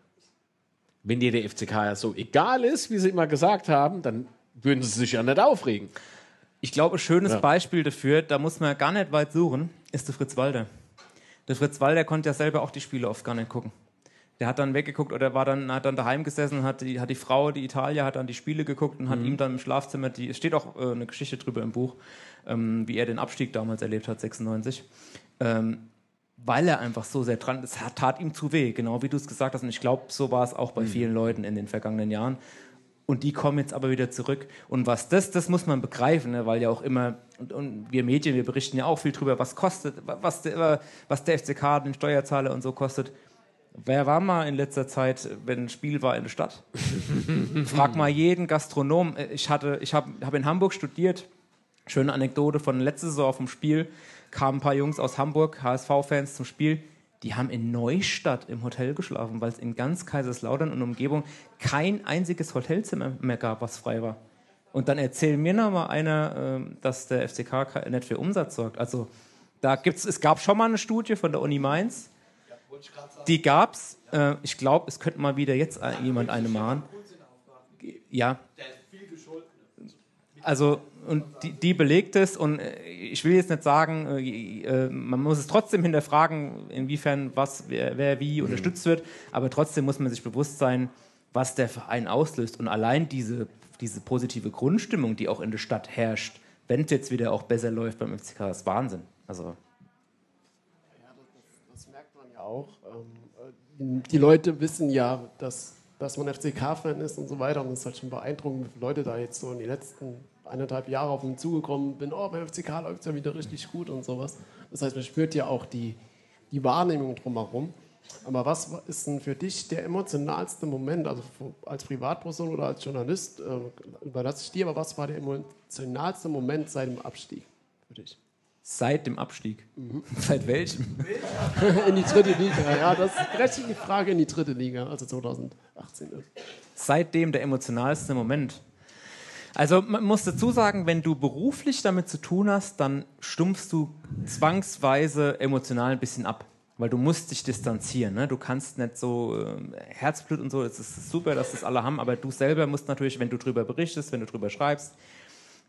wenn dir der FCK ja so egal ist, wie sie immer gesagt haben, dann würden sie sich ja nicht aufregen. Ich glaube, ein schönes Ja. Beispiel dafür, da muss man gar nicht weit suchen, ist der Fritz Walder. Der Fritz Walder konnte ja selber auch die Spiele oft gar nicht gucken. Der hat dann weggeguckt oder war dann, hat dann daheim gesessen, hat die, hat die Frau, die Italia, hat dann die Spiele geguckt und hat ihm dann im Schlafzimmer, die, es steht auch äh, eine Geschichte drüber im Buch, ähm, wie er den Abstieg damals erlebt hat, 96. Ähm, weil er einfach so sehr dran ist, tat ihm zu weh, genau wie du es gesagt hast. Und ich glaube, so war es auch bei vielen Leuten in den vergangenen Jahren. Und die kommen jetzt aber wieder zurück. Und was das, das muss man begreifen, ne? weil ja auch immer, und, und wir Medien, wir berichten ja auch viel drüber, was kostet, was der, was der FCK, den Steuerzahler und so kostet. Wer war mal in letzter Zeit, wenn ein Spiel war in der Stadt? (laughs) Frag mal jeden Gastronom. Ich, hatte, ich habe hab in Hamburg studiert. Schöne Anekdote von letzter Saison vom Spiel. Kamen ein paar Jungs aus Hamburg, HSV-Fans zum Spiel. Die haben in Neustadt im Hotel geschlafen, weil es in ganz Kaiserslautern und Umgebung kein einziges Hotelzimmer mehr gab, was frei war. Und dann erzählt mir noch mal einer, ähm, dass der FCK nicht für Umsatz sorgt. Also da gibt's, es gab schon mal eine Studie von der Uni Mainz. Die gab's. Äh, ich glaube, es könnte mal wieder jetzt jemand eine machen. Ja. Also, und die, die belegt es und äh, ich will jetzt nicht sagen, äh, äh, man muss es trotzdem hinterfragen, inwiefern was, wer, wer wie unterstützt wird, aber trotzdem muss man sich bewusst sein, was der Verein auslöst. Und allein diese, diese positive Grundstimmung, die auch in der Stadt herrscht, wenn es jetzt wieder auch besser läuft beim FCK, ist Wahnsinn. Also, Das merkt man ja auch. Ähm, äh, die Leute wissen ja, dass, dass man FCK-Fan ist und so weiter. Und es ist halt schon beeindruckend, wie viele Leute da jetzt so in den letzten eineinhalb Jahren auf ihn zugekommen bin. Oh, beim FCK läuft es ja wieder richtig gut und sowas. Das heißt, man spürt ja auch die, die Wahrnehmung drumherum. Aber was ist denn für dich der emotionalste Moment, also als Privatperson oder als Journalist, äh, überlasse ich dir, aber was war der emotionalste Moment seit dem Abstieg für dich? Seit dem Abstieg. Seit welchem? (laughs) in die dritte Liga. Ja, das ist die Frage in die dritte Liga, also 2018. ist. Seitdem der emotionalste Moment. Also man muss dazu sagen, wenn du beruflich damit zu tun hast, dann stumpfst du zwangsweise emotional ein bisschen ab. Weil du musst dich distanzieren. Ne? Du kannst nicht so äh, Herzblut und so, es ist super, dass das alle haben, aber du selber musst natürlich, wenn du drüber berichtest, wenn du drüber schreibst,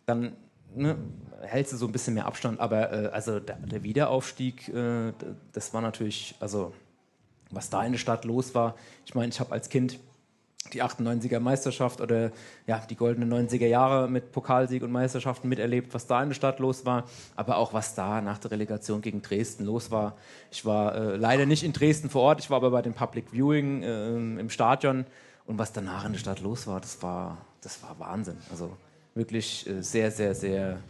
dann ne, hältst du so ein bisschen mehr Abstand. Aber äh, also der, der Wiederaufstieg, äh, das war natürlich, also was da in der Stadt los war. Ich meine, ich habe als Kind die 98er Meisterschaft oder ja, die goldenen 90er Jahre mit Pokalsieg und Meisterschaften miterlebt, was da in der Stadt los war, aber auch was da nach der Relegation gegen Dresden los war. Ich war äh, leider nicht in Dresden vor Ort, ich war aber bei dem Public Viewing äh, im Stadion und was danach in der Stadt los war, das war, das war Wahnsinn. Also wirklich äh, sehr, sehr, sehr,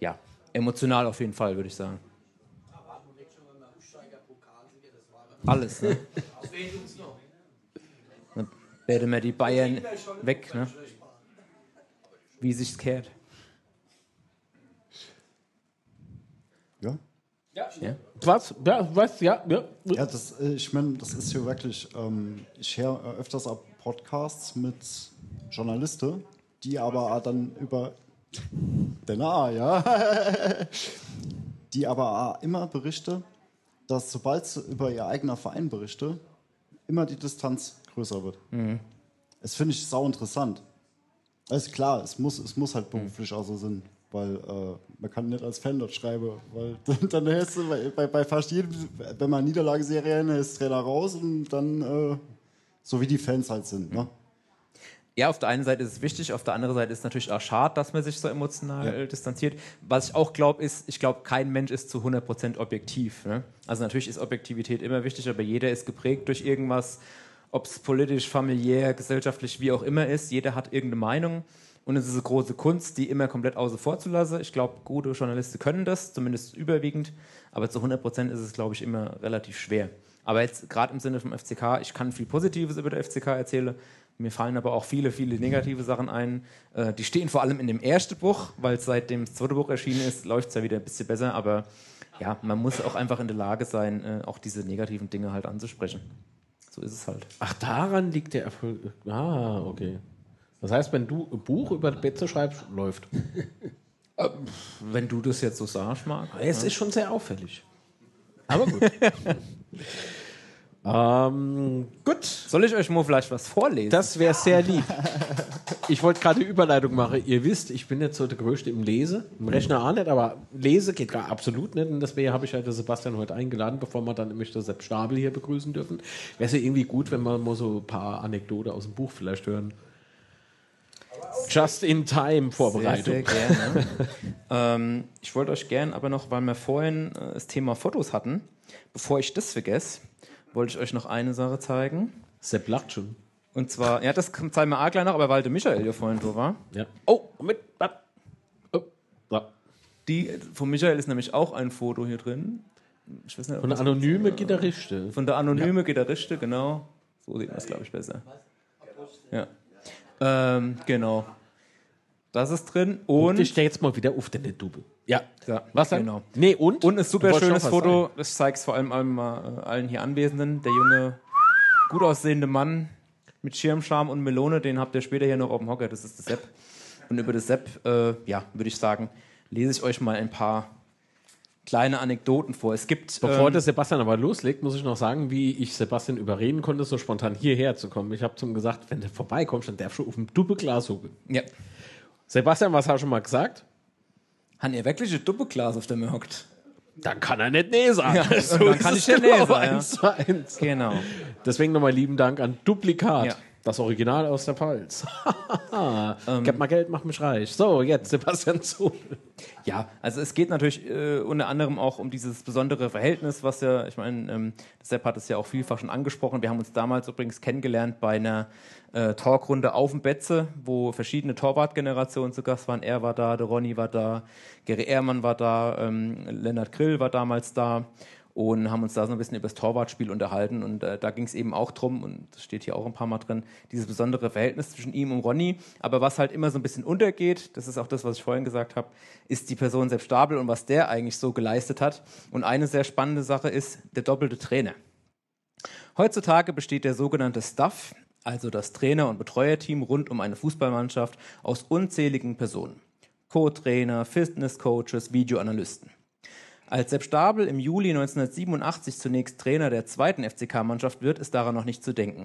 ja, emotional auf jeden Fall, würde ich sagen. Alles, ne? Dann werden wir die Bayern weg, ne? Wie sich's kehrt. Ja? Ja. Was? Ja, was? Ja, ja. Ja, das, äh, ich meine, das ist hier wirklich, ähm, ich höre öfters auch Podcasts mit Journalisten, die aber auch dann über den A, ja, (laughs) die aber auch immer berichten, dass sobald sie über ihr eigener Verein berichten, immer die Distanz größer wird. Das finde ich sau interessant. Also klar, es muss, es muss halt beruflich auch so sein, weil äh, man kann nicht als Fan dort schreiben, weil (laughs) dann, dann hältst du bei, bei, bei fast jedem, wenn man Niederlageserien ist Trainer raus und dann äh, so wie die Fans halt sind. Ne? Ja, auf der einen Seite ist es wichtig, auf der anderen Seite ist es natürlich auch schade, dass man sich so emotional Ja. distanziert. Was ich auch glaube, ist, ich glaube, kein Mensch ist zu 100% objektiv. Ne? Also natürlich ist Objektivität immer wichtig, aber jeder ist geprägt durch irgendwas, ob es politisch, familiär, gesellschaftlich, wie auch immer ist. Jeder hat irgendeine Meinung. Und es ist eine große Kunst, die immer komplett außen vor zu lassen. Ich glaube, gute Journalisten können das, zumindest überwiegend. Aber zu 100% ist es, glaube ich, immer relativ schwer. Aber jetzt gerade im Sinne vom FCK, ich kann viel Positives über der FCK erzählen. Mir fallen aber auch viele, viele negative Sachen ein. Äh, die stehen vor allem in dem ersten Buch, weil seitdem das zweite Buch erschienen ist, läuft es ja wieder ein bisschen besser. Aber ja, man muss auch einfach in der Lage sein, äh, auch diese negativen Dinge halt anzusprechen. So ist es halt. Ach, daran liegt der Erfolg. Ah, okay. Das heißt, wenn du ein Buch über Betze schreibst, läuft. (laughs) Wenn du das jetzt so sagst, Marc. Es ist schon sehr auffällig. Aber gut. (laughs) ähm, gut. Soll ich euch mal vielleicht was vorlesen? Das wäre sehr lieb. Ich wollte gerade die Überleitung machen. Ihr wisst, ich bin jetzt so der Größte im Lese. Im Rechner auch nicht, aber Lese geht gar absolut nicht. Und deswegen habe ich halt den Sebastian heute eingeladen, bevor wir dann nämlich den Sepp Stabel hier begrüßen dürfen. Wäre es ja irgendwie gut, wenn wir mal so ein paar Anekdoten aus dem Buch vielleicht hören. Just in time Vorbereitung. Sehr, sehr gerne. (laughs) ähm, ich wollte euch gern aber noch, weil wir vorhin äh, das Thema Fotos hatten, bevor ich das vergesse, wollte ich euch noch eine Sache zeigen. Sepp lacht schon. Und zwar, ja, das zeigen wir auch gleich noch, aber weil der Michael hier vorhin so war. Ja. Oh, mit. Oh, ja. Die, von Michael ist nämlich auch ein Foto hier drin. Ich weiß nicht, Von der anonyme Gitarriste. Von der anonyme Gitarriste, genau. So sieht man es, glaube ich, besser. Ja. Ähm, genau. Das ist drin. Und ich stehe jetzt mal wieder auf deine Dube. Ja. ja, Was dann? Genau. Nee, und? Und ein super Du schönes Foto, das zeigt es vor allem allen, äh, allen hier Anwesenden. Der junge, gut aussehende Mann mit Schirmscham und Melone, den habt ihr später hier noch auf dem Hocker, das ist der Sepp. Und über das Sepp, äh, ja, würde ich sagen, lese ich euch mal ein paar kleine Anekdoten vor. Es gibt. Bevor ähm, der Sebastian aber loslegt, muss ich noch sagen, wie ich Sebastian überreden konnte, so spontan hierher zu kommen. Ich habe zum gesagt, wenn der vorbeikommt, dann darf schon auf dem Duppeglas hocken. ja. Sebastian, was hast du schon mal gesagt? Haben ihr wirklich ein Doppelglas, auf dem hockt? Dann kann er nicht nee sagen. Ja, (laughs) dann kann ich ja nee genau, sagen, ja. Genau. Deswegen nochmal lieben Dank an Duplikat. Ja. Das Original aus der Pfalz. (laughs) Gib mal Geld, mach mich reich. So, jetzt Sebastian zu. Ja, also es geht natürlich äh, unter anderem auch um dieses besondere Verhältnis, was ja, ich meine, ähm, Sepp hat es ja auch vielfach schon angesprochen. Wir haben uns damals übrigens kennengelernt bei einer äh, Talkrunde auf dem Betze, wo verschiedene Torwartgenerationen zu Gast waren. Er war da, der Ronny war da, Gary Ehrmann war da, ähm, Lennart Grill war damals da und haben uns da so ein bisschen über das Torwartspiel unterhalten. Und äh, da ging es eben auch drum, und das steht hier auch ein paar Mal drin, dieses besondere Verhältnis zwischen ihm und Ronny. Aber was halt immer so ein bisschen untergeht, das ist auch das, was ich vorhin gesagt habe, ist die Person Sepp Stabel und was der eigentlich so geleistet hat. Und eine sehr spannende Sache ist der doppelte Trainer. Heutzutage besteht der sogenannte Staff Also das Trainer- und Betreuerteam rund um eine Fußballmannschaft aus unzähligen Personen. Co-Trainer, Fitnesscoaches, Videoanalysten. Als Sepp Stabel im Juli 1987 zunächst Trainer der zweiten FCK-Mannschaft wird, ist daran noch nicht zu denken.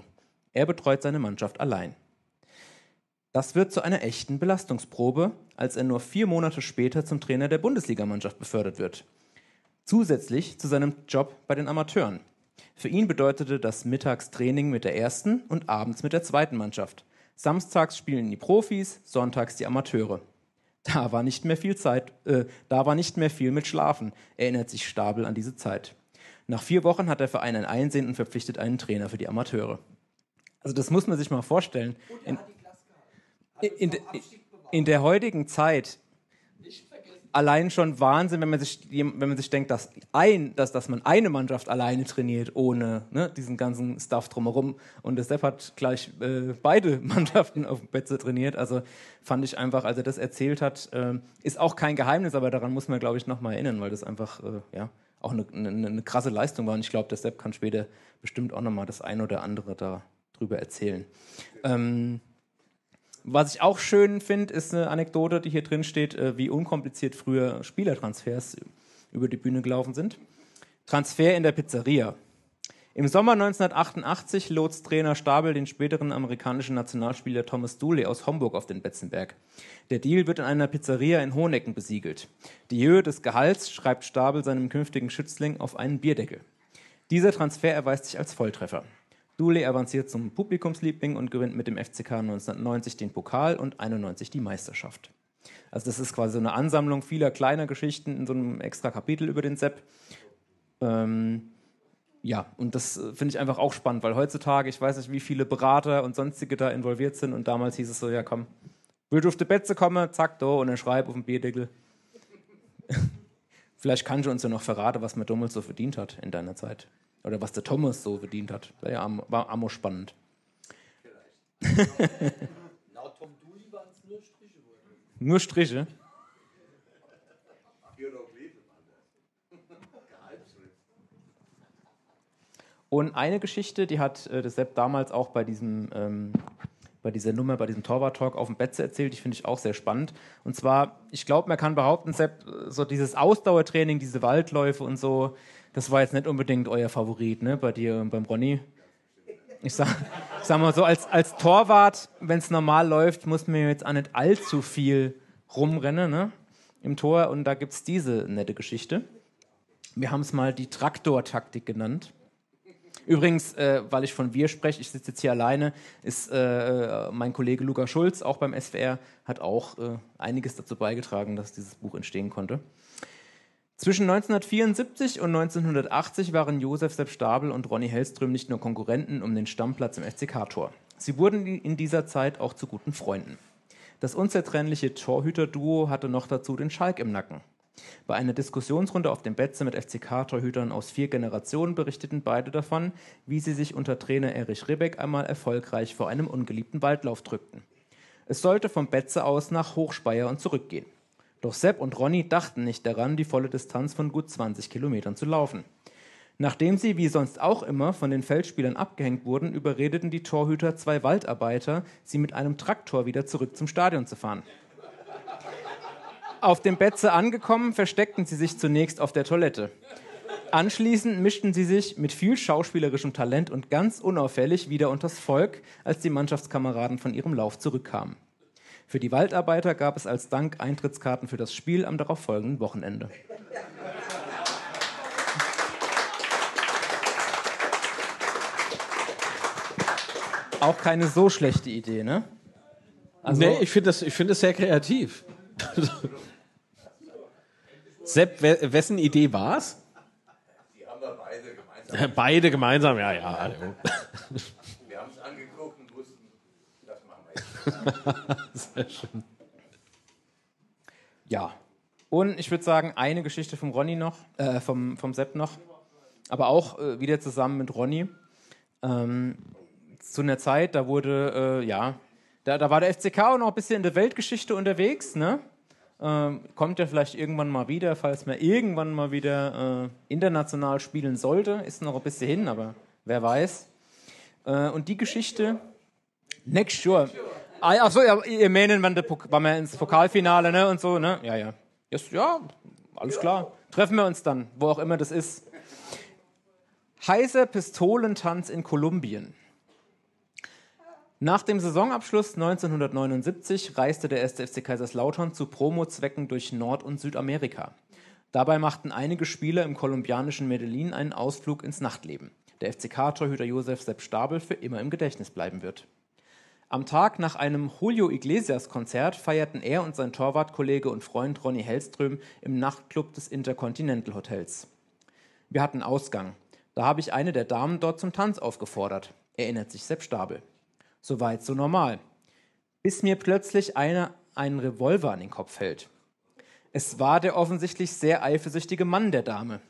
Er betreut seine Mannschaft allein. Das wird zu einer echten Belastungsprobe, als er nur vier Monate später zum Trainer der Bundesligamannschaft befördert wird. Zusätzlich zu seinem Job bei den Amateuren. Für ihn bedeutete das Mittagstraining mit der ersten und abends mit der zweiten Mannschaft. Samstags spielen die Profis, sonntags die Amateure. (laughs) Da war nicht mehr viel Zeit, äh, da war nicht mehr viel mit Schlafen, erinnert sich Stabel an diese Zeit. Nach vier Wochen hat der Verein ein Einsehen und verpflichtet einen Trainer für die Amateure. Also das muss man sich mal vorstellen. In, in, in, in der heutigen Zeit allein schon Wahnsinn, wenn man sich, wenn man sich denkt, dass, ein, dass, dass man eine Mannschaft alleine trainiert, ohne ne, diesen ganzen Stuff drumherum. Und der Sepp hat gleich äh, beide (laughs) Mannschaften auf dem Betze trainiert. Also fand ich einfach, als er das erzählt hat, äh, ist auch kein Geheimnis, aber daran muss man, glaube ich, nochmal erinnern, weil das einfach, äh, ja, auch eine, eine, eine, krasse Leistung war. Und ich glaube, der Sepp kann später bestimmt auch nochmal das ein oder andere darüber erzählen. Ähm, was ich auch schön finde, ist eine Anekdote, die hier drin steht, äh, wie unkompliziert früher Spielertransfers über die Bühne gelaufen sind. Transfer in der Pizzeria. Im Sommer 1988 lotst Trainer Stabel den späteren amerikanischen Nationalspieler Thomas Dooley aus Homburg auf den Betzenberg. Der Deal wird in einer Pizzeria in Honecken besiegelt. Die Höhe des Gehalts schreibt Stabel seinem künftigen Schützling auf einen Bierdeckel. Dieser Transfer erweist sich als Volltreffer. Dooley avanciert zum Publikumsliebling und gewinnt mit dem FCK 1990 den Pokal und 91 die Meisterschaft. Also das ist quasi so eine Ansammlung vieler kleiner Geschichten in so einem extra Kapitel über den Sepp. Ähm, ja, und das äh, finde ich einfach auch spannend, weil heutzutage, ich weiß nicht, wie viele Berater und sonstige da involviert sind und damals hieß es so, ja komm, will du auf die Betze kommen, zack, do, und dann schreib auf den Bierdeckel. (laughs) Vielleicht kannst du uns ja noch verraten, was damals so verdient hat in deiner Zeit. Oder was der Thomas so verdient hat. War ja war ammo spannend. Laut Tom Dooley waren es nur Striche. Nur Striche? Und eine Geschichte, die hat äh, der Sepp damals auch bei diesem ähm, bei dieser Nummer, bei diesem Torwart-Talk auf dem Betze erzählt, die finde ich auch sehr spannend. Und zwar, ich glaube, man kann behaupten, Sepp, so dieses Ausdauertraining, diese Waldläufe und so, das war jetzt nicht unbedingt euer Favorit, ne, bei dir und beim Ronny. Ich sag, sag mal so, als, als Torwart, wenn es normal läuft, muss man jetzt auch nicht allzu viel rumrennen, ne, im Tor. Und da gibt es diese nette Geschichte. Wir haben es mal die Traktor-Taktik genannt. Übrigens, äh, weil ich von wir spreche, ich sitze jetzt hier alleine, ist äh, mein Kollege Luca Schulz, auch beim SWR, hat auch äh, einiges dazu beigetragen, dass dieses Buch entstehen konnte. Zwischen 1974 und 1980 waren Josef Sepp Stabel und Ronny Hellström nicht nur Konkurrenten um den Stammplatz im FCK-Tor. Sie wurden in dieser Zeit auch zu guten Freunden. Das unzertrennliche Torhüter-Duo hatte noch dazu den Schalk im Nacken. Bei einer Diskussionsrunde auf dem Betze mit FCK-Torhütern aus vier Generationen berichteten beide davon, wie sie sich unter Trainer Erich Ribbeck einmal erfolgreich vor einem ungeliebten Waldlauf drückten. Es sollte vom Betze aus nach Hochspeyer und zurückgehen. Doch Sepp und Ronny dachten nicht daran, die volle Distanz von gut 20 Kilometern zu laufen. Nachdem sie, wie sonst auch immer, von den Feldspielern abgehängt wurden, überredeten die Torhüter zwei Waldarbeiter, sie mit einem Traktor wieder zurück zum Stadion zu fahren. Auf dem Betze angekommen, versteckten sie sich zunächst auf der Toilette. Anschließend mischten sie sich mit viel schauspielerischem Talent und ganz unauffällig wieder unters Volk, als die Mannschaftskameraden von ihrem Lauf zurückkamen. Für die Waldarbeiter gab es als Dank Eintrittskarten für das Spiel am darauffolgenden Wochenende. Auch keine so schlechte Idee, ne? Also, nee, ich finde das, find das sehr kreativ. (laughs) Sepp, wessen Idee war es? Die haben wir beide gemeinsam. Beide gemeinsam, ja, ja. (laughs) Wir haben es angeguckt und wussten, das machen wir jetzt. (laughs) Sehr schön. Ja. Und ich würde sagen, eine Geschichte vom Ronny noch, äh, vom, vom Sepp noch, aber auch äh, wieder zusammen mit Ronny. Ähm, zu einer Zeit, da wurde, äh, ja, da, da war der FCK auch noch ein bisschen in der Weltgeschichte unterwegs, ne? Ähm, kommt ja vielleicht irgendwann mal wieder, falls man irgendwann mal wieder äh, international spielen sollte. Ist noch ein bisschen hin, aber wer weiß. Äh, und die Geschichte, Next Sure. Ah, ach so, ja, ihr meinen, Pok wenn wir ins Pokalfinale, ne, und so, ne? Ja, ja. Yes, ja, alles klar. Treffen wir uns dann, wo auch immer das ist. Heißer Pistolentanz in Kolumbien. Nach dem Saisonabschluss 1979 reiste der 1. FC Kaiserslautern zu Promozwecken durch Nord- und Südamerika. Dabei machten einige Spieler im kolumbianischen Medellin einen Ausflug ins Nachtleben. Der FCK-Torhüter Josef Sepp Stabel für immer im Gedächtnis bleiben wird. Am Tag nach einem Julio Iglesias-Konzert feierten er und sein Torwartkollege und Freund Ronny Hellström im Nachtclub des Intercontinental Hotels. Wir hatten Ausgang. Da habe ich eine der Damen dort zum Tanz aufgefordert, erinnert sich Sepp Stabel. Soweit so normal. Bis mir plötzlich einer einen Revolver an den Kopf hält. Es war der offensichtlich sehr eifersüchtige Mann der Dame.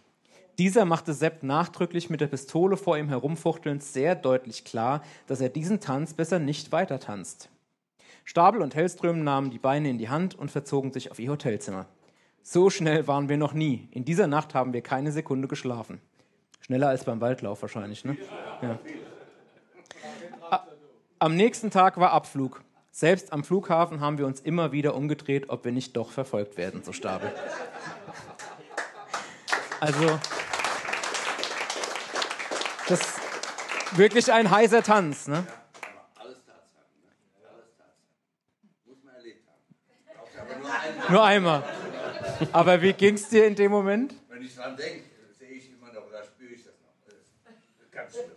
Dieser machte Sepp nachdrücklich mit der Pistole vor ihm herumfuchtelnd sehr deutlich klar, dass er diesen Tanz besser nicht weiter tanzt. Stabel und Hellström nahmen die Beine in die Hand und verzogen sich auf ihr Hotelzimmer. So schnell waren wir noch nie. In dieser Nacht haben wir keine Sekunde geschlafen. Schneller als beim Waldlauf wahrscheinlich, ne? Ja. Am nächsten Tag war Abflug. Selbst am Flughafen haben wir uns immer wieder umgedreht, ob wir nicht doch verfolgt werden, so Stabel. Also, das ist wirklich ein heißer Tanz, ne? Alles Tatsachen. Alles Tatsachen. Muss man erlebt haben. Aber nur einmal. Nur einmal. Aber wie ging's dir in dem Moment? Wenn ich dran denke, sehe ich immer noch, da spüre ich das noch. Das ist ganz schlimm.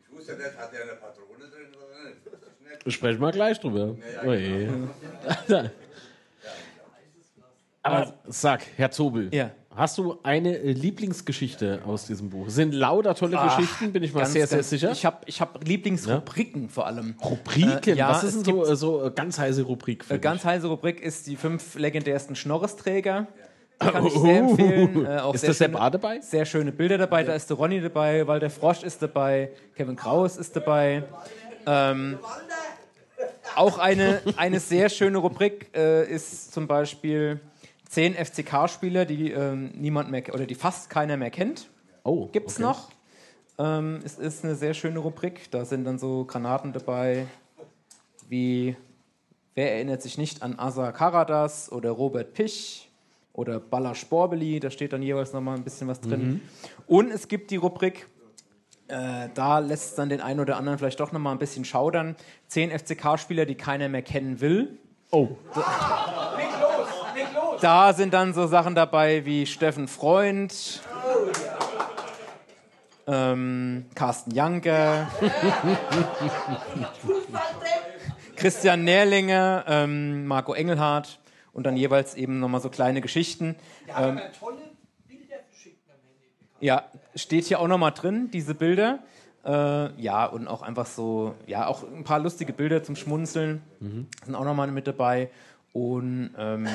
Ich wusste nicht, hat er eine Patrone drin oder nicht? Sprechen wir gleich drüber. Ja, Oh je. (laughs) Aber sag, Herr Zobel, Ja. Hast du eine äh, Lieblingsgeschichte aus diesem Buch? Sind lauter tolle Ach, Geschichten, bin ich mal Ganz, sehr, sehr ganz- sicher. Ich habe ich hab Lieblingsrubriken vor allem. Rubriken? Äh, ja, Was ist denn so, äh, so äh, ganz heiße Rubrik Äh, ganz heiße Rubrik ist die fünf legendärsten Schnorresträger. Kann ich sehr empfehlen. Äh, auch Ist sehr das der schöne- Bar dabei? Sehr schöne Bilder dabei. Da ist der Ronny dabei, Walter Frosch ist dabei, Kevin Kraus ist dabei. Ähm, auch eine, eine sehr schöne Rubrik äh, ist zum Beispiel zehn FCK-Spieler, die ähm, niemand mehr oder die fast keiner mehr kennt. Oh, Gibt's okay. noch? Ähm, es ist eine sehr schöne Rubrik. Da sind dann so Granaten dabei, wie wer erinnert sich nicht an Asa Karadas oder Robert Pich oder Balla Sporbeli. Da steht dann jeweils nochmal ein bisschen was drin. Mhm. Und es gibt die Rubrik, äh, da lässt es dann den einen oder anderen vielleicht doch nochmal ein bisschen schaudern. Zehn FCK-Spieler, die keiner mehr kennen will. Oh. Da (laughs) sind dann so Sachen dabei wie Steffen Freund, ähm, Carsten Janker, Christian Nährlinger, ähm, Marco Engelhardt und dann jeweils eben nochmal so kleine Geschichten. Ähm, ja, steht hier auch nochmal drin, diese Bilder. Äh, ja, und auch einfach so, ja, auch ein paar lustige Bilder zum Schmunzeln sind auch nochmal mit dabei. Und ähm,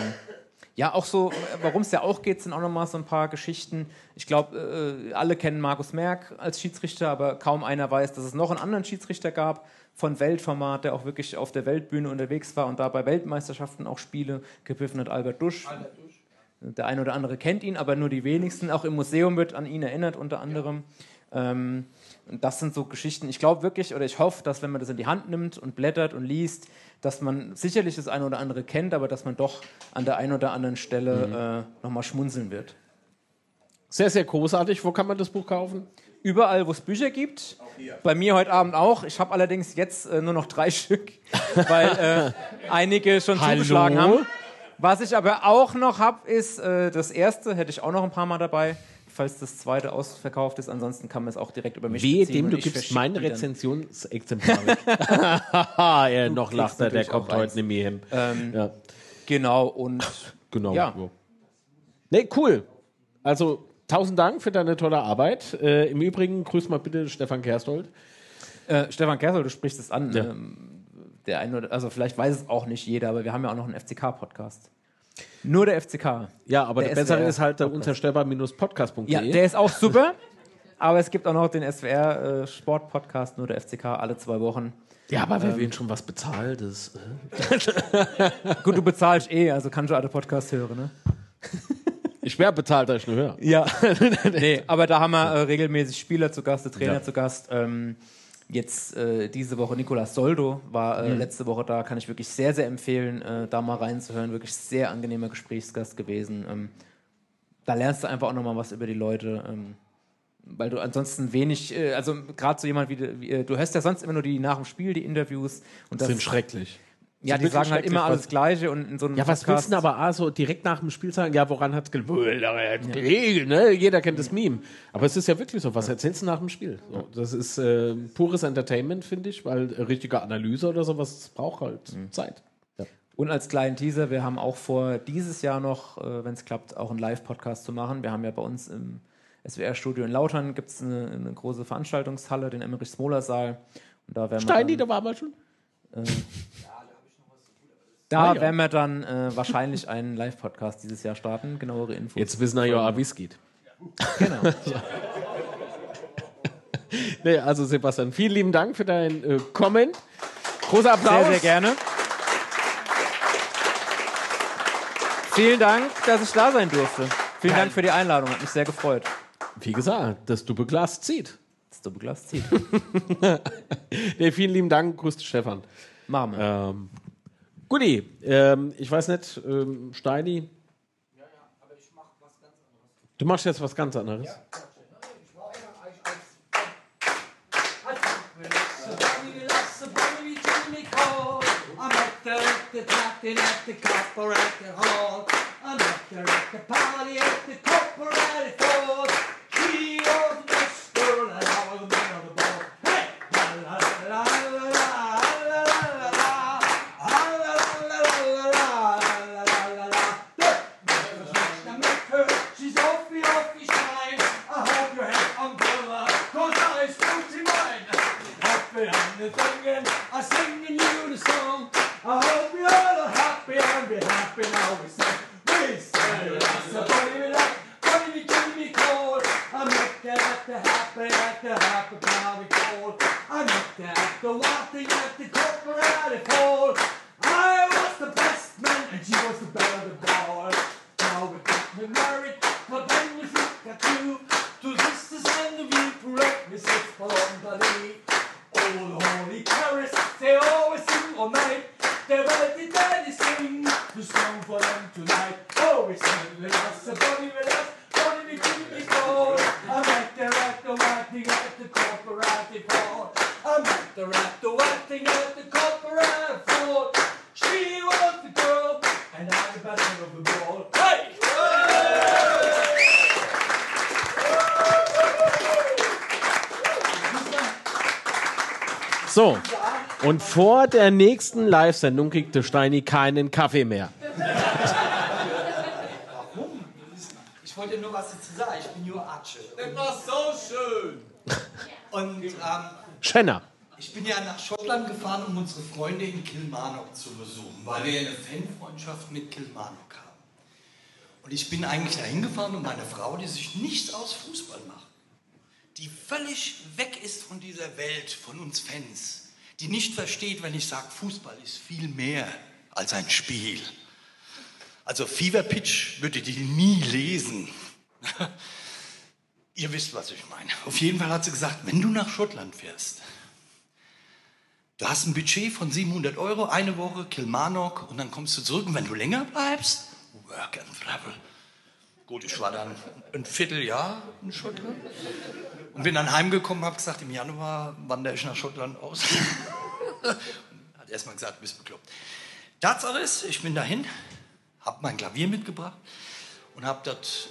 ja, auch so, warum es ja auch geht, sind auch nochmal so ein paar Geschichten. Ich glaube, äh, alle kennen Markus Merck als Schiedsrichter, aber kaum einer weiß, dass es noch einen anderen Schiedsrichter gab von Weltformat, der auch wirklich auf der Weltbühne unterwegs war und da bei Weltmeisterschaften auch Spiele gepfiffen hat, Albert Dusch. Der eine oder andere kennt ihn, aber nur die wenigsten. Auch im Museum wird an ihn erinnert, unter anderem. Ähm, und das sind so Geschichten. Ich glaube wirklich, oder ich hoffe, dass wenn man das in die Hand nimmt und blättert und liest, dass man sicherlich das eine oder andere kennt, aber dass man doch an der einen oder anderen Stelle äh, nochmal schmunzeln wird. Sehr, sehr großartig. Wo kann man das Buch kaufen? Überall, wo es Bücher gibt. Bei mir heute Abend auch. Ich habe allerdings jetzt äh, nur noch drei (laughs) Stück, weil äh, einige schon Hallo? zugeschlagen haben. Was ich aber auch noch habe, ist äh, das erste, hätte ich auch noch ein paar Mal dabei, falls das zweite ausverkauft ist. Ansonsten kann man es auch direkt über mich Wehe dem, du gibst dann. Rezensionsexemplare (laughs) weg. ja, noch lacht er, der kommt heute nicht mehr hin. Ähm, Ja, Genau, und genau. ja. Nee, cool. Also, tausend Dank für deine tolle Arbeit. Äh, Im Übrigen, grüß mal bitte Stefan Kerstold. Äh, Stefan Kersel, du sprichst es an. Ja. Ähm, der eine oder, also vielleicht weiß es auch nicht jeder, aber wir haben ja auch noch einen FCK-Podcast. Nur der FCK. Ja, aber Der der, bessere SWR ist halt der Podcast. unzerstörbar-podcast.de. Ja, der ist auch (laughs) super. aber es gibt auch noch den SWR äh, Sport-Podcast, nur der FCK, alle zwei Wochen. Ja, aber wer Ähm, will schon was bezahlt ist. äh? (laughs) Gut, du bezahlst eh, also kannst du alle Podcasts hören, ne? (laughs) Ich wäre bezahlt, dass ich nur höre. Ja. nee, aber da haben wir äh, regelmäßig Spieler zu Gast, Trainer Ja. zu Gast. Ähm, jetzt äh, diese Woche Nicolas Soldo war äh, Mhm. letzte Woche da, kann ich wirklich sehr, sehr empfehlen, äh, da mal reinzuhören. Wirklich sehr angenehmer Gesprächsgast gewesen. Ähm, da lernst du einfach auch nochmal was über die Leute. Ähm, weil du ansonsten wenig, äh, also gerade so jemand wie, du- wie äh, du hörst ja sonst immer nur die nach dem Spiel, die Interviews. Und das sind schrecklich. Ja, die sagen halt immer alles Gleiche und in so einem Ja, was willst du denn aber auch so direkt nach dem Spiel sagen? Ja, woran hat es gelegen? Ne? Jeder kennt das Meme. Aber es ist ja wirklich so. Was erzählst du nach dem Spiel? So, das ist äh, pures Entertainment, finde ich, weil äh, richtige Analyse oder sowas braucht halt Mhm. Zeit. Ja. Und als kleinen Teaser, wir haben auch vor, dieses Jahr noch, äh, wenn es klappt, auch einen Live-Podcast zu machen. Wir haben ja bei uns im SWR-Studio in Lautern gibt es eine, eine große Veranstaltungshalle, den Emmerich-Smoler-Saal. Und da werden Steini, wir da war wir schon. äh, da Ah, ja. werden wir dann äh, wahrscheinlich einen Live-Podcast dieses Jahr starten. Genauere Infos. Jetzt wissen wir ja, wie es geht. Genau. (laughs) Nee, also Sebastian, vielen lieben Dank für dein äh, Comment. Großer Applaus. Sehr, sehr gerne. Vielen Dank, dass ich da sein durfte. Vielen Dank für die Einladung, hat mich sehr gefreut. Wie gesagt, das Doppelglas zieht. Das Doppelglas zieht. (laughs) nee, vielen lieben Dank, grüß dich, Stefan. Machen wir. Ähm, Guti, ähm, ich weiß nicht, ähm, Steini. Du machst jetzt was ganz anderes. She's I hope you're all happy and be happy now. We sing, we sing. That's a we body we keep me cold. I make that at the happy, at the happy party cold. I make that at the walking at the corporate fall. Und vor der nächsten Live-Sendung kriegt der Steini keinen Kaffee mehr. Warum? Ich wollte nur was dazu sagen. Ich bin nur Atsche. Das war so schön. Und ähm, Schenner. ich bin ja nach Schottland gefahren, um unsere Freunde in Kilmarnock zu besuchen, weil wir eine Fanfreundschaft mit Kilmarnock haben. Und ich bin eigentlich dahin gefahren, um meine Frau, die sich nichts aus Fußball macht, die völlig weg ist von dieser Welt, von uns Fans, die nicht versteht, wenn ich sage, Fußball ist viel mehr als ein Spiel. Also Fever Pitch würde die nie lesen. (laughs) Ihr wisst, was ich meine. Auf jeden Fall hat sie gesagt, wenn du nach Schottland fährst, du hast ein Budget von 700 Euro, eine Woche, Kilmarnock und dann kommst du zurück und wenn du länger bleibst, work and travel. Gut, ich war dann ein Vierteljahr in Schottland und bin dann heimgekommen, habe gesagt, im Januar wandere ich nach Schottland aus. (laughs) Hat erstmal gesagt, du bist bekloppt. Tatsache ist, ich bin dahin, habe mein Klavier mitgebracht und habe dort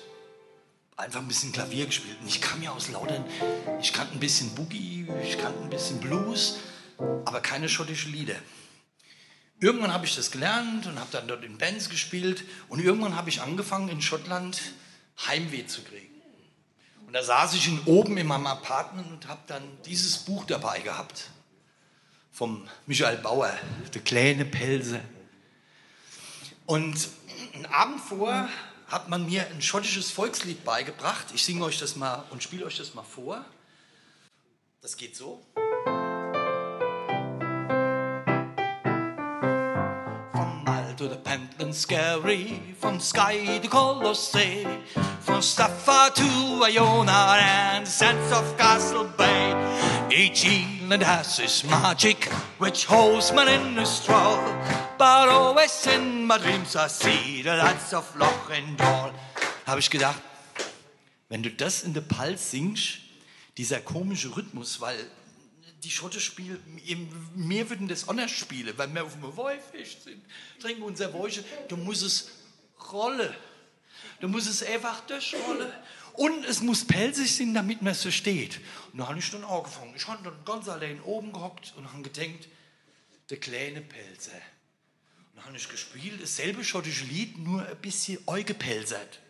einfach ein bisschen Klavier gespielt. Und ich kam ja aus Laudern, ich kannte ein bisschen Boogie, ich kannte ein bisschen Blues, aber keine schottische Lieder. Irgendwann habe ich das gelernt und habe dann dort in Bands gespielt und irgendwann habe ich angefangen in Schottland Heimweh zu kriegen. Und da saß ich in, oben in meinem Apartment und habe dann dieses Buch dabei gehabt vom Michael Bauer, Der kleine Pelze. Und einen Abend vor hat man mir ein schottisches Volkslied beigebracht. Ich singe euch das mal und spiele euch das mal vor. Das geht so. To the Pentland Scary, from Skye to Colossae, from Staffa to Iona and the sense of Castle Bay. Each island has its magic, which holds man in a stroll. But always in my dreams I see the lights of Loch and Doll. Habe ich gedacht, wenn du das in der Pulse singst, dieser komische Rhythmus, weil die Schotte spielt, mir würden das anders spielen, weil wir auf dem Wolfisch sind, trinken unser Wäusche, du musst es rollen. Du musst es einfach durchrollen. Und es muss pelzig sein, damit man so steht. Und da habe ich dann angefangen. Ich habe dann ganz allein oben gehockt und habe gedacht, der kleine Pelzer. Und dann habe ich gespielt, dasselbe schottische Lied, nur ein bisschen eugepelzert.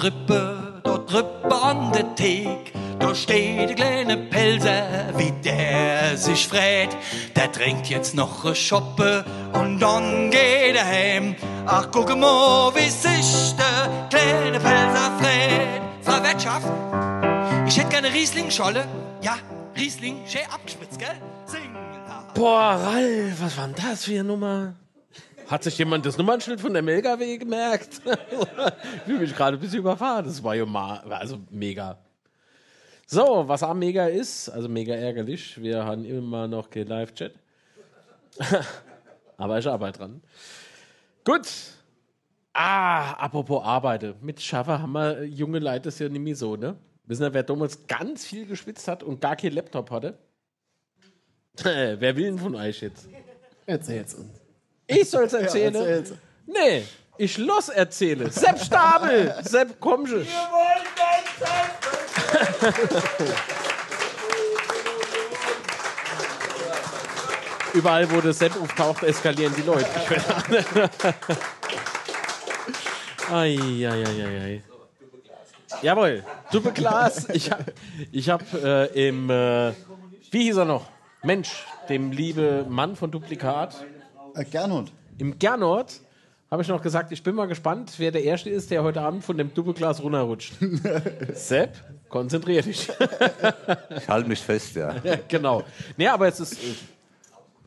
Mal, da drippe, da drippe an der Thek. Da steht der kleine Pelzer, wie der sich frät. Der trinkt jetzt noch eine Schoppe und dann geht er heim. Ach, guck mal, wie sich der kleine Pelzer frät. Frau Wirtschaft, ich hätte gerne Riesling-Scholle. Ja, Riesling, schön abgespitzt, gell? Sing. Boah, Ralf, was war denn das für eine Nummer? Hat sich jemand das Nummernschild von der LKW gemerkt? (laughs) ich fühle mich gerade ein bisschen überfahren. Das war ja also mega. So, was auch mega ist, also mega ärgerlich, wir haben immer noch kein Live-Chat. (laughs) Aber ich arbeite dran. Gut. Ah, apropos Arbeite. Mit Schaffer haben wir junge Leute das ja nicht mehr so, ne? Wissen Sie, wer damals ganz viel geschwitzt hat und gar keinen Laptop hatte? (laughs) wer will denn von euch jetzt? Erzähl's uns. Ich soll's (laughs) erzählen? Ja, erzähl's. Nee, ich los erzähle. Sepp Stabel. (laughs) Sepp, komm schon. Überall, wo der Sepp auftaucht, eskalieren die Leute. Eieieiei. Jawohl, Duppe Glas. Ich habe ich hab, äh, im, äh, wie hieß er noch? Mensch, dem liebe Mann von Duplikat. Äh, Gernot. Im Gernot habe ich noch gesagt, ich bin mal gespannt, wer der Erste ist, der heute Abend von dem Doppelglas runterrutscht. (laughs) Sepp, konzentrier dich. Ich halte mich fest, ja. (laughs) Genau. Nee, aber es ist, äh,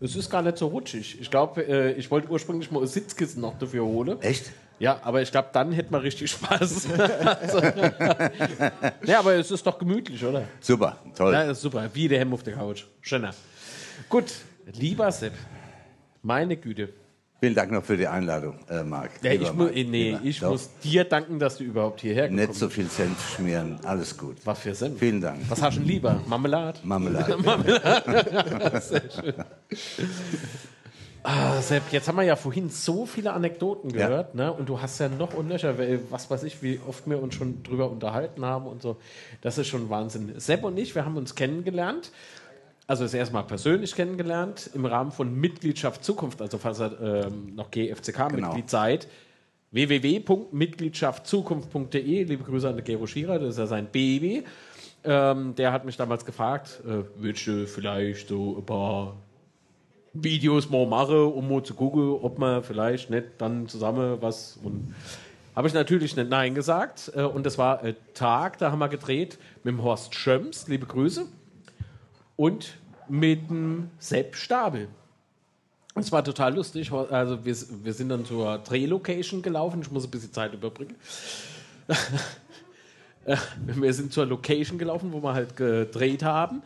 es ist gar nicht so rutschig. Ich glaube, äh, ich wollte ursprünglich mal ein Sitzkissen noch dafür holen. Echt? Ja, aber ich glaube, dann hätte man richtig Spaß. (laughs) also, ja, aber es ist doch gemütlich, oder? Super, toll. Ja, ist super. Wie der Hemm auf der Couch. Schöner. Gut, lieber Sepp, meine Güte. Vielen Dank noch für die Einladung, äh, Marc. Ja, ich, mu Marc, nee, lieber. ich Doch. muss dir danken, dass du überhaupt hierher gekommen Nicht so viel Senf schmieren, alles gut. Was für Senf? Vielen Dank. Was hast du denn lieber? Marmelade? Marmelade. (laughs) Marmelade. (laughs) Sehr schön. Ah, Sepp, jetzt haben wir ja vorhin so viele Anekdoten Ja. gehört, ne? Und du hast ja noch und nöcher, was weiß ich, wie oft wir uns schon drüber unterhalten haben und so. Das ist schon Wahnsinn. Sepp und ich, wir haben uns kennengelernt. Also das erste Mal persönlich kennengelernt im Rahmen von Mitgliedschaft Zukunft, also falls ihr ähm, noch GFCK-Mitglied Genau. seid. www.mitgliedschaftzukunft.de. Liebe Grüße an den Gero Schierer, das ist ja sein Baby. Ähm, der hat mich damals gefragt, äh, würdest du vielleicht so ein paar Videos mal machen, um mal zu gucken, ob man vielleicht nicht dann zusammen was. Und habe ich natürlich nicht Nein gesagt. Äh, Und das war ein Tag, da haben wir gedreht mit dem Horst Schöms, liebe Grüße, und mit dem Sepp Stabel. Es war total lustig. Also wir, wir sind dann zur Drehlocation gelaufen. Ich muss ein bisschen Zeit überbringen. (laughs) Wir sind zur Location gelaufen, wo wir halt gedreht haben.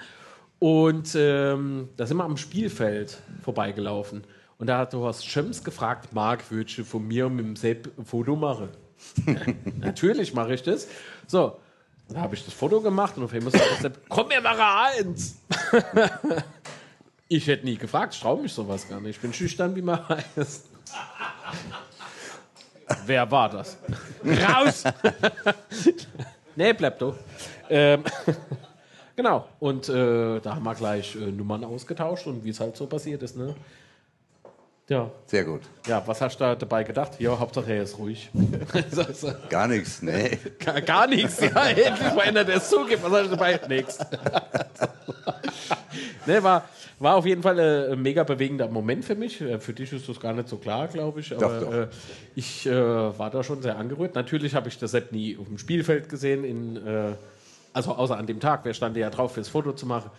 Und ähm, da sind wir am Spielfeld vorbeigelaufen. Und da hat Horst Schöms gefragt, Marc, würdest du von mir mit dem Sepp ein Foto machen? (laughs) Natürlich mache ich das. So, da habe ich das Foto gemacht und auf einmal sagt der Sepp, komm, wir machen eins. (laughs) ich hätte nie gefragt, ich traue mich sowas gar nicht. Ich bin schüchtern, wie man heißt. Wer war das? Raus! (laughs) nee, bleib doch. Ähm, (laughs) genau. Und äh, da haben wir gleich äh, Nummern ausgetauscht und wie es halt so passiert ist, ne? Ja. Sehr gut. Ja, was hast du da dabei gedacht? Ja, Hauptsache er ist ruhig. (laughs) Gar nichts, nee. gar, gar nichts. Ja, endlich mal einer, der es zugibt. Was hast du dabei? Nix. (laughs) Ne, war, war auf jeden Fall äh, ein mega bewegender Moment für mich. Äh, Für dich ist das gar nicht so klar, glaube ich. Aber Doch, doch. Äh, ich äh, war da schon sehr angerührt. Natürlich habe ich das Sepp nie auf dem Spielfeld gesehen, in, äh, also außer an dem Tag. Wer stand ja drauf, fürs Foto zu machen.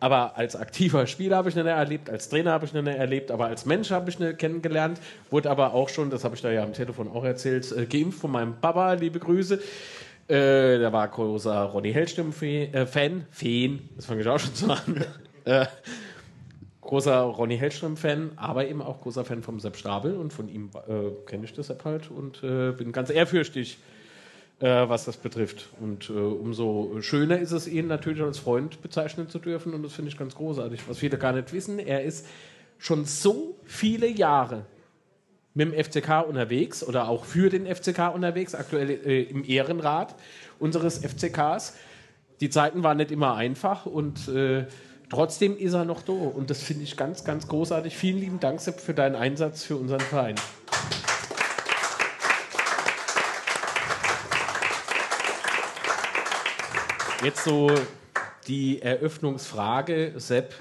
Aber als aktiver Spieler habe ich ihn erlebt, als Trainer habe ich ihn erlebt, aber als Mensch habe ich ihn kennengelernt. Wurde aber auch schon, das habe ich da ja am Telefon auch erzählt, äh, geimpft von meinem Papa. Liebe Grüße. Äh, der war großer Ronny Hellstimmen-Fan. Äh. Fan, das fange ich auch schon so an. (laughs) äh, großer Ronny Hellström-Fan, aber eben auch großer Fan vom Sepp Stabel und von ihm äh, kenne ich das Sepp halt und äh, bin ganz ehrfürchtig, was das betrifft. Und äh, umso schöner ist es, ihn natürlich als Freund bezeichnen zu dürfen und das finde ich ganz großartig. Was viele gar nicht wissen, er ist schon so viele Jahre mit dem FCK unterwegs oder auch für den FCK unterwegs, aktuell äh, im Ehrenrat unseres FCKs. Die Zeiten waren nicht immer einfach und äh, trotzdem ist er noch da. Und das finde ich ganz, ganz großartig. Vielen lieben Dank, Sepp, für deinen Einsatz für unseren Verein. Jetzt so die Eröffnungsfrage, Sepp.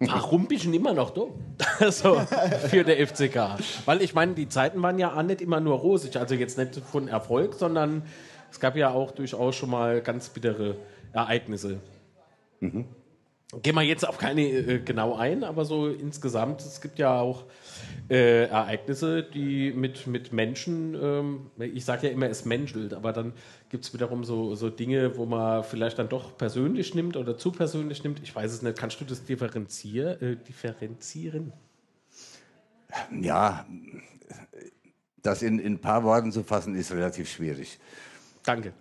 Warum bist du immer noch da? (laughs) Also für der FCK. Weil ich meine, die Zeiten waren ja auch nicht immer nur rosig. Also jetzt nicht von Erfolg, sondern es gab ja auch durchaus schon mal ganz bittere Ereignisse. Gehen wir jetzt auf keine äh, genau ein, aber so insgesamt, es gibt ja auch äh, Ereignisse, die mit, mit Menschen, ähm, ich sage ja immer, es menschelt, aber dann gibt es wiederum so, so Dinge, wo man vielleicht dann doch persönlich nimmt oder zu persönlich nimmt. Ich weiß es nicht. Kannst du das differenzier, äh, differenzieren? Ja, das in, in ein paar Worten zu fassen, ist relativ schwierig. Danke.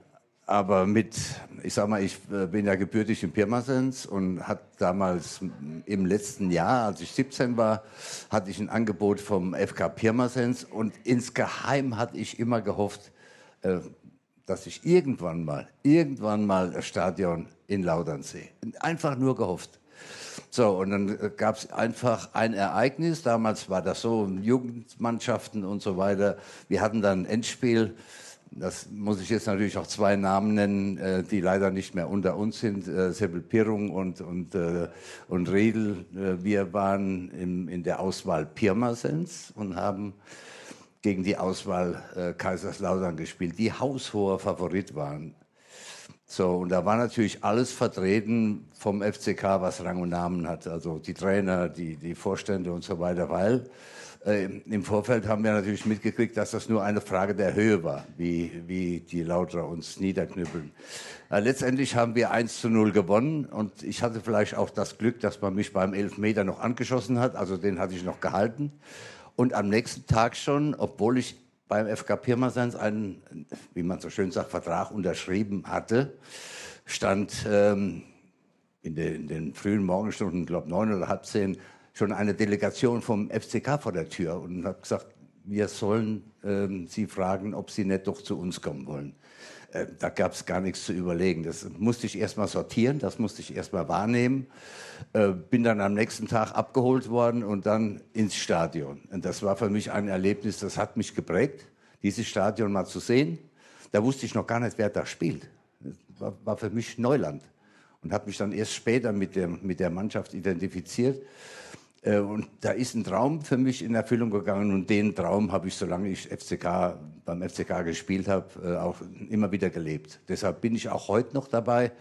Aber mit, ich sag mal, ich äh, bin ja gebürtig in Pirmasens und hat damals im letzten Jahr, als ich 17 war, hatte ich ein Angebot vom FK Pirmasens und insgeheim hatte ich immer gehofft, äh, dass ich irgendwann mal, irgendwann mal das Stadion in Laudern sehe. Einfach nur gehofft. So, und dann gab es einfach ein Ereignis. Damals war das so, Jugendmannschaften und so weiter. Wir hatten dann ein Endspiel. Das muss ich jetzt natürlich auch zwei Namen nennen, äh, die leider nicht mehr unter uns sind. Äh, Seppel Pirrung und, und, äh, und Riedel. Äh, wir waren im, in der Auswahl Pirmasens und haben gegen die Auswahl Kaiserslautern gespielt, die haushoher Favorit waren. So, und da war natürlich alles vertreten vom FCK, was Rang und Namen hat. Also die Trainer, die, die Vorstände und so weiter, weil äh, im Vorfeld haben wir natürlich mitgekriegt, dass das nur eine Frage der Höhe war, wie, wie die Lauterer uns niederknüppeln. Äh, letztendlich haben wir 1 zu 0 gewonnen und ich hatte vielleicht auch das Glück, dass man mich beim Elfmeter noch angeschossen hat, also den hatte ich noch gehalten. Und am nächsten Tag schon, obwohl ich beim FK Pirmasens einen, wie man so schön sagt, Vertrag unterschrieben hatte, stand ähm, in, den, in den frühen Morgenstunden, glaube neun oder halb zehn, schon eine Delegation vom FCK vor der Tür und habe gesagt, wir sollen ähm, Sie fragen, ob Sie nicht doch zu uns kommen wollen. Äh, da gab es gar nichts zu überlegen. Das musste ich erstmal sortieren, das musste ich erstmal wahrnehmen. Äh, bin dann am nächsten Tag abgeholt worden und dann ins Stadion. Und das war für mich ein Erlebnis, das hat mich geprägt, dieses Stadion mal zu sehen. Da wusste ich noch gar nicht, wer da spielt. Das war, war für mich Neuland und habe mich dann erst später mit der, mit der Mannschaft identifiziert. Äh, Und da ist ein Traum für mich in Erfüllung gegangen und den Traum habe ich, solange ich FCK, beim FCK gespielt habe, äh, auch immer wieder gelebt. Deshalb bin ich auch heute noch dabei,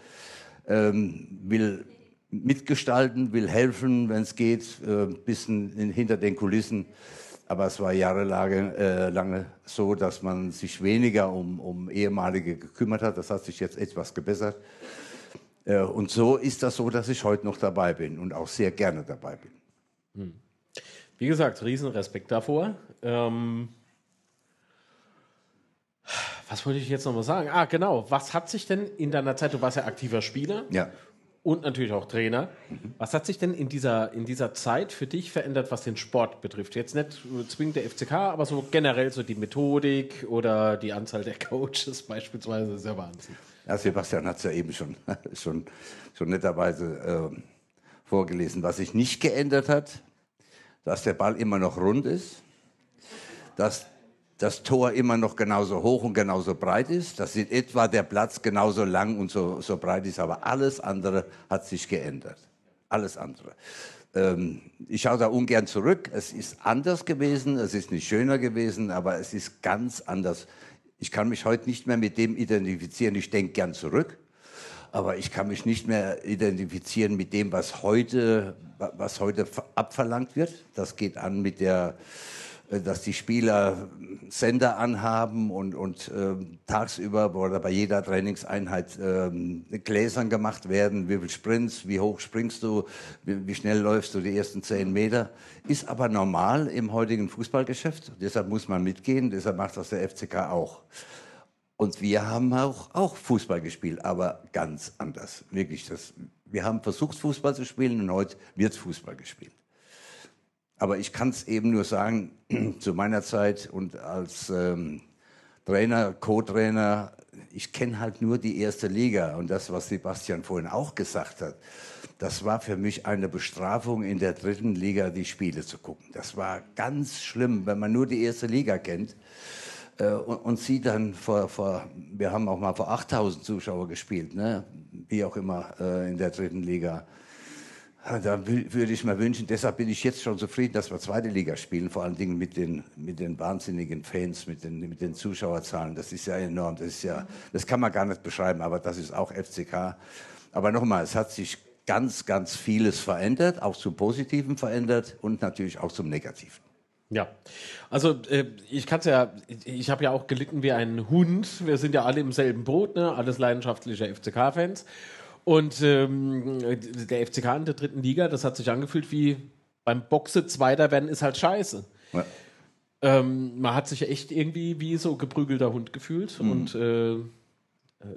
ähm, will mitgestalten, will helfen, wenn es geht, ein äh, bisschen in, hinter den Kulissen. Aber es war jahrelang so, dass man sich weniger um, um ehemalige gekümmert hat. Das hat sich jetzt etwas gebessert. Und so ist das so, dass ich heute noch dabei bin und auch sehr gerne dabei bin. Wie gesagt, riesen Respekt davor. Ähm, was wollte ich jetzt noch mal sagen? Ah, genau. Was hat sich denn in deiner Zeit, du warst ja aktiver Spieler Ja. und natürlich auch Trainer. Was hat sich denn in dieser, in dieser Zeit für dich verändert, was den Sport betrifft? Jetzt nicht zwingend der FCK, aber so generell so die Methodik oder die Anzahl der Coaches (laughs) beispielsweise, das ist ja Wahnsinn. Ja, Sebastian hat es ja eben schon, (laughs) schon, schon netterweise ähm, vorgelesen. Was sich nicht geändert hat, dass der Ball immer noch rund ist, dass das Tor immer noch genauso hoch und genauso breit ist, dass in etwa der Platz genauso lang und so, so breit ist, aber alles andere hat sich geändert. Alles andere. Ähm, ich schaue da ungern zurück. Es ist anders gewesen, es ist nicht schöner gewesen, aber es ist ganz anders. Ich kann mich heute nicht mehr mit dem identifizieren. Ich denke gern zurück, aber ich kann mich nicht mehr identifizieren mit dem, was heute, was heute abverlangt wird. Das geht an mit der äh, dass die Spieler Sender anhaben und, und äh, tagsüber oder bei jeder Trainingseinheit äh, Gläsern gemacht werden, wie viel Sprints, wie hoch springst du, wie, wie, schnell läufst du die ersten zehn Meter. Ist aber normal im heutigen Fußballgeschäft. Deshalb muss man mitgehen, deshalb macht das der FCK auch. Und wir haben auch, auch Fußball gespielt, aber ganz anders. Wirklich, das, wir haben versucht, Fußball zu spielen und heute wird Fußball gespielt. Aber ich kann es eben nur sagen, (clears throat) zu meiner Zeit und als ähm, Trainer, Co-Trainer, ich kenne halt nur die erste Liga. Und das, was Sebastian vorhin auch gesagt hat, das war für mich eine Bestrafung, in der dritten Liga die Spiele zu gucken. Das war ganz schlimm, wenn man nur die erste Liga kennt. Äh, und, und sieht dann vor, vor, wir haben auch mal vor 8000 Zuschauer gespielt, ne? wie auch immer äh, in der dritten Liga. Da würde ich mir wünschen, deshalb bin ich jetzt schon zufrieden, dass wir zweite Liga spielen, vor allen Dingen mit den, mit den wahnsinnigen Fans, mit den, mit den Zuschauerzahlen. Das ist ja enorm. Das, ist ja, das kann man gar nicht beschreiben, aber das ist auch FCK. Aber nochmal, es hat sich ganz, ganz vieles verändert, auch zum Positiven verändert und natürlich auch zum Negativen. Ja, also äh, ich kann es ja, ich habe ja auch gelitten wie ein Hund. Wir sind ja alle im selben Boot, ne? alles leidenschaftliche FCK-Fans. Und ähm, der FCK in der dritten Liga, das hat sich angefühlt wie beim Boxe Zweiter werden ist halt scheiße. Ja. Ähm, man hat sich echt irgendwie wie so geprügelter Hund gefühlt mhm. und äh,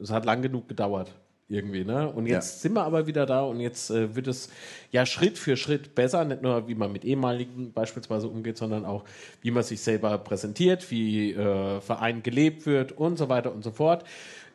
es hat lang genug gedauert irgendwie, ne? Und jetzt ja. sind wir aber wieder da und jetzt äh, wird es ja Schritt für Schritt besser, nicht nur wie man mit ehemaligen beispielsweise umgeht, sondern auch wie man sich selber präsentiert, wie äh, Verein gelebt wird und so weiter und so fort.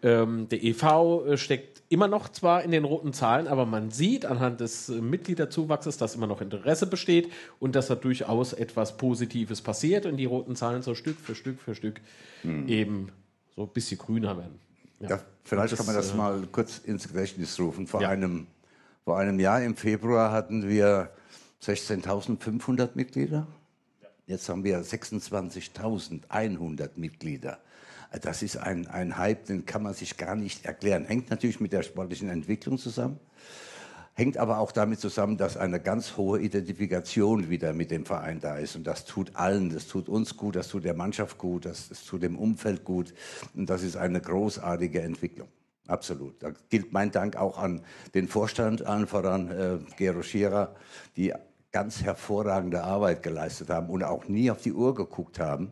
Ähm, der EV äh, steckt immer noch zwar in den roten Zahlen, aber man sieht anhand des äh, Mitgliederzuwachses, dass immer noch Interesse besteht und dass da durchaus etwas Positives passiert und die roten Zahlen so Stück für Stück für Stück hm. eben so ein bisschen grüner werden. Ja. Ja, vielleicht kann man das äh, mal kurz ins Gedächtnis rufen. Vor, ja. einem, vor einem Jahr im Februar hatten wir 16.500 Mitglieder. Jetzt haben wir 26.100 Mitglieder. Das ist ein, ein Hype, den kann man sich gar nicht erklären. Hängt natürlich mit der sportlichen Entwicklung zusammen, hängt aber auch damit zusammen, dass eine ganz hohe Identifikation wieder mit dem Verein da ist. Und das tut allen, das tut uns gut, das tut der Mannschaft gut, das, das tut dem Umfeld gut. Und das ist eine großartige Entwicklung. Absolut. Da gilt mein Dank auch an den Vorstand, allen voran äh, Gero Schierer, die ganz hervorragende Arbeit geleistet haben und auch nie auf die Uhr geguckt haben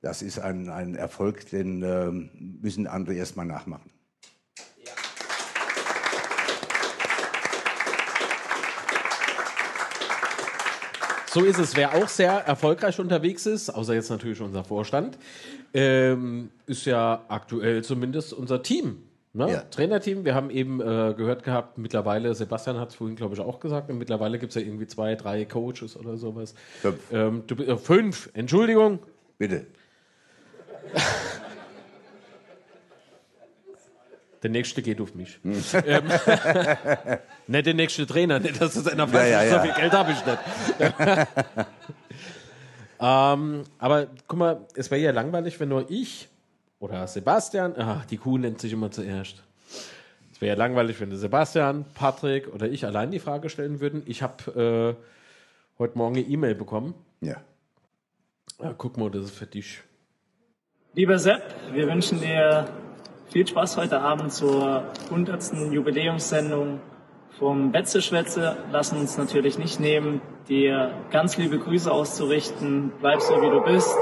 das ist ein, ein Erfolg, den äh, müssen andere erstmal nachmachen. So ist es. Wer auch sehr erfolgreich unterwegs ist, außer jetzt natürlich unser Vorstand, ähm, ist ja aktuell zumindest unser Team. Ne? Ja. Trainerteam. Wir haben eben äh, gehört gehabt, mittlerweile, Sebastian hat es vorhin, glaube ich, auch gesagt, mittlerweile gibt es ja irgendwie zwei, drei Coaches oder sowas. Fünf. Ähm, du, äh, fünf, Entschuldigung. Bitte. (laughs) Der nächste geht auf mich. Hm. ähm, (laughs) nicht der nächste Trainer, nicht, dass es einer weiß, ja, ja, so viel Geld habe ich nicht. (laughs) ähm, aber guck mal, es wäre ja langweilig, wenn nur ich oder Sebastian, ach, die Kuh nennt sich immer zuerst. Es wäre ja langweilig, wenn Sebastian, Patrick oder ich allein die Frage stellen würden. Ich habe äh, heute Morgen eine E-Mail bekommen. Ja. ja. Guck mal, das ist für dich. Lieber Sepp, wir wünschen dir viel Spaß heute Abend zur 100. Jubiläumssendung vom Betzeschwätze. Lassen uns natürlich nicht nehmen, dir ganz liebe Grüße auszurichten. Bleib so, wie du bist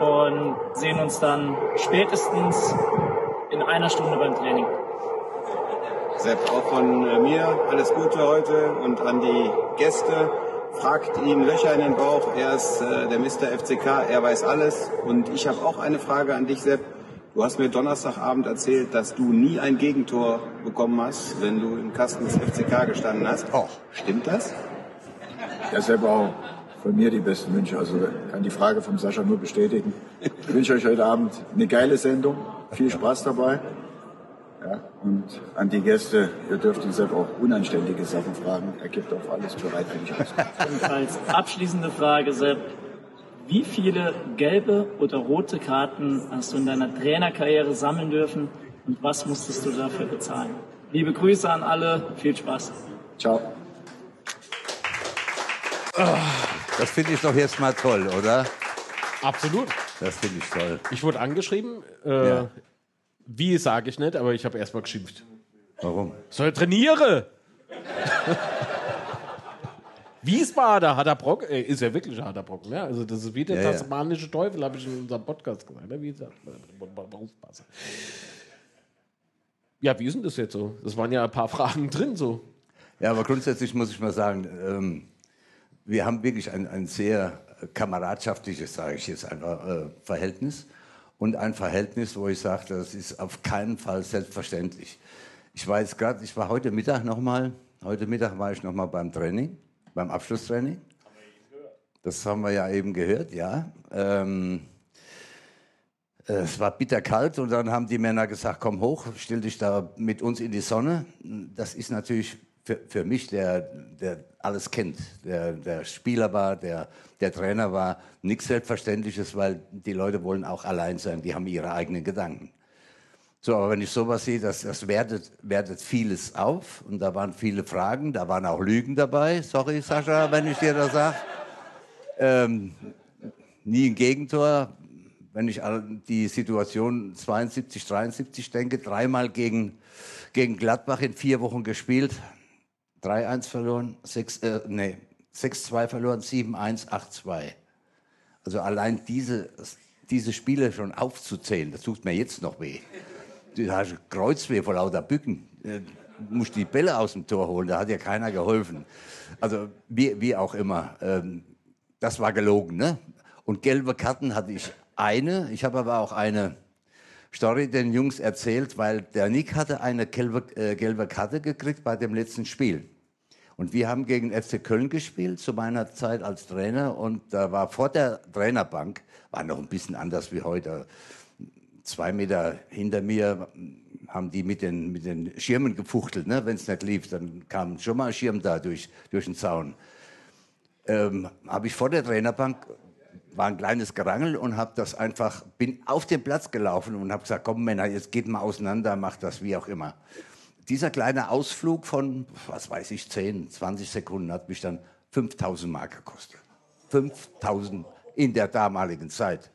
und sehen uns dann spätestens in einer Stunde beim Training. Sepp, auch von äh, mir alles Gute heute und an die Gäste fragt ihn Löcher in den Bauch. Er ist äh, der Mr. FCK, er weiß alles. Und ich habe auch eine Frage an dich, Sepp. Du hast mir Donnerstagabend erzählt, dass du nie ein Gegentor bekommen hast, wenn du im Kasten des FCK gestanden hast. Oh. Stimmt das? Ja, Sepp auch. von mir die besten Wünsche. Also kann die Frage vom Sascha nur bestätigen. Ich wünsche euch heute Abend eine geile Sendung, viel Spaß dabei. Ja, und an die Gäste, ihr dürft ihn selbst auch unanständige Sachen fragen. Er gibt auf alles bereitwillig aus. Und als abschließende Frage, Sepp, wie viele gelbe oder rote Karten hast du in deiner Trainerkarriere sammeln dürfen und was musstest du dafür bezahlen? Liebe Grüße an alle, viel Spaß. Ciao. Das finde ich doch jetzt mal toll, oder? Absolut. Das finde ich toll. Ich wurde angeschrieben. Äh, Ja. Wie sage ich nicht, aber ich habe erstmal geschimpft. Warum? Soll trainiere! (laughs) Wiesbaden, harter Brock, äh, ist ja wirklich ein harter Brocken. Ja? Also das ist wie der Ja, ja. tasmanische Teufel, habe ich in unserem Podcast gesagt. Ne? Wie gesagt. Ja, wie ist denn das jetzt so? Das waren ja ein paar (laughs) Fragen drin so. Ja, aber grundsätzlich muss ich mal sagen, ähm, wir haben wirklich ein, ein sehr kameradschaftliches, sage ich jetzt einfach, äh, Verhältnis. Und ein Verhältnis, wo ich sage, das ist auf keinen Fall selbstverständlich. Ich war jetzt gerade, ich war heute Mittag nochmal, heute Mittag war ich nochmal beim Training, beim Abschlusstraining. Das haben wir ja eben gehört, ja. Ähm, äh, es war bitterkalt und dann haben die Männer gesagt, komm hoch, stell dich da mit uns in die Sonne. Das ist natürlich für, für mich, der, der alles kennt, der, der Spieler war, der, der Trainer war, nichts Selbstverständliches, weil die Leute wollen auch allein sein, die haben ihre eigenen Gedanken. So, aber wenn ich sowas sehe, das, das wertet, wertet vieles auf und da waren viele Fragen, da waren auch Lügen dabei. Sorry, Sascha, wenn ich dir das sage. Ähm, nie ein Gegentor. Wenn ich an die Situation 72, 73 denke, dreimal gegen, gegen Gladbach in vier Wochen gespielt, 3-1 verloren, 6, äh, nee, 6-2 verloren, 7-1, 8-2. Also allein diese, diese Spiele schon aufzuzählen, das tut mir jetzt noch weh. Du hast Kreuzweh vor lauter Bücken. Äh, musst die Bälle aus dem Tor holen, da hat ja keiner geholfen. Also wie, wie auch immer. Ähm, das war gelogen, ne? Und gelbe Karten hatte ich eine. Ich habe aber auch eine Story den Jungs erzählt, weil der Nick hatte eine gelbe, äh, gelbe Karte gekriegt bei dem letzten Spiel. Und wir haben gegen FC Köln gespielt, zu meiner Zeit als Trainer. Und da war vor der Trainerbank, war noch ein bisschen anders wie heute. Zwei Meter hinter mir haben die mit den, mit den Schirmen gefuchtelt, ne? wenn es nicht lief. Dann kam schon mal ein Schirm da durch, durch den Zaun. Ähm, habe ich vor der Trainerbank war ein kleines Gerangel und habe das einfach bin auf den Platz gelaufen und habe gesagt, komm Männer, jetzt geht mal auseinander, macht das wie auch immer. Dieser kleine Ausflug von, was weiß ich, 10, 20 Sekunden hat mich dann 5000 Mark gekostet. 5000 in der damaligen Zeit.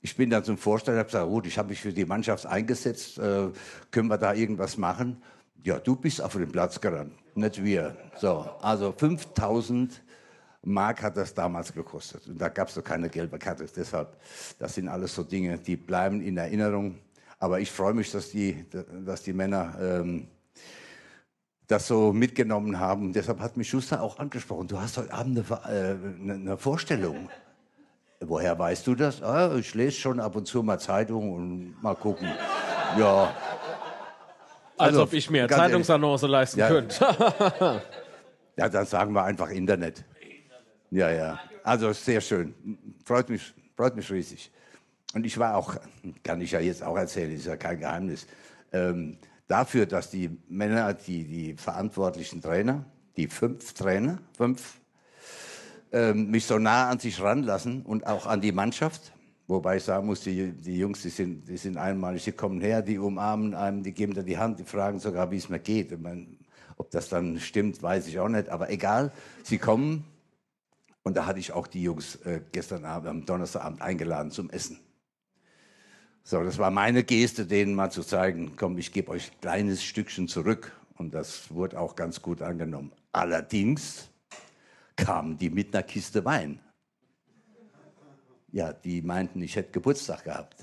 Ich bin dann zum Vorstand habe gesagt, gut, ich habe mich für die Mannschaft eingesetzt, äh, können wir da irgendwas machen? Ja, du bist auf den Platz gerannt, nicht wir. So, also 5000 Mark hat das damals gekostet. Und da gab es doch keine gelbe Karte. Deshalb, das sind alles so Dinge, die bleiben in Erinnerung. Aber ich freue mich, dass die, dass die Männer ähm, das so mitgenommen haben. Deshalb hat mich Schuster auch angesprochen. Du hast heute Abend eine, äh, eine Vorstellung. Woher weißt du das? Ah, ich lese schon ab und zu mal Zeitung und mal gucken. Ja. Als Also, ob ich mir. Zeitungsannonce leisten Ja. könnte. (laughs) Ja, dann sagen wir einfach Internet. Ja, ja. Also sehr schön. Freut mich, freut mich riesig. Und ich war auch, kann ich ja jetzt auch erzählen, ist ja kein Geheimnis, ähm, dafür, dass die Männer, die, die verantwortlichen Trainer, die fünf Trainer, fünf, ähm, mich so nah an sich ranlassen und auch an die Mannschaft. Wobei ich sagen muss, die, die Jungs, die sind, die sind einmalig, die kommen her, die umarmen einem, die geben dir die Hand, die fragen sogar, wie es mir geht. Ich mein, ob das dann stimmt, weiß ich auch nicht, aber egal, sie kommen. Und da hatte ich auch die Jungs äh, gestern Abend, am Donnerstagabend eingeladen zum Essen. So, das war meine Geste, denen mal zu zeigen, komm, ich gebe euch ein kleines Stückchen zurück. Und das wurde auch ganz gut angenommen. Allerdings kamen die mit einer Kiste Wein. Ja, die meinten, ich hätte Geburtstag gehabt.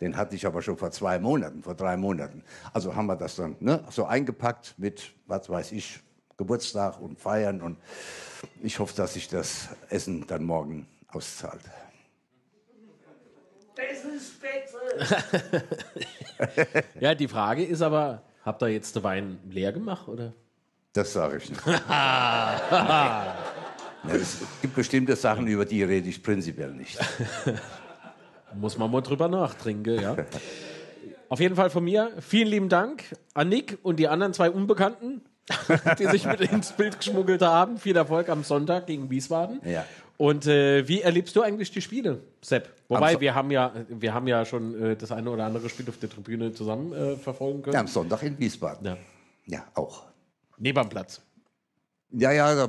Den hatte ich aber schon vor zwei Monaten, vor drei Monaten. Also haben wir das dann ne, so eingepackt mit, was weiß ich, Geburtstag und Feiern. Und ich hoffe, dass sich das Essen dann morgen auszahlt. (laughs) ja, die Frage ist aber, habt ihr jetzt den Wein leer gemacht, oder? Das sage ich nicht. (laughs) Es gibt bestimmte Sachen, über die rede ich prinzipiell nicht. (laughs) Muss man mal drüber nachtrinken, ja. Auf jeden Fall von mir vielen lieben Dank an Nick und die anderen zwei Unbekannten, (laughs) die sich mit ins Bild geschmuggelt haben. Viel Erfolg am Sonntag gegen Wiesbaden. Ja. Und äh, wie erlebst du eigentlich die Spiele, Sepp? Wobei So- wir haben ja, wir haben ja schon äh, das eine oder andere Spiel auf der Tribüne zusammen äh, verfolgen können. Ja, am Sonntag in Wiesbaden. Ja. Ja, auch. Neben am Platz. Ja, ja,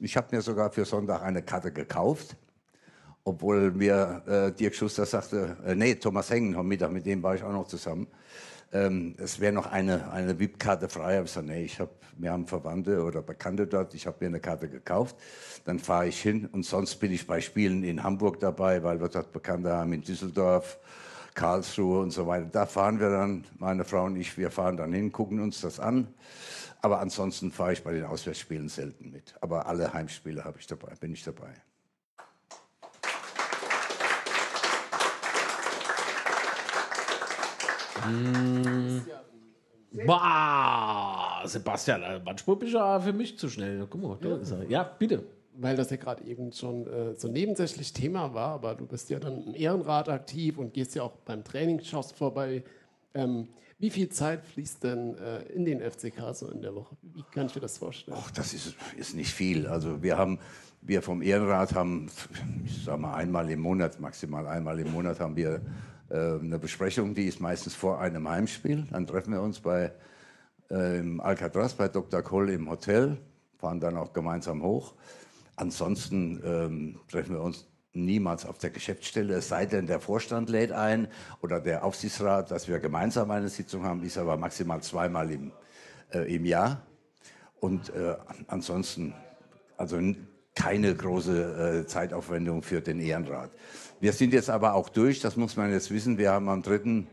ich habe mir sogar für Sonntag eine Karte gekauft. Obwohl mir äh, Dirk Schuster sagte, äh, nee, Thomas Hengen am Mittag, mit dem war ich auch noch zusammen. Ähm, es wäre noch eine, eine VIP-Karte frei. Ich gesagt, nee, ich hab, wir haben Verwandte oder Bekannte dort, ich habe mir eine Karte gekauft. Dann fahre ich hin und sonst bin ich bei Spielen in Hamburg dabei, weil wir dort Bekannte haben, in Düsseldorf, Karlsruhe und so weiter. Da fahren wir dann, meine Frau und ich, wir fahren dann hin, gucken uns das an. Aber ansonsten fahre ich bei den Auswärtsspielen selten mit. Aber alle Heimspiele habe ich dabei, bin ich dabei. Bah, Sebastian, äh, manchmal bist du ja für mich zu schnell. Guck mal, da ist er. Ja, bitte. Weil das ja gerade eben schon äh, so nebensächlich Thema war, aber du bist ja dann im Ehrenrat aktiv und gehst ja auch beim Training, schaust vorbei. Ähm, wie viel Zeit fließt denn äh, in den FCK so in der Woche? Wie kann ich mir das vorstellen? Ach, das ist, ist nicht viel. Also wir haben, wir vom Ehrenrat haben, ich sag mal einmal im Monat, maximal einmal im Monat haben wir äh, eine Besprechung, die ist meistens vor einem Heimspiel. Dann treffen wir uns bei äh, Alcatraz bei Dr. Koll im Hotel, fahren dann auch gemeinsam hoch. Ansonsten ähm, treffen wir uns niemals auf der Geschäftsstelle, es sei denn, der Vorstand lädt ein oder der Aufsichtsrat, dass wir gemeinsam eine Sitzung haben, ist aber maximal zweimal im, äh, im Jahr. Und äh, ansonsten, also keine große äh, Zeitaufwendung für den Ehrenrat. Wir sind jetzt aber auch durch, das muss man jetzt wissen. Wir haben am 3.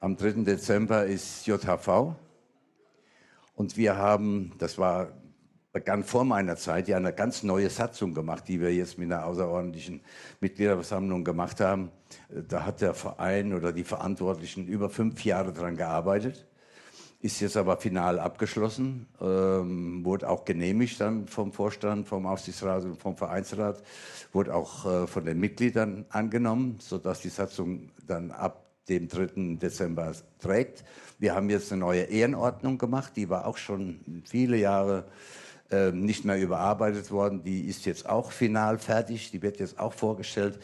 Am 3. Dezember ist JHV. Und wir haben, das war, begann vor meiner Zeit, ja eine ganz neue Satzung gemacht, die wir jetzt mit einer außerordentlichen Mitgliederversammlung gemacht haben. Da hat der Verein oder die Verantwortlichen über fünf Jahre dran gearbeitet ist jetzt aber final abgeschlossen, ähm, wurde auch genehmigt dann vom Vorstand, vom Aufsichtsrat und vom Vereinsrat, wurde auch äh, von den Mitgliedern angenommen, sodass die Satzung dann ab dem 3. Dezember trägt. Wir haben jetzt eine neue Ehrenordnung gemacht, die war auch schon viele Jahre nicht mehr überarbeitet worden. Die ist jetzt auch final fertig, die wird jetzt auch vorgestellt.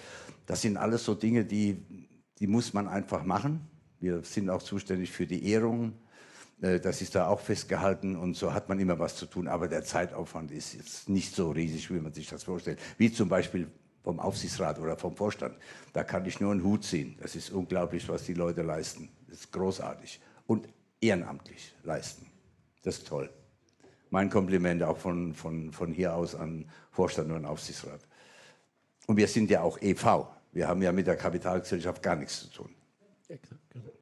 Das sind alles so Dinge, die, die muss man einfach machen. Wir sind auch zuständig für die Ehrungen. Äh, Das ist da auch festgehalten und so hat man immer was zu tun. Aber der Zeitaufwand ist jetzt nicht so riesig, wie man sich das vorstellt. Wie zum Beispiel vom Aufsichtsrat oder vom Vorstand. Da kann ich nur einen Hut ziehen. Das ist unglaublich, was die Leute leisten. Das ist großartig. Und ehrenamtlich leisten. Das ist toll. Mein Kompliment auch von, von, von hier aus an Vorstand und Aufsichtsrat. Und wir sind ja auch EV. Wir haben ja mit der Kapitalgesellschaft gar nichts zu tun.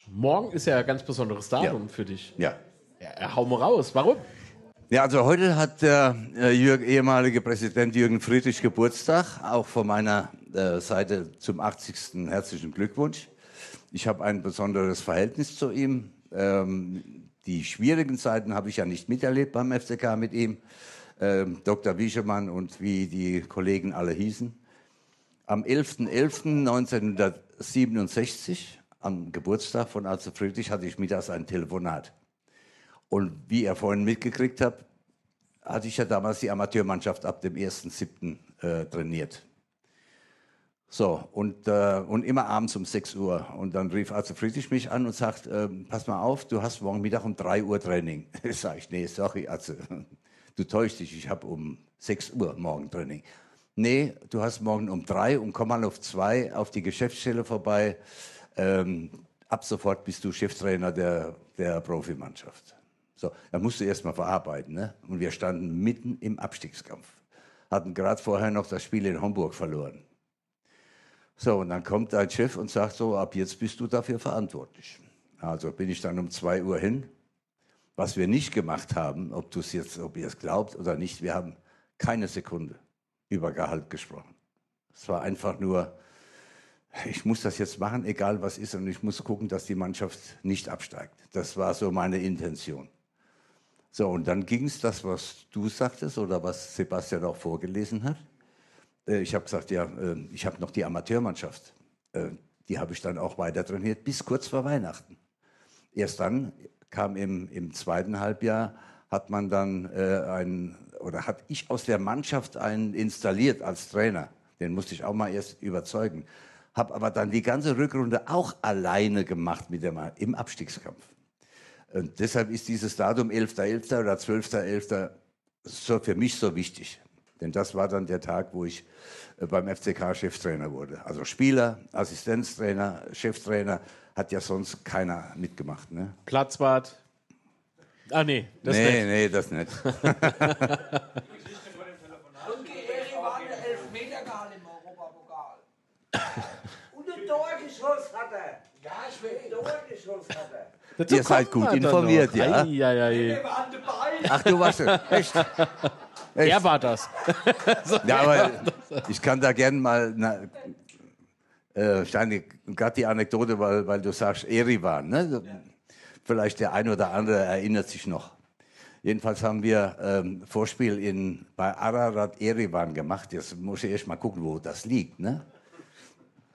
Morgen ist ja ein ganz besonderes Datum für dich. Ja. ja. Hau mal raus. Warum? Ja, also heute hat der äh, Jürg, ehemalige Präsident Jürgen Friedrich Geburtstag. Auch von meiner äh, Seite zum 80. herzlichen Glückwunsch. Ich habe ein besonderes Verhältnis zu ihm. Ähm, die schwierigen Zeiten habe ich ja nicht miterlebt beim FCK mit ihm. Ähm, Dr. Wieschemann und wie die Kollegen alle hießen. Am 11.11.1967, am Geburtstag von Arzt Friedrich, hatte ich mittags ein Telefonat. Und wie ihr vorhin mitgekriegt habt, hatte ich ja damals die Amateurmannschaft ab dem 1.7. Äh, trainiert. So, und, äh, und immer abends um 6 Uhr. Und dann rief Arzt Friedrich mich an und sagt, ähm, pass mal auf, du hast morgen Mittag um 3 Uhr Training. (laughs) Sag ich, nee, sorry, Arzt, du täuschst dich, ich habe um 6 Uhr morgen Training. Nee, du hast morgen um 3 und komm mal auf 2 auf die Geschäftsstelle vorbei. Ähm, ab sofort bist du Cheftrainer der, der Profimannschaft. So, da musst du erst mal verarbeiten. Ne? Und wir standen mitten im Abstiegskampf. Hatten gerade vorher noch das Spiel in Homburg verloren. So, und dann kommt dein Chef und sagt so, ab jetzt bist du dafür verantwortlich. Also bin ich dann um 2 Uhr hin. Was wir nicht gemacht haben, ob du es jetzt, ob ihr es glaubt oder nicht, wir haben keine Sekunde über Gehalt gesprochen. Es war einfach nur, ich muss das jetzt machen, egal was ist, und ich muss gucken, dass die Mannschaft nicht absteigt. Das war so meine Intention. So, und dann ging es das, was du sagtest oder was Sebastian auch vorgelesen hat. Äh, ich habe gesagt, ja, äh, ich habe noch die Amateurmannschaft. Äh, die habe ich dann auch weiter trainiert bis kurz vor Weihnachten. Erst dann kam im, im zweiten Halbjahr, hat man dann äh, einen, oder hat ich aus der Mannschaft einen installiert als Trainer. Den musste ich auch mal erst überzeugen. Habe aber dann die ganze Rückrunde auch alleine gemacht mit dem, im Abstiegskampf. Und deshalb ist dieses Datum 11.11. .11. oder 12.11. So für mich so wichtig. Denn das war dann der Tag, wo ich äh, beim FCK Cheftrainer wurde. Also Spieler, Assistenztrainer, Cheftrainer, hat ja sonst keiner mitgemacht. Ne? Platzwart. Ah, nee, das nee, nicht. nee, das nicht. Und Geheri war der Elfmetergehalt im Europapokal. Und ein Tor geschossen hat er. Ja, ich will ein Tor geschossen hat er. Dazu Ihr seid gut informiert, ja? Ei, ei, ei. Ach, du warst (laughs) es. Echt? Echt? Er war das. (laughs) Ja, er aber war das. ich kann da gerne mal na, äh, Steini, gerade die Anekdote, weil, weil du sagst Erivan. Ne? Vielleicht der eine oder andere erinnert sich noch. Jedenfalls haben wir ähm, Vorspiel in, bei Ararat Erivan gemacht. Jetzt muss ich erst mal gucken, wo das liegt. Ne?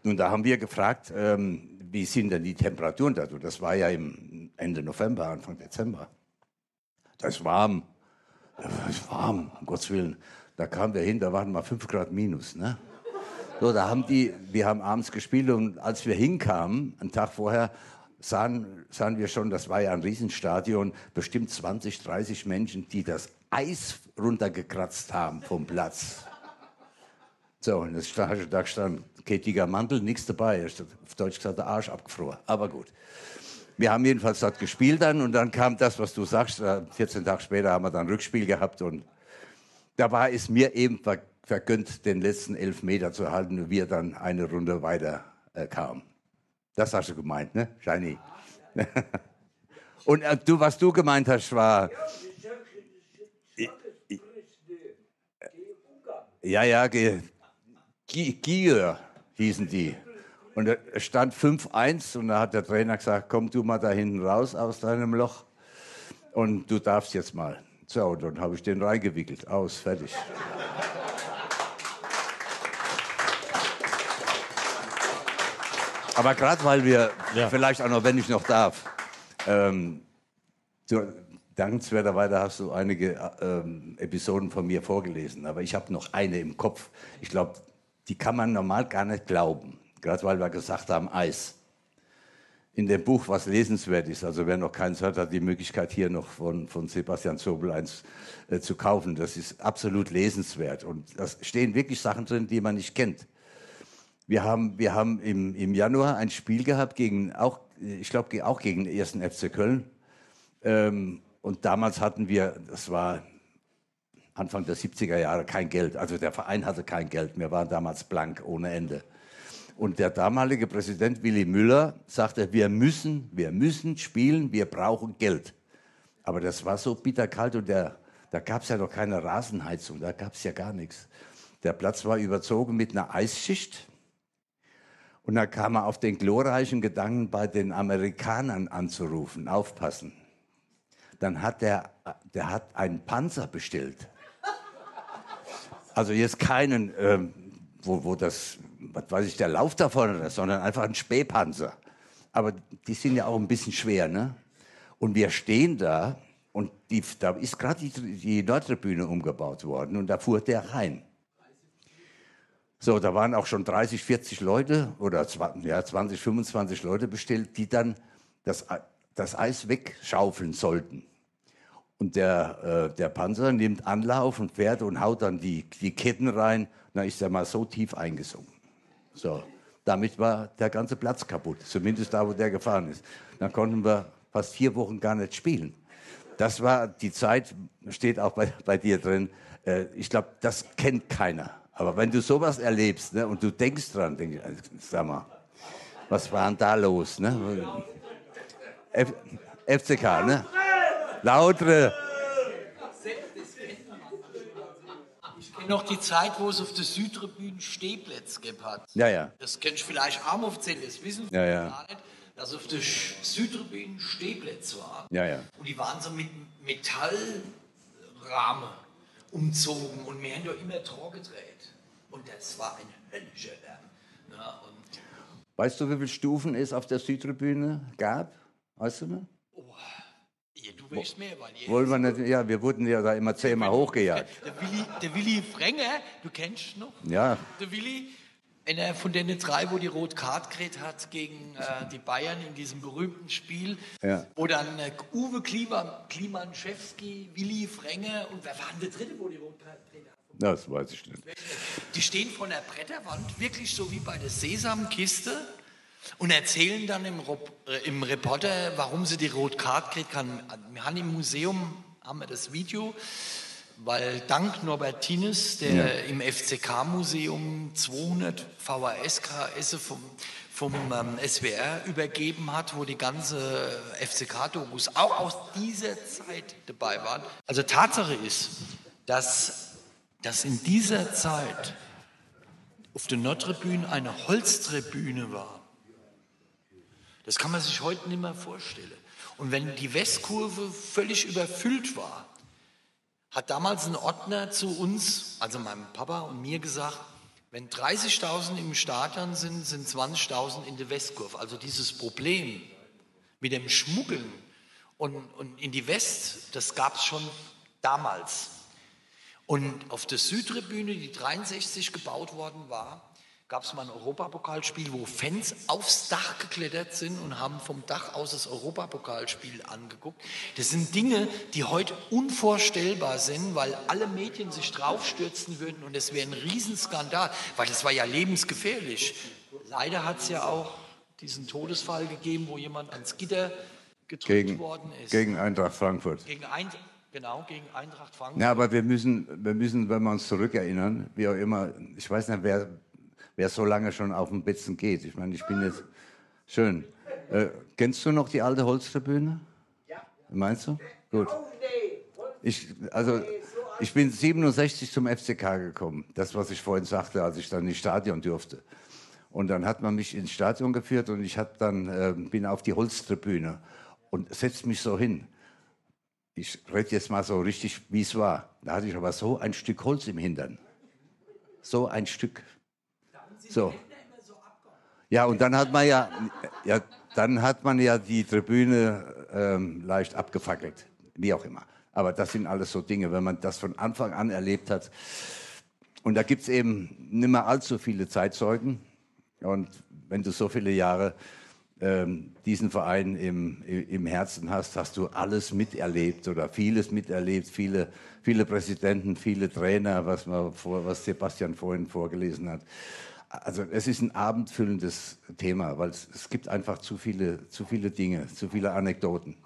Und da haben wir gefragt, ähm, wie sind denn die Temperaturen da? Das war ja im Ende November, Anfang Dezember. Das ist warm. Ist warm, um Gottes Willen. Da kamen wir hin, da waren mal 5 Grad minus. Ne? So, da haben die, wir haben abends gespielt und als wir hinkamen, einen Tag vorher, sahen, sahen wir schon, das war ja ein Riesenstadion, bestimmt 20, 30 Menschen, die das Eis runtergekratzt haben vom Platz. So, und das stand, da stand ketiger Mantel, nichts dabei. Auf Deutsch gesagt, der Arsch abgefroren. Aber gut. Wir haben jedenfalls dort gespielt dann und dann kam das, was du sagst. äh, 14 Tage später haben wir dann Rückspiel gehabt und da war es mir eben ver vergönnt, den letzten Elfmeter zu halten und wir dann eine Runde weiter äh, kamen. Das hast du gemeint, ne, Shiny? und äh, du, was du gemeint hast, war. Ja, ja, Gier hießen die. Und es stand 5-1 und da hat der Trainer gesagt, komm du mal da hinten raus aus deinem Loch und du darfst jetzt mal. So, und dann habe ich den reingewickelt. Aus, fertig. Aber gerade weil wir, vielleicht auch noch, wenn ich noch darf, ähm, du, dankenswerterweise hast du einige äh, ähm, Episoden von mir vorgelesen, aber ich habe noch eine im Kopf. Ich glaube, die kann man normal gar nicht glauben, gerade weil wir gesagt haben, Eis. In dem Buch, was lesenswert ist, also wer noch keins hat, hat die Möglichkeit hier noch von, von Sebastian Zobel eins äh, zu kaufen. Das ist absolut lesenswert und da stehen wirklich Sachen drin, die man nicht kennt. Wir haben, wir haben im, im Januar ein Spiel gehabt gegen, auch, ich glaube, auch gegen den ersten FC Köln. Ähm, und damals hatten wir, das war Anfang der 70er Jahre, kein Geld. Also der Verein hatte kein Geld. Wir waren damals blank, ohne Ende. Und der damalige Präsident Willy Müller sagte, wir müssen, wir müssen spielen, wir brauchen Geld. Aber das war so bitterkalt und der, da gab es ja noch keine Rasenheizung, da gab es ja gar nichts. Der Platz war überzogen mit einer Eisschicht. Und da kam er auf den glorreichen Gedanken, bei den Amerikanern anzurufen, aufpassen. Dann hat der, der hat einen Panzer bestellt. Also jetzt keinen, ähm, wo, wo das, was weiß ich, der Lauf davon ist, sondern einfach ein Spähpanzer. Aber die sind ja auch ein bisschen schwer, ne? Und wir stehen da und die, da ist gerade die, die Nordtribüne umgebaut worden und da fuhr der rein. So, da waren auch schon 30, 40 Leute oder 20, ja, 20, 25 Leute bestellt, die dann das, das Eis wegschaufeln sollten. Und der, äh, der Panzer nimmt Anlauf und fährt und haut dann die, die Ketten rein. Na, ist er mal so tief eingesunken. So, damit war der ganze Platz kaputt, zumindest da, wo der gefahren ist. Dann konnten wir fast vier Wochen gar nicht spielen. Das war die Zeit, steht auch bei, bei dir drin. Äh, ich glaube, das kennt keiner. Aber wenn du sowas erlebst ne, und du denkst dran, denk ich, also, sag mal, was war denn da los? Ne? F FCK, ne? Lautre. Ich kenne noch die Zeit, wo es auf der Südtribüne Stehplätze gegeben hat. Ja, ja. Das kennst du vielleicht auch aufzählen, das wissen Ja, ja. gar nicht, dass auf der Südtribüne Stehplätze waren. Ja, ja. Und die waren so mit Metallrahmen umzogen und wir haben da immer Tor gedreht. Und das war ein höllischer Lärm. Ja, Weißt du, wie viele Stufen es auf der Südtribüne gab? Weißt du noch? Ja, du weißt mehr, weil ihr Wollen wir nicht, ja, wir wurden ja da immer zehnmal hochgejagt. Der Willi, der Willi Frenger, du kennst ihn noch? Ja, Der Willi, einer von den drei, wo die Rot Card gekriegt hat gegen äh, die Bayern in diesem berühmten Spiel, ja. wo dann äh, Uwe Klima, Klimanschewski, Willi Frenger und wer war denn der dritte, wo die Rot Card gekriegt hat? Das weiß ich nicht. Die stehen vor der Bretterwand, wirklich so wie bei der Sesamkiste und erzählen dann im, äh, im Reporter, warum sie die Rot Card gekriegt haben. Wir haben im Museum haben wir das Video, weil dank Norbert Tines, der Ja. im FCK-Museum 200 VHS-KS vom, vom ähm, SWR übergeben hat, wo die ganze FCK-Dokus auch aus dieser Zeit dabei waren. Also Tatsache ist, dass, dass in dieser Zeit auf der Nordtribüne eine Holztribüne war. Das kann man sich heute nicht mehr vorstellen. Und wenn die Westkurve völlig überfüllt war, hat damals ein Ordner zu uns, also meinem Papa und mir gesagt, wenn 30.000 im Stadion sind, sind 20.000 in der Westkurve. Also dieses Problem mit dem Schmuggeln und, und in die West, das gab es schon damals. Und auf der Südtribüne, die 63 gebaut worden war, gab es mal ein Europapokalspiel, wo Fans aufs Dach geklettert sind und haben vom Dach aus das Europapokalspiel angeguckt. Das sind Dinge, die heute unvorstellbar sind, weil alle Medien sich draufstürzen würden und es wäre ein Riesenskandal, weil das war ja lebensgefährlich. Leider hat es ja auch diesen Todesfall gegeben, wo jemand ans Gitter gedrückt Gegen, worden ist. gegen Eintracht Frankfurt. Gegen Eintracht, genau, gegen Eintracht Frankfurt. Ja, aber wir müssen, wir müssen, wenn wir uns zurückerinnern, wie auch immer, ich weiß nicht, wer, wer so lange schon auf dem Betzen geht. Ich meine, ich bin jetzt schön. Äh, kennst du noch die alte Holztribüne? Ja. Meinst du? Gut. Ich, also, ich bin 67 zum FCK gekommen. Das, was ich vorhin sagte, als ich dann ins Stadion durfte. Und dann hat man mich ins Stadion geführt und ich hab dann, äh, bin auf die Holztribüne und setzt mich so hin. Ich rede jetzt mal so richtig, wie es war. Da hatte ich aber so ein Stück Holz im Hintern. So ein Stück. So. Ja, und dann hat man ja, ja, dann hat man ja die Tribüne ähm, leicht abgefackelt. Wie auch immer. Aber das sind alles so Dinge, wenn man das von Anfang an erlebt hat. Und da gibt es eben nicht mehr allzu viele Zeitzeugen. Und wenn du so viele Jahre ähm, diesen Verein im, im Herzen hast, hast du alles miterlebt oder vieles miterlebt, viele, viele Präsidenten, viele Trainer, was, man vor, was Sebastian vorhin vorgelesen hat. Also es ist ein abendfüllendes Thema, weil es, es gibt einfach zu viele, zu viele Dinge, zu viele Anekdoten.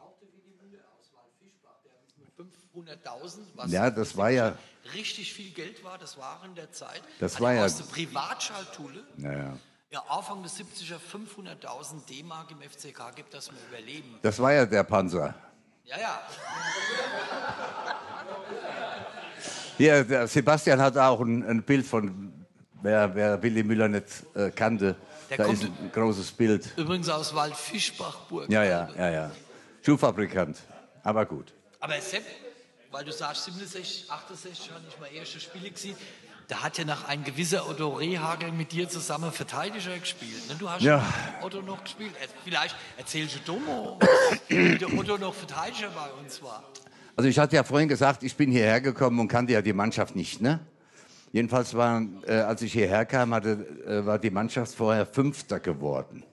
500.000, was Ja, das war ja, richtig viel Geld war, das war in der Zeit. Das Hat war ja- aus der Privatschaltschule, naja, ja, Anfang des 70er 500.000 D-Mark im FCK gibt, das wir überleben. das war ja der Panzer. Ja, ja. Hier, Sebastian hat auch ein, ein Bild von, wer, wer Willy Müller nicht äh, kannte. Der da kommt- ist ein großes Bild. Übrigens aus Waldfischbachburg. Ja, ja, ja, ja. Schuhfabrikant. Aber gut. Aber Sepp, weil du sagst 67, 68 habe ich mal erste Spiele gesehen, da hat ja noch ein gewisser Otto Rehagel mit dir zusammen Verteidiger gespielt. Ne? Du hast Ja. mit Otto noch gespielt. Vielleicht erzählst du Domo, wie der Otto noch Verteidiger bei uns war. Also ich hatte ja vorhin gesagt, ich bin hierher gekommen und kannte ja die Mannschaft nicht, ne? Jedenfalls war, äh, als ich hierher kam, hatte, äh, war die Mannschaft vorher Fünfter geworden.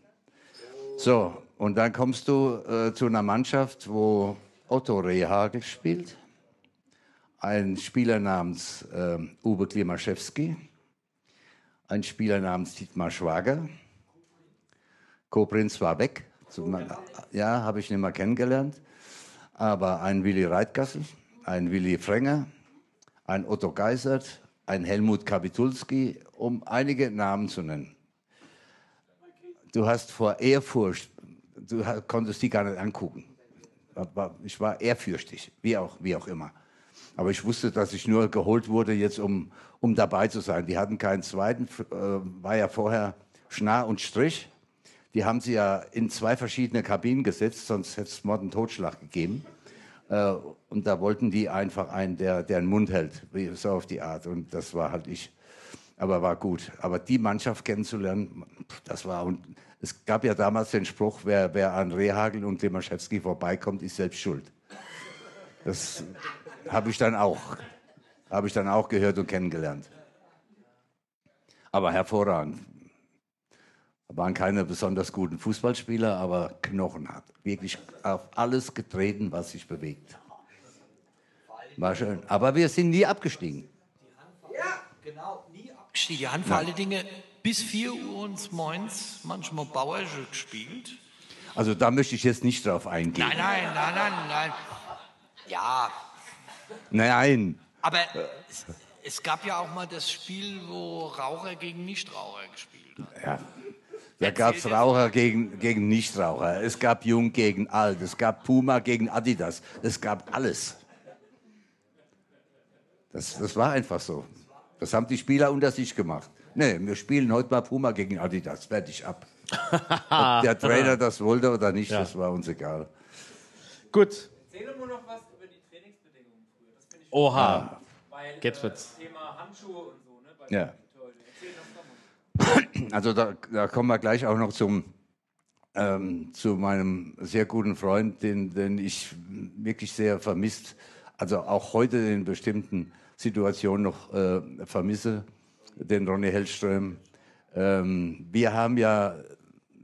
So, und dann kommst du äh, zu einer Mannschaft, wo Otto Rehagel spielt, ein Spieler namens äh, Uwe Klimaschewski, ein Spieler namens Dietmar Schwager, Kobrinz war weg, Zum- ja, habe ich nicht mehr kennengelernt, aber ein Willi Reitgassel, ein Willi Frenger, ein Otto Geisert, ein Helmut Kapitulski, um einige Namen zu nennen. Du hast vor Ehrfurcht, du konntest die gar nicht angucken. Ich war ehrfürchtig, wie auch, wie auch immer. Aber ich wusste, dass ich nur geholt wurde, jetzt um, um dabei zu sein. Die hatten keinen zweiten, äh, war ja vorher Schnarr und Strich. Die haben sie ja in zwei verschiedene Kabinen gesetzt, sonst hätte es Mord und Totschlag gegeben. Äh, und da wollten die einfach einen, der, der den Mund hält, so auf die Art. Und das war halt ich. Aber war gut. Aber die Mannschaft kennenzulernen, das war. Und es gab ja damals den Spruch, wer, wer an Rehagel und Demaszewski vorbeikommt, ist selbst schuld. Das habe ich dann auch, habe ich dann auch gehört und kennengelernt. Aber hervorragend. Waren keine besonders guten Fußballspieler, aber knochenhart. Wirklich auf alles getreten, was sich bewegt. War schön. Aber wir sind nie abgestiegen. Ja, genau, nie abgestiegen. Die haben vor allen Dingen bis 4 Uhr und moins manchmal Bauersche gespielt. Also da möchte ich jetzt nicht drauf eingehen. Nein, nein, nein, nein, nein. Ja, Nein. aber es, es gab ja auch mal das Spiel, wo Raucher gegen Nichtraucher gespielt haben. Ja. Da gab es Raucher gegen, gegen Nichtraucher. Es gab Jung gegen Alt. Es gab Puma gegen Adidas. Es gab alles. Das, das war einfach so. Das haben die Spieler unter sich gemacht. Nee, wir spielen heute mal Puma gegen Adidas. Fertig ab. Ob der Trainer das wollte oder nicht, Ja. das war uns egal. Gut. Erzähle nur noch was über die Trainingsbedingungen früher. Das finde ich Oha. Weil, Jetzt äh, wird's. Thema Handschuhe und so, ne? Bei Ja. Erzähl das doch mal. Also da, da kommen wir gleich auch noch zum, ähm, zu meinem sehr guten Freund, den, den ich wirklich sehr vermisst, also auch heute in bestimmten Situationen noch äh, vermisse, den Ronny Hellström. Ähm, wir haben ja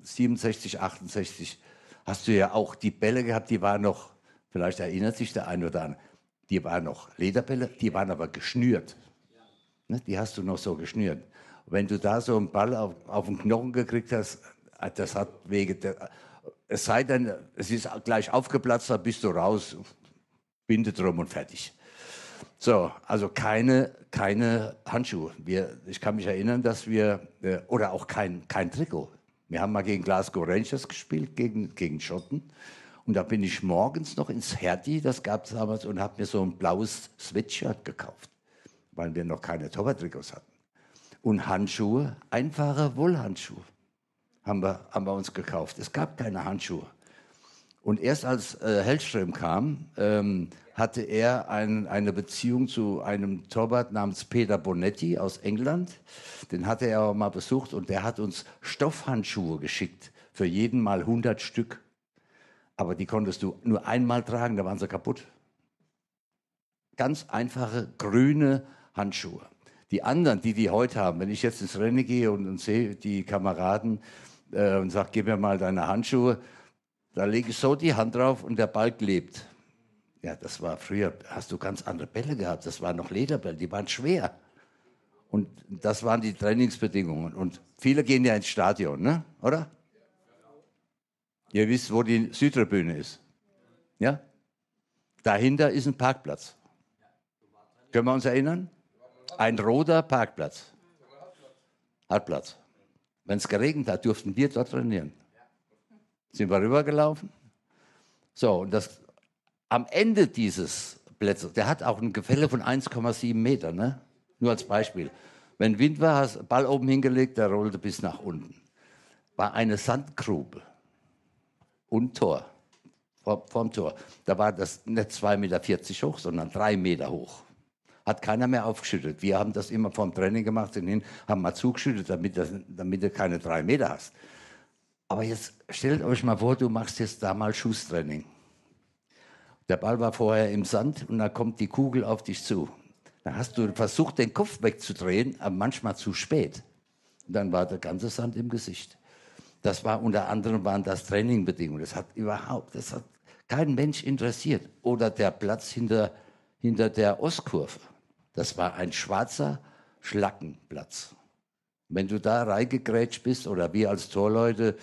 67, 68, hast du ja auch die Bälle gehabt, die waren noch, vielleicht erinnert sich der eine oder andere, die waren noch Lederbälle, die waren aber geschnürt. Ne, die hast du noch so geschnürt. Wenn du da so einen Ball auf, auf den Knochen gekriegt hast, äh, das hat wege. der- Es sei denn, es ist gleich aufgeplatzt, dann bist du raus, Binde drum und fertig. So, also keine, keine Handschuhe. Wir, ich kann mich erinnern, dass wir, äh, oder auch kein, kein Trikot. Wir haben mal gegen Glasgow Rangers gespielt, gegen, gegen Schotten. Und da bin ich morgens noch ins Hertie, das gab es damals, und habe mir so ein blaues Sweatshirt gekauft, weil wir noch keine Torwarttrikots hatten. Und Handschuhe, einfache Wollhandschuhe haben wir, haben wir uns gekauft. Es gab keine Handschuhe. Und erst als äh, Hellström kam, ähm, hatte er ein, eine Beziehung zu einem Torwart namens Peter Bonetti aus England. Den hatte er auch mal besucht und der hat uns Stoffhandschuhe geschickt. Für jeden mal 100 Stück. Aber die konntest du nur einmal tragen, da waren sie kaputt. Ganz einfache grüne Handschuhe. Die anderen, die die heute haben, wenn ich jetzt ins Rennen gehe und, und sehe die Kameraden äh, und sage, gib mir mal deine Handschuhe, da lege ich so die Hand drauf und der Ball klebt. Ja, das war früher, hast du ganz andere Bälle gehabt. Das waren noch Lederbälle, die waren schwer. Und das waren die Trainingsbedingungen. Und viele gehen ja ins Stadion, ne? oder? Ihr wisst, wo die Südtribüne ist. Ja? Dahinter ist ein Parkplatz. Können wir uns erinnern? Ein roter Parkplatz. Hartplatz. Wenn es geregnet hat, durften wir dort trainieren. Sind wir rübergelaufen? So, und das, am Ende dieses Plätzes, der hat auch ein Gefälle von 1,7 Meter, ne? Nur als Beispiel. Wenn Wind war, hast du Ball oben hingelegt, der rollte bis nach unten. War eine Sandgrube und Tor. Vor, vorm Tor. Da war das nicht 2,40 Meter hoch, sondern 3 Meter hoch. Hat keiner mehr aufgeschüttet. Wir haben das immer vorm Training gemacht, sind hin, haben mal zugeschüttet, damit, das, damit du keine 3 Meter hast. Aber jetzt stellt euch mal vor, du machst jetzt da mal Schusstraining. Der Ball war vorher im Sand und da kommt die Kugel auf dich zu. Da hast du versucht, den Kopf wegzudrehen, aber manchmal zu spät. Und dann war der ganze Sand im Gesicht. Das war unter anderem waren das Trainingbedingungen. Das hat überhaupt, das hat kein Mensch interessiert. Oder der Platz hinter, hinter der Ostkurve. Das war ein schwarzer Schlackenplatz. Wenn du da reingegrätscht bist oder wir als Torleute,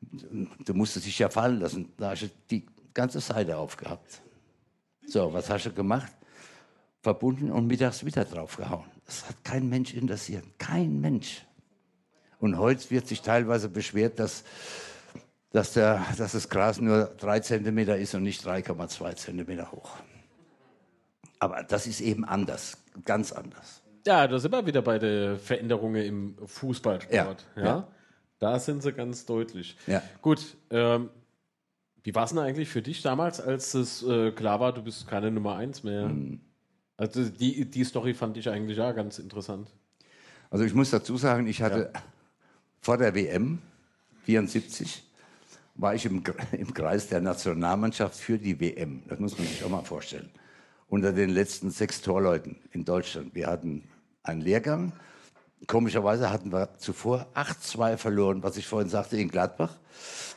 du musstest dich ja fallen lassen, da hast du die ganze Seite aufgehabt. So, was hast du gemacht? Verbunden und mittags wieder draufgehauen. Das hat kein Mensch interessiert. Kein Mensch. Und heute wird sich teilweise beschwert, dass, dass, der, dass das Gras nur drei Zentimeter ist und nicht 3,2 Zentimeter hoch. Aber das ist eben anders, ganz anders. Ja, da sind wir wieder bei den Veränderungen im Fußballsport. Ja, Ja, ja. Da sind sie ganz deutlich. Ja. Gut, ähm, wie war es denn eigentlich für dich damals, als es äh, klar war, du bist keine Nummer eins mehr? Hm. Also die, die Story fand ich eigentlich ja ganz interessant. Also ich muss dazu sagen, ich hatte vor der WM 74 war ich im, im Kreis der Nationalmannschaft für die WM. Das muss man sich auch mal vorstellen. Unter den letzten sechs Torleuten in Deutschland. Wir hatten einen Lehrgang. Komischerweise hatten wir zuvor 8-2 verloren, was ich vorhin sagte, in Gladbach.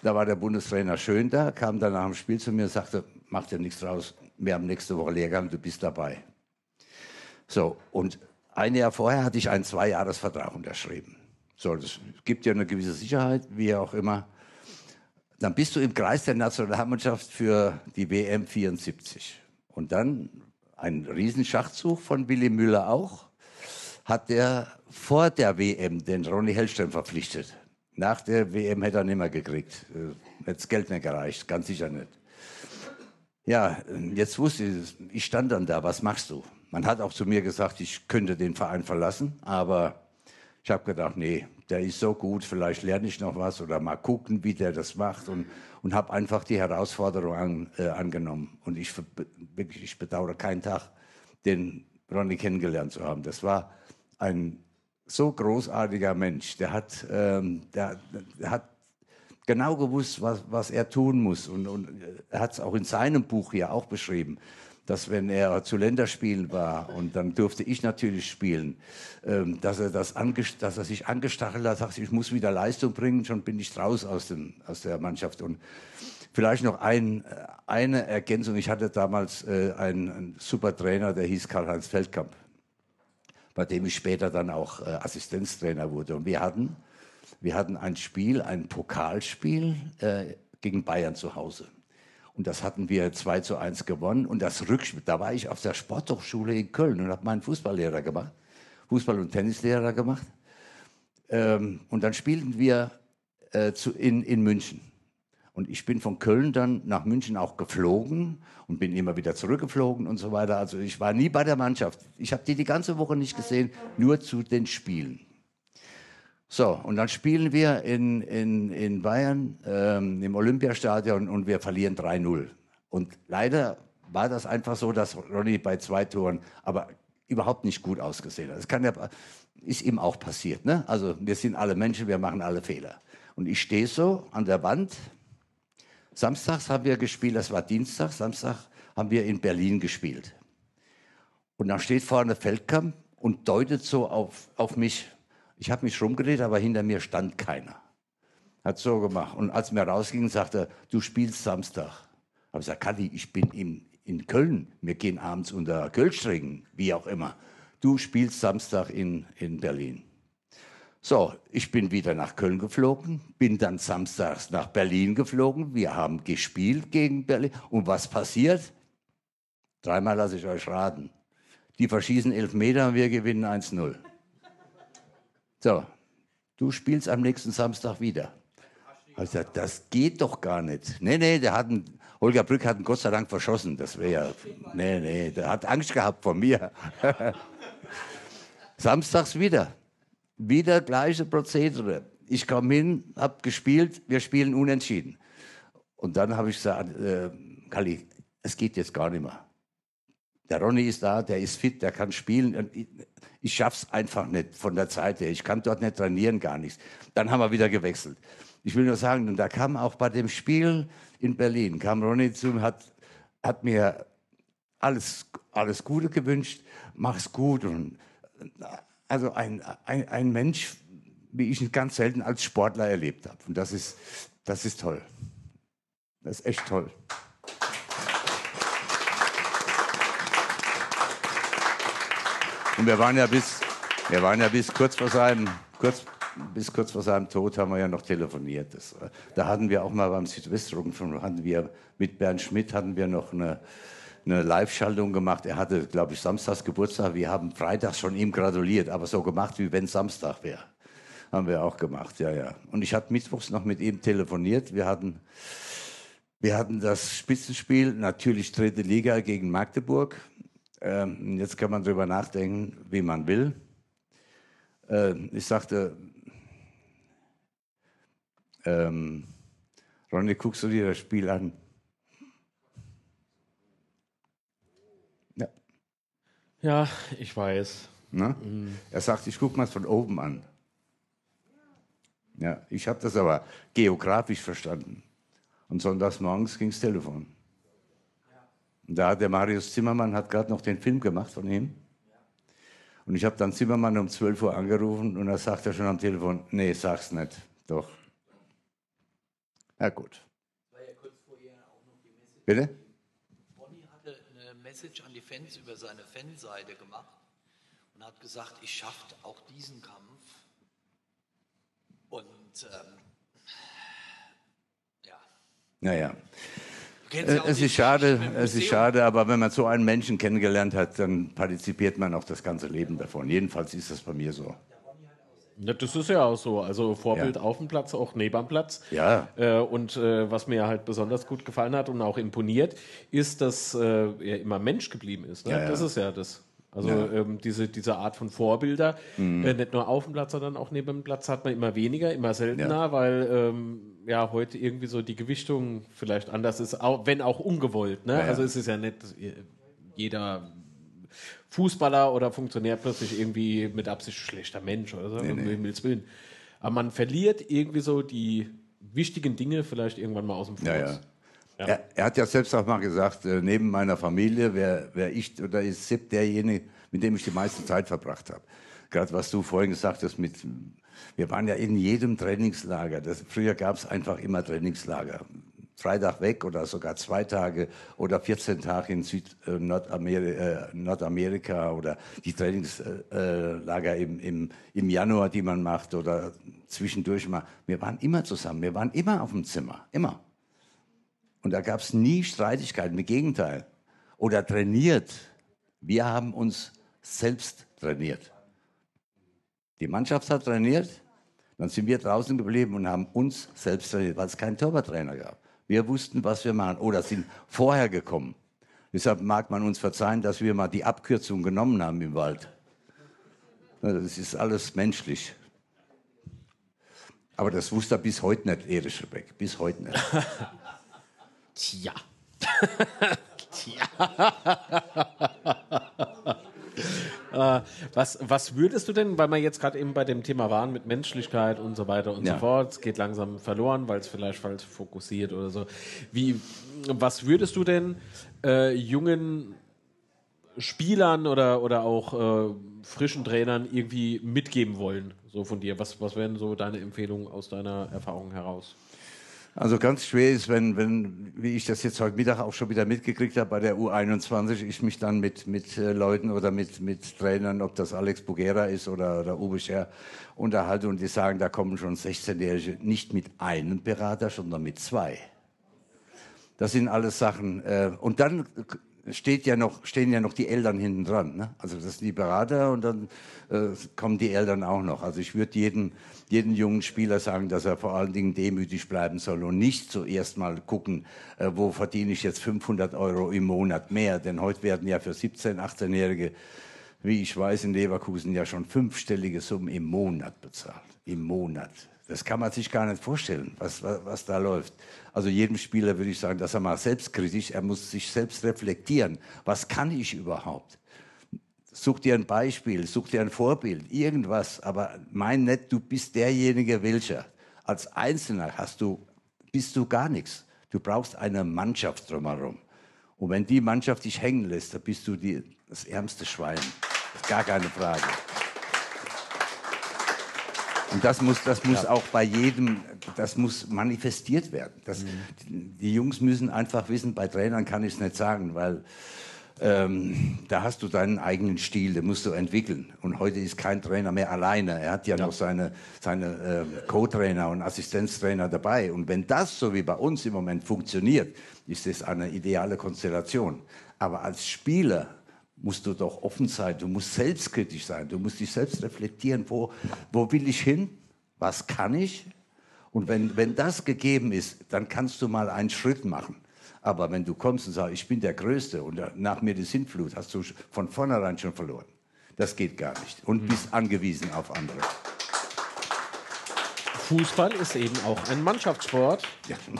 Da war der Bundestrainer Schön da, kam dann nach dem Spiel zu mir und sagte, mach dir nichts draus, wir haben nächste Woche Lehrgang, du bist dabei. So, und ein Jahr vorher hatte ich einen Zweijahresvertrag unterschrieben. So, das gibt ja eine gewisse Sicherheit, wie auch immer. Dann bist du im Kreis der Nationalmannschaft für die WM 74. Und dann ein Riesenschachzug von Willy Müller auch, hat der vor der WM den Ronny Hellstein verpflichtet. Nach der WM hätte er nicht mehr gekriegt. Äh, Hätte das Geld nicht gereicht, ganz sicher nicht. Ja, jetzt wusste ich, ich stand dann da, was machst du? Man hat auch zu mir gesagt, ich könnte den Verein verlassen, aber ich habe gedacht, nee, der ist so gut, vielleicht lerne ich noch was oder mal gucken, wie der das macht und, und habe einfach die Herausforderung an, äh, angenommen. Und ich, wirklich, ich bedauere keinen Tag, den Ronny kennengelernt zu haben. Das war ein so großartiger Mensch. Der hat, ähm, der, der hat genau gewusst, was, was er tun muss. Und, und er hat es auch in seinem Buch hier auch beschrieben, dass wenn er zu Länderspielen war und dann durfte ich natürlich spielen, ähm, dass, er das dass er sich angestachelt hat, sagt, ich muss wieder Leistung bringen, schon bin ich raus aus, dem, aus der Mannschaft. Und vielleicht noch ein, äh, eine Ergänzung. Ich hatte damals äh, einen, einen super Trainer, der hieß Karl-Heinz Feldkamp, bei dem ich später dann auch äh, Assistenztrainer wurde. Und wir hatten wir hatten ein Spiel, ein Pokalspiel äh, gegen Bayern zu Hause. Und das hatten wir 2 zu 1 gewonnen. Und das Rückspiel, da war ich auf der Sporthochschule in Köln und habe meinen Fußballlehrer gemacht, Fußball- und Tennislehrer gemacht. Ähm, und dann spielten wir äh, zu, in, in München. Und ich bin von Köln dann nach München auch geflogen und bin immer wieder zurückgeflogen und so weiter. Also ich war nie bei der Mannschaft. Ich habe die die ganze Woche nicht gesehen, nur zu den Spielen. So, und dann spielen wir in, in, in Bayern ähm, im Olympiastadion und wir verlieren 3-0. Und leider war das einfach so, dass Ronny bei zwei Toren aber überhaupt nicht gut ausgesehen hat. Das kann ja, ist ihm auch passiert. Ne? Also wir sind alle Menschen, wir machen alle Fehler. Und ich stehe so an der Wand. Samstags haben wir gespielt, das war Dienstag, Samstag haben wir in Berlin gespielt. Und dann steht vorne Feldkamp und deutet so auf, auf mich. Ich habe mich rumgedreht, aber hinter mir stand keiner. Hat so gemacht. Und als wir rausgingen, sagte er, du spielst Samstag. Habe ich gesagt, Kalli, ich bin in, in Köln. Wir gehen abends unter Kölschringen, wie auch immer. Du spielst Samstag in, in Berlin. So, ich bin wieder nach Köln geflogen, bin dann samstags nach Berlin geflogen. Wir haben gespielt gegen Berlin. Und was passiert? Dreimal lasse ich euch raten. Die verschießen Elfmeter und wir gewinnen 1-0. So, du spielst am nächsten Samstag wieder. Hab ich gesagt, das geht doch gar nicht. Nee, nee, der hat einen, Holger Brück hat ihn Gott sei Dank verschossen. Das wäre nee, nee, der hat Angst gehabt vor mir. (laughs) Samstags wieder. Wieder gleiche Prozedere. Ich komme hin, habe gespielt, wir spielen unentschieden. Und dann habe ich gesagt, äh, Kalli, es geht jetzt gar nicht mehr. Der Ronny ist da, der ist fit, der kann spielen. Und Ich, ich schaff's einfach nicht von der Zeit her. Ich kann dort nicht trainieren, gar nichts. Dann haben wir wieder gewechselt. Ich will nur sagen, und da kam auch bei dem Spiel in Berlin, kam Ronny zu mir, hat, hat mir alles, alles Gute gewünscht, mach's gut. Und, also ein, ein, ein Mensch, wie ich ihn ganz selten als Sportler erlebt habe. Und das ist, das ist toll. Das ist echt toll. Und wir waren ja bis, wir waren ja bis kurz vor seinem, kurz, bis kurz vor seinem Tod haben wir ja noch telefoniert. Das, da hatten wir auch mal beim Südwestrundfunk, hatten wir mit Bernd Schmidt hatten wir noch eine, eine Live-Schaltung gemacht. Er hatte, glaube ich, samstags Geburtstag. Wir haben freitags schon ihm gratuliert, aber so gemacht, wie wenn Samstag wäre. Haben wir auch gemacht, ja, ja. Und ich hatte mittwochs noch mit ihm telefoniert. Wir hatten, wir hatten das Spitzenspiel, natürlich dritte Liga gegen Magdeburg. Ähm, jetzt kann man darüber nachdenken, wie man will. Ähm, ich sagte, ähm, Ronny, guckst du dir das Spiel an? Ja, ich weiß. Ne? Er sagt, ich gucke mal von oben an. Ja, ich habe das aber geografisch verstanden. Und sonntags morgens ging das Telefon. Und da hat der Marius Zimmermann hat gerade noch den Film gemacht von ihm. Und ich habe dann Zimmermann um 12 Uhr angerufen und da sagt er schon am Telefon, nee, sag's nicht. Doch. Ja gut. Bitte? Bonnie hatte eine Message an die Fans über seine Fanseite gemacht und hat gesagt, ich schaffe auch diesen Kampf. Und ähm, Naja. ja auch Es den ist schade, es ist schade, aber wenn man so einen Menschen kennengelernt hat, dann partizipiert man auch das ganze Leben davon. Jedenfalls ist das bei mir so. Ja, das ist ja auch so. Also Vorbild auf dem Platz, auch neben am Platz. Ja. Äh, und äh, was mir halt besonders gut gefallen hat und auch imponiert, ist, dass äh, er immer Mensch geblieben ist. Ne? Ja, ja. Das ist ja das. Also Ja. ähm, diese, diese Art von Vorbilder, Mhm. äh, nicht nur auf dem Platz, sondern auch neben dem Platz hat man immer weniger, immer seltener, Ja. weil ähm, ja heute irgendwie so die Gewichtung vielleicht anders ist, auch, wenn auch ungewollt. Ne? Ja, ja. Also es ist ja nicht jeder Fußballer oder Funktionär plötzlich irgendwie mit Absicht schlechter Mensch oder so, Nee, um nee. Himmels Willen. Aber man verliert irgendwie so die wichtigen Dinge vielleicht irgendwann mal aus dem Fokus. Ja, ja. Er, er hat ja selbst auch mal gesagt, äh, neben meiner Familie wäre wär ich oder ist Sepp derjenige, mit dem ich die meiste Zeit verbracht habe. Gerade was du vorhin gesagt hast, mit, wir waren ja in jedem Trainingslager. Das, früher gab es einfach immer Trainingslager. Freitag weg oder sogar zwei Tage oder 14 Tage in Süd, äh, Nordameri äh, Nordamerika oder die Trainingslager im, im, im Januar, die man macht oder zwischendurch mal. Wir waren immer zusammen, wir waren immer auf dem Zimmer, immer. Und da gab es nie Streitigkeiten, im Gegenteil. Oder trainiert. Wir haben uns selbst trainiert. Die Mannschaft hat trainiert, dann sind wir draußen geblieben und haben uns selbst trainiert, weil es keinen Torwarttrainer gab. Wir wussten, was wir machen oder sind vorher gekommen. Deshalb mag man uns verzeihen, dass wir mal die Abkürzung genommen haben im Wald. Das ist alles menschlich. Aber das wusste er bis heute nicht, Erich Rebeck. Bis heute nicht. (laughs) Tja. (laughs) Tja. (laughs) äh, was, was würdest du denn, weil wir jetzt gerade eben bei dem Thema waren mit Menschlichkeit und so weiter und Ja. so fort, es geht langsam verloren, weil es vielleicht falsch fokussiert oder so. Wie, was würdest du denn äh, jungen Spielern oder, oder auch äh, frischen Trainern irgendwie mitgeben wollen, so von dir? Was, was wären so deine Empfehlungen aus deiner Erfahrung heraus? Also ganz schwer ist, wenn, wenn, wie ich das jetzt heute Mittag auch schon wieder mitgekriegt habe bei der U21, ich mich dann mit, mit äh, Leuten oder mit, mit Trainern, ob das Alex Bugera ist oder, oder Uwe Scher, unterhalte und die sagen, da kommen schon 16-Jährige nicht mit einem Berater, sondern mit zwei. Das sind alles Sachen. Äh, und dann steht ja noch, stehen ja noch die Eltern hinten dran. Ne? Also das sind die Berater und dann äh, kommen die Eltern auch noch. Also ich würde jedem, jeden jungen Spieler sagen, dass er vor allen Dingen demütig bleiben soll und nicht zuerst mal gucken, äh, wo verdiene ich jetzt 500 Euro im Monat mehr. Denn heute werden ja für 17-, 18-Jährige, wie ich weiß, in Leverkusen ja schon fünfstellige Summen im Monat bezahlt. Im Monat. Das kann man sich gar nicht vorstellen, was, was, was da läuft. Also jedem Spieler würde ich sagen, dass er mal selbstkritisch, er muss sich selbst reflektieren. Was kann ich überhaupt? Such dir ein Beispiel, such dir ein Vorbild, irgendwas. Aber mein nicht, du bist derjenige, welcher. Als Einzelner hast du, bist du gar nichts. Du brauchst eine Mannschaft drumherum. Und wenn die Mannschaft dich hängen lässt, dann bist du die, das ärmste Schwein. Das ist gar keine Frage. Und das muss, das muss Ja. auch bei jedem, das muss manifestiert werden. Das, Die Jungs müssen einfach wissen, bei Trainern kann ich es nicht sagen, weil ähm, da hast du deinen eigenen Stil, den musst du entwickeln. Und heute ist kein Trainer mehr alleine. Er hat ja, noch seine, seine äh, Co-Trainer und Assistenztrainer dabei. Und wenn das so wie bei uns im Moment funktioniert, ist das eine ideale Konstellation. Aber als Spieler musst du doch offen sein, du musst selbstkritisch sein, du musst dich selbst reflektieren, wo, wo will ich hin, was kann ich? Und wenn, wenn das gegeben ist, dann kannst du mal einen Schritt machen. Aber wenn du kommst und sagst, ich bin der Größte und nach mir die Sintflut, hast du von vornherein schon verloren. Das geht gar nicht. Und bist angewiesen auf andere. Fußball ist eben auch ein Mannschaftssport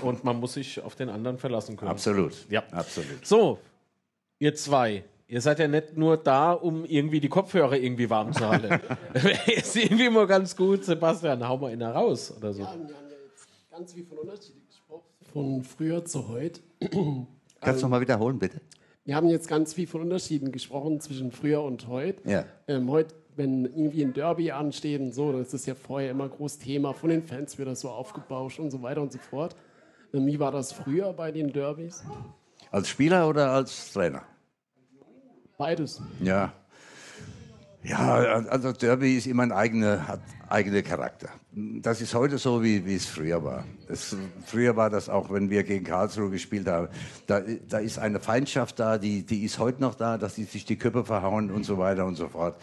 und man muss sich auf den anderen verlassen können. Absolut. Ja. Absolut. So, ihr zwei, Ihr seid ja nicht nur da, um irgendwie die Kopfhörer irgendwie warm zu halten. (laughs) (laughs) ist irgendwie mal ganz gut, Sebastian, hau mal einer raus oder so. Ja, wir haben ja jetzt ganz viel von Unterschieden gesprochen, von früher zu heute. (clears throat) Kannst du noch mal wiederholen, bitte? Wir haben jetzt ganz viel von Unterschieden gesprochen zwischen früher und heute. Ja. Ähm, heute, wenn irgendwie ein Derby ansteht und so, das ist ja vorher immer groß Thema. Von den Fans wird das so aufgebauscht und so weiter und so fort. Ähm, wie war das früher bei den Derbys? Als Spieler oder als Trainer? Beides. Ja. Ja, also Derby ist immer ein eigener, hat eigene Charakter. Das ist heute so, wie, wie es früher war. Es, früher war das auch, wenn wir gegen Karlsruhe gespielt haben. Da, da ist eine Feindschaft da, die, die ist heute noch da, dass die sich die Köpfe verhauen und so weiter und so fort.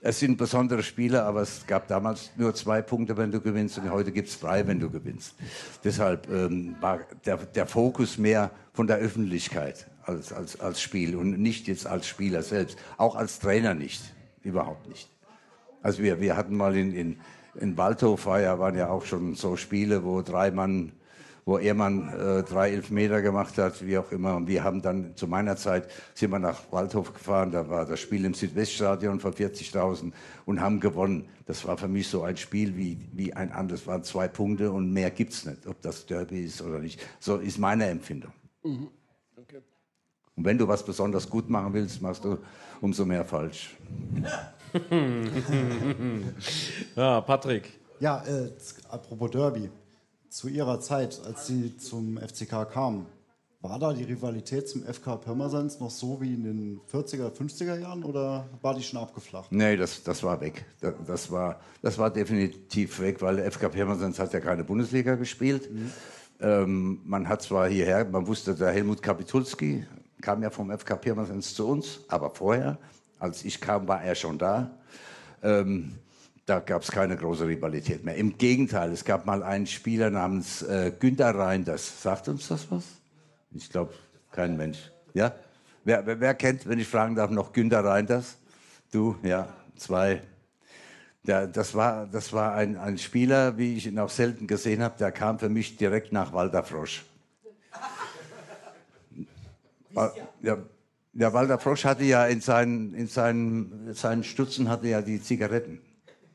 Es sind besondere Spiele, aber es gab damals nur zwei Punkte, wenn du gewinnst, und heute gibt es drei, wenn du gewinnst. Deshalb ähm, war der, der Fokus mehr von der Öffentlichkeit als, als, als Spiel und nicht jetzt als Spieler selbst. Auch als Trainer nicht. Überhaupt nicht. Also wir, wir hatten mal in, in, in Waldhof, war ja, waren ja auch schon so Spiele, wo drei Mann, wo Ehrmann äh, drei Elfmeter gemacht hat, wie auch immer. Und wir haben dann zu meiner Zeit, sind wir nach Waldhof gefahren, da war das Spiel im Südweststadion von 40.000 und haben gewonnen. Das war für mich so ein Spiel wie, wie ein anderes. Es waren zwei Punkte und mehr gibt's nicht, ob das Derby ist oder nicht. So ist meine Empfindung. Mhm. Okay. Und wenn du was besonders gut machen willst, machst du umso mehr falsch. (laughs) ja, Patrick. Ja, äh, apropos Derby. Zu Ihrer Zeit, als Sie zum FCK kamen, war da die Rivalität zum FK Pirmasens noch so wie in den 40er, 50er Jahren oder war die schon abgeflacht? Nee, das, das war weg. Das, das, war, das war definitiv weg, weil der FK Pirmasens hat ja keine Bundesliga gespielt. Mhm. Ähm, man hat zwar hierher, man wusste, der Helmut Kapitulski kam ja vom FK Pirmasens zu uns, aber vorher, als ich kam, war er schon da. Ähm, da gab es keine große Rivalität mehr. Im Gegenteil, es gab mal einen Spieler namens äh, Günter Reinders. Sagt uns das was? Ich glaube, kein Mensch. Ja? Wer, wer, wer, kennt, wenn ich fragen darf, noch Günter Reinders? Du, ja, zwei. Der, das war, das war ein, ein Spieler, wie ich ihn auch selten gesehen habe, der kam für mich direkt nach Walter Frosch. Ja, ja, Walter Frosch hatte ja in seinen, in seinen, seinen Stutzen hatte ja die Zigaretten.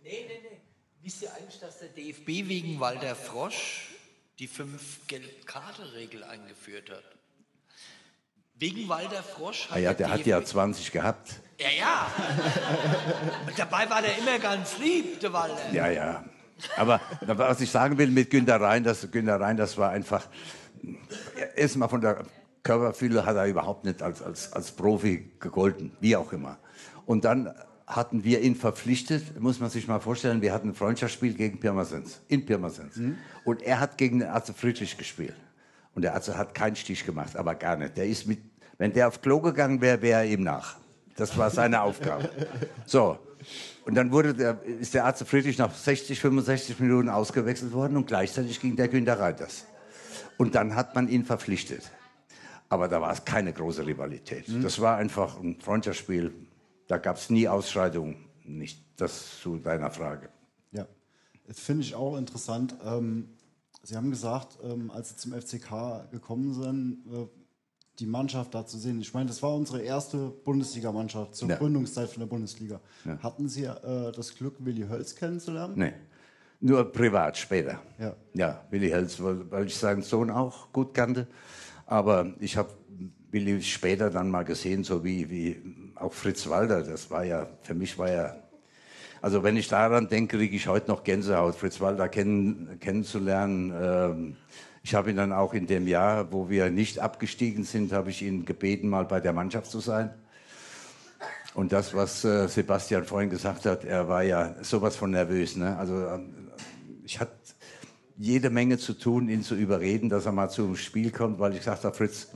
Nee, nee, nee. Wisst ihr eigentlich, dass der DFB wegen Walter Frosch die Fünf-Gelb-Karte-Regel eingeführt hat? Wegen Walter Frosch hat Ah ja, der hat ja DFB 20 gehabt. Ja, ja. (laughs) Und dabei war der immer ganz lieb, der Walter. Ja, ja. Aber was ich sagen will mit Günter Rhein, das, Günter Rhein, das war einfach, erstmal von der Körperfülle hat er überhaupt nicht als, als, als Profi gegolten, wie auch immer. Und dann hatten wir ihn verpflichtet, muss man sich mal vorstellen, wir hatten ein Freundschaftsspiel gegen Pirmasens, in Pirmasens. Und er hat gegen den Arze Friedrich gespielt. Und der Arze hat keinen Stich gemacht, aber gar nicht. Der ist mit, wenn der auf Klo gegangen wäre, wäre er ihm nach. Das war seine Aufgabe. So. Und dann wurde der, ist der Arzt Friedrich nach 60, 65 Minuten ausgewechselt worden und gleichzeitig ging der Günter Reiters. Und dann hat man ihn verpflichtet. Aber da war es keine große Rivalität. Das war einfach ein Freundschaftsspiel. Da gab es nie Ausschreitungen. Nicht das zu deiner Frage. Ja, das finde ich auch interessant. Ähm, Sie haben gesagt, ähm, als Sie zum FCK gekommen sind, äh, die Mannschaft da zu sehen. Ich meine, das war unsere erste Bundesligamannschaft zur Ja. Gründungszeit von der Bundesliga. Ja. Hatten Sie äh, das Glück, Willi Hölz kennenzulernen? Nee. Nur privat später. Ja. Ja, Willi weil, weil ich seinen Sohn auch gut kannte. Aber ich habe Willi später dann mal gesehen, so wie, wie auch Fritz Walter. Das war ja, für mich war ja, also wenn ich daran denke, kriege ich heute noch Gänsehaut, Fritz Walter kennen, kennenzulernen. Ähm, ich habe ihn dann auch in dem Jahr, wo wir nicht abgestiegen sind, habe ich ihn gebeten, mal bei der Mannschaft zu sein. Und das, was äh, Sebastian vorhin gesagt hat, er war ja sowas von nervös. Ne? Also ähm, ich hatte jede Menge zu tun, ihn zu überreden, dass er mal zum Spiel kommt, weil ich gesagt habe, Fritz,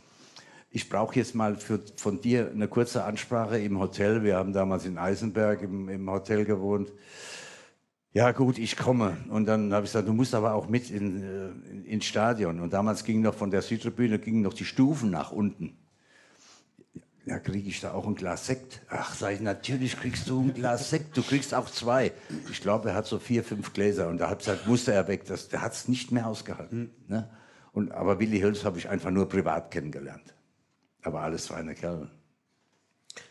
ich brauche jetzt mal für, von dir eine kurze Ansprache im Hotel. Wir haben damals in Eisenberg im, im Hotel gewohnt. Ja gut, ich komme. Und dann habe ich gesagt, du musst aber auch mit in, äh, in, ins Stadion. Und damals ging noch von der Südtribüne gingen noch die Stufen nach unten. Ja, kriege ich da auch ein Glas Sekt? Ach, sag ich, natürlich kriegst du ein Glas Sekt. Du kriegst auch zwei. Ich glaube, er hat so vier, fünf Gläser. Und da hat gesagt, musste er weg. Das, der hat es nicht mehr ausgehalten. Ne? Und, aber Willi Hölz habe ich einfach nur privat kennengelernt. Aber alles feine Kerle.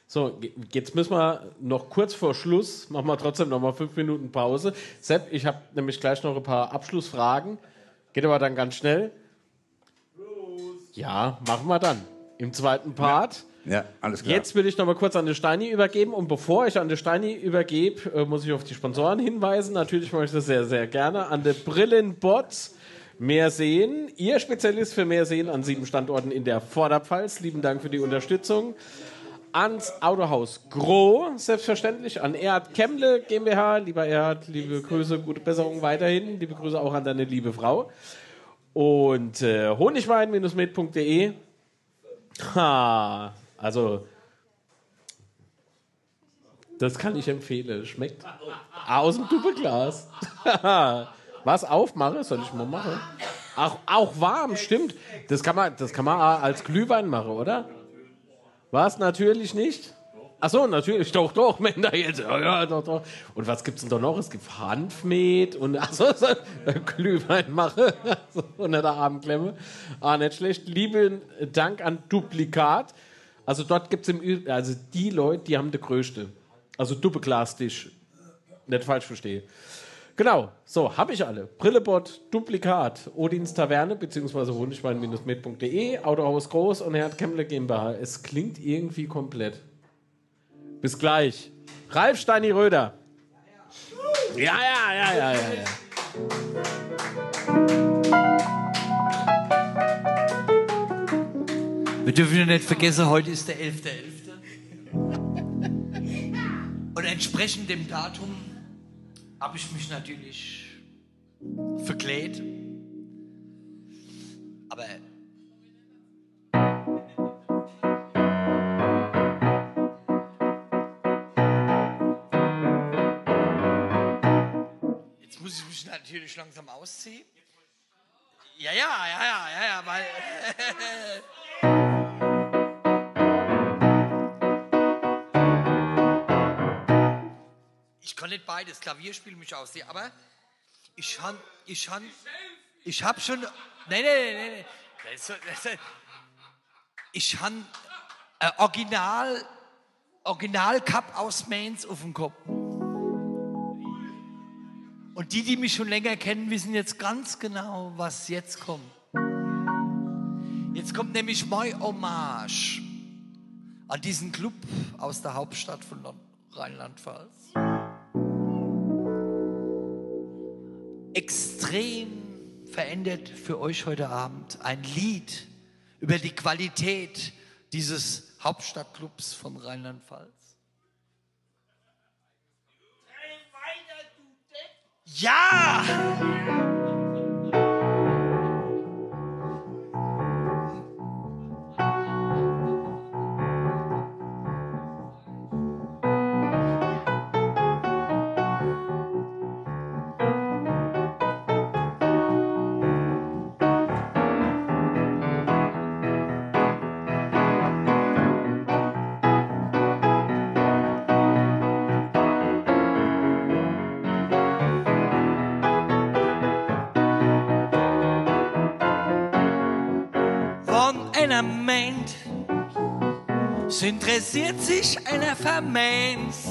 So, jetzt müssen wir noch kurz vor Schluss, machen wir trotzdem noch mal fünf Minuten Pause. Sepp, ich habe nämlich gleich noch ein paar Abschlussfragen. Geht aber dann ganz schnell. Ja, machen wir dann. Im zweiten Part. Ja, alles klar. Jetzt will ich noch mal kurz an den Steini übergeben. Und bevor ich an den Steini übergebe, äh, muss ich auf die Sponsoren hinweisen. Natürlich mache ich das sehr, sehr gerne. An der Brillenbot mehr sehen. Ihr Spezialist für mehr sehen an sieben Standorten in der Vorderpfalz. Lieben Dank für die Unterstützung. Ans Autohaus Groh, selbstverständlich. An Erhard Kemmle GmbH. Lieber Erhard, liebe Grüße, gute Besserung weiterhin. Liebe Grüße auch an deine liebe Frau. Und äh, honigwein-med.de. Ha, also das kann ich empfehlen. Schmeckt aus dem Duppeglas. (laughs) Was aufmache? Soll ich mal machen? Auch, auch warm, stimmt. Das kann man, das kann man als Glühwein machen, oder? Was? Natürlich nicht? Ach so, natürlich, doch, doch, (laughs) Männer jetzt. Ja, doch, doch. Und was gibt's denn da noch? Es gibt Hanfmet und ach (laughs) so, so Glühwein mache unter der Armklemme. Ah, nicht schlecht. Lieben Dank an Duplikat. Also dort gibt's im Ü also die Leute, die haben der größte. Also Duppeglastisch. Nicht falsch verstehe. Genau, so, habe ich alle. Brillebot, Duplikat, Odins Taverne, beziehungsweise honigwein-med.de, Autohaus Groß und Herr Kemmler GmbH. Es klingt irgendwie komplett. Bis gleich. Ralf Steini Röder. Ja, ja, ja, ja, ja. ja. Wir dürfen nicht vergessen, heute ist der 11.11. Und entsprechend dem Datum habe ich mich natürlich verkleid. Aber jetzt muss ich mich natürlich langsam ausziehen. Ja, ja, ja, ja, ja, ja, weil. Ich kann nicht beides, Klavier spielen mich aus, aber ich han, ich han, ich hab schon, nein, nein, nein, nein, nein. Ich han äh, Original, Original Cup aus Mainz auf dem Kopf. Und die, die mich schon länger kennen, wissen jetzt ganz genau, was jetzt kommt. Jetzt kommt nämlich mein Hommage an diesen Club aus der Hauptstadt von Rheinland-Pfalz. Extrem verändert für euch heute Abend ein Lied über die Qualität dieses Hauptstadtclubs von Rheinland-Pfalz. Ja! Von interessiert sich einer für Mainz.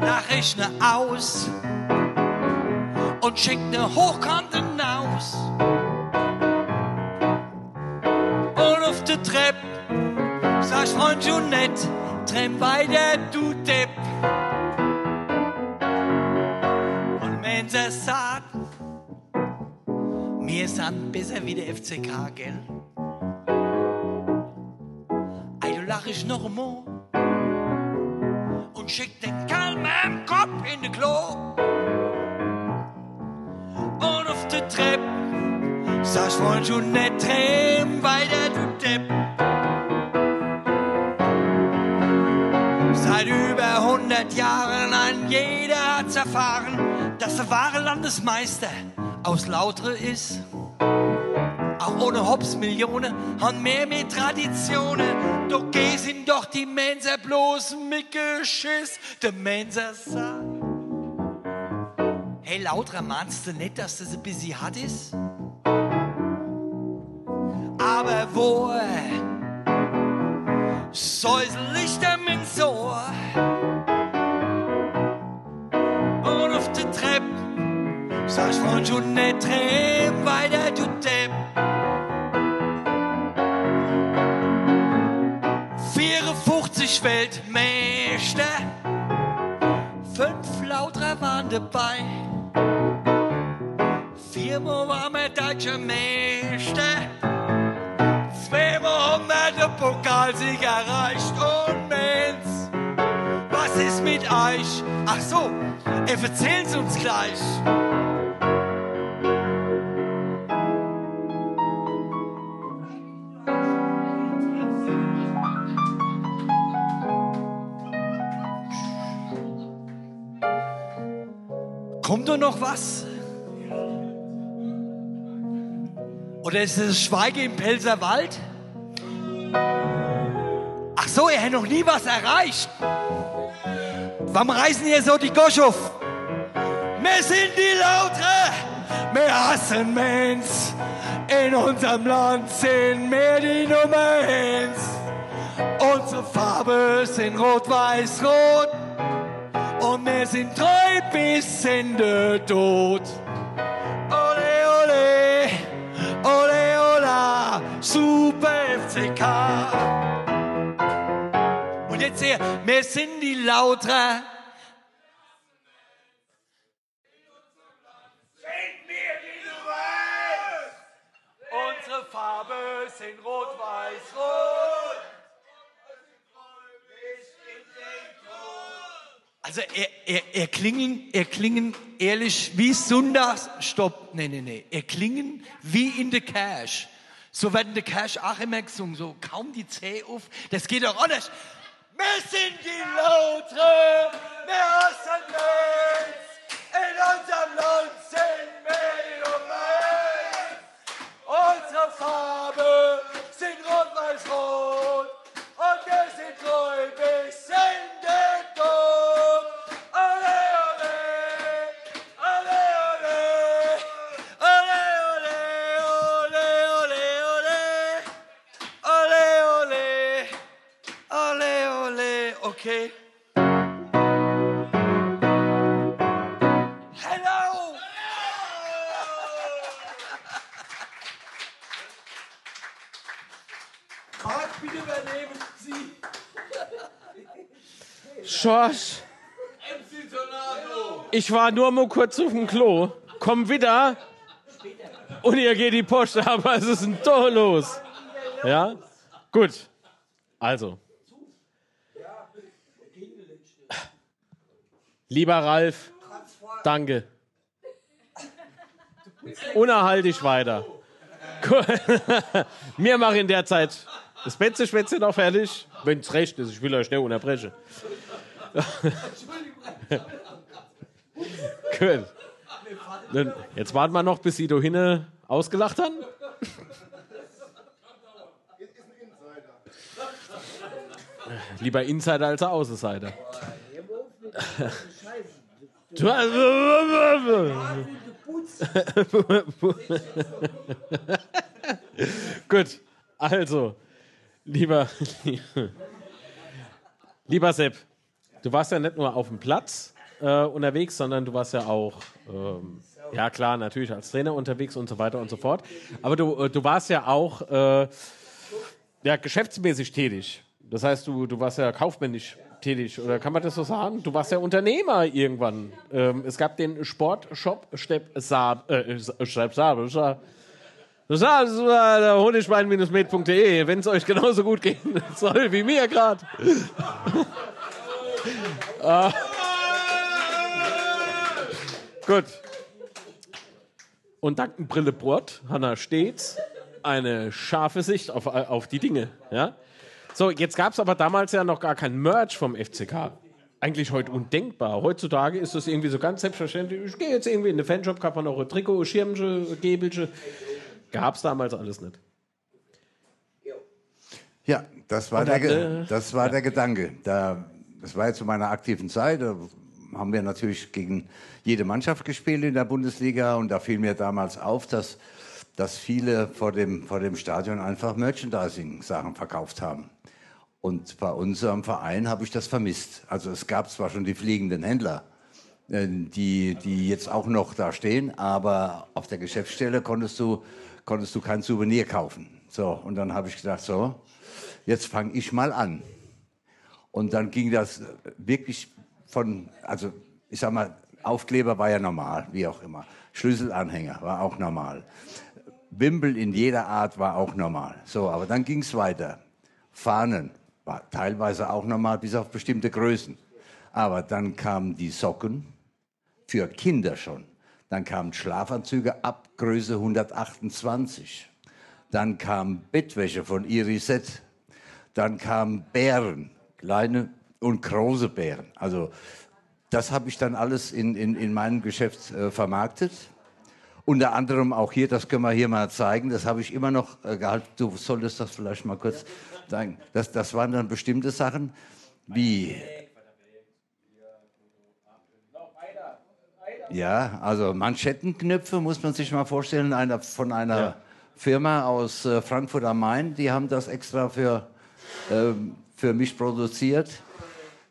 Nachrichten aus und schickt ne Hochkante aus. Und auf der Treppe sag Freund du nett, tremm weiter, du Depp. Und sie sagt, wir sind besser wie der FCK, gell? Lach ich noch einmal und schick den dem Kopf in den Klo. Und auf der Treppe sagst Freund schon nicht träum weiter, du Depp. Seit über 100 Jahren ein jeder hat's erfahren, dass der wahre Landesmeister aus Lautre ist. Auch ohne Hops Millionen haben mehr mit Traditionen. Doch geh sind doch die Mensa bloß mit Geschiss. Der Mensa sagt, hey Lautra, meinst du nicht, dass das ein bisschen hart ist? Aber wo Säusellichter ins Ohr. Und auf der Treppe sag ich von schon nicht Treppe weiter, du sich Welt. Fünf lautere waren dabei. Viermal Vier warme deutsche Mächte. 200 Pokalsieg erreicht. Und Mensch, was ist mit euch? Ach so, ihr erzählen's uns gleich. Kommt doch noch was? Oder ist es Schweige im Pelzerwald? Ach so, er hat noch nie was erreicht. Warum reißen hier so die Gosch auf? Wir sind die Lautre, wir hassen Mensch. In unserem Land sind wir die Nummer eins. Unsere Farbe sind rot-weiß-rot. Und wir sind treu bis in den Tod. Ole, ole, ole, ola, Super FCK. Und jetzt hier, wir sind die Lauter. Unsere Farbe sind rot-weiß-rot. Also er, er, er klingen, er klingen ehrlich wie Sonntags, stopp, nee, nee, nee, er klingen wie in der Cash. So werden der Cash auch immer gesungen, so kaum die Zeh auf, das geht doch anders. Wir sind die Lautre, wir hassen nichts, in unserem Land sind eins. Unsere Farbe sind rot-weiß-rot und wir sind treu bis in den Tod. Schorsch, ich war nur mal kurz auf dem Klo, komm wieder und ihr geht die Post, aber (laughs) es ist ein Tor los. Ja? Gut. Also. Lieber Ralf, danke. Unerhalt dich weiter. Gut. (laughs) Wir machen in der Zeit das Betze-Schwätze noch fertig, wenn es recht ist. Ich will euch schnell unterbrechen. Gut. Dann, jetzt warten wir noch, bis sie da hinten ausgelacht haben. Lieber Insider als Außenseiter. Gut, also, lieber, (laughs) lieber Sepp, du warst ja nicht nur auf dem Platz äh, unterwegs, sondern du warst ja auch, ähm, ja klar, natürlich als Trainer unterwegs und so weiter und so fort. Aber du, äh, du warst ja auch äh, ja, geschäftsmäßig tätig. Das heißt, du, du warst ja kaufmännisch tätig, oder kann man das so sagen? Du warst ja Unternehmer irgendwann. Ähm, es gab den Sportshop Stepp Saab, äh, das war das war der honigwein-med.de, wenn es euch genauso gut gehen (laughs) soll wie mir gerade. Ah. Gut. Und dank dem Brillebrot hat er stets eine scharfe Sicht auf, auf die Dinge. Ja? So, jetzt gab es aber damals ja noch gar kein Merch vom FCK. Eigentlich heute undenkbar. Heutzutage ist das irgendwie so ganz selbstverständlich. Ich gehe jetzt irgendwie in den Fanshop, kann man noch ein Trikot, Schirmche, Gäbelche. Gab es damals alles nicht. Ja, das war, der, das war der Gedanke. Da, das war jetzt zu meiner aktiven Zeit. Da haben wir natürlich gegen jede Mannschaft gespielt in der Bundesliga. Und da fiel mir damals auf, dass, dass viele vor dem, vor dem Stadion einfach Merchandising-Sachen verkauft haben. Und bei unserem Verein habe ich das vermisst. Also es gab zwar schon die fliegenden Händler, äh, die, die jetzt auch noch da stehen, aber auf der Geschäftsstelle konntest du, konntest du kein Souvenir kaufen. So, und dann habe ich gedacht, so, jetzt fange ich mal an. Und dann ging das wirklich von, also ich sag mal, Aufkleber war ja normal, wie auch immer. Schlüsselanhänger war auch normal. Wimpel in jeder Art war auch normal. So, aber dann ging es weiter. Fahnen war teilweise auch normal, bis auf bestimmte Größen. Aber dann kamen die Socken für Kinder schon. Dann kamen Schlafanzüge ab Größe 128. Dann kam Bettwäsche von Irisette. Dann kamen Bären, kleine und große Bären. Also das habe ich dann alles in, in, in meinem Geschäft äh, vermarktet. Unter anderem auch hier, das können wir hier mal zeigen, das habe ich immer noch äh, gehalten. Du solltest das vielleicht mal kurz zeigen. Das, das waren dann bestimmte Sachen wie. Ja, also Manschettenknöpfe muss man sich mal vorstellen, einer, von einer ja. Firma aus äh, Frankfurt am Main, die haben das extra für, äh, für mich produziert.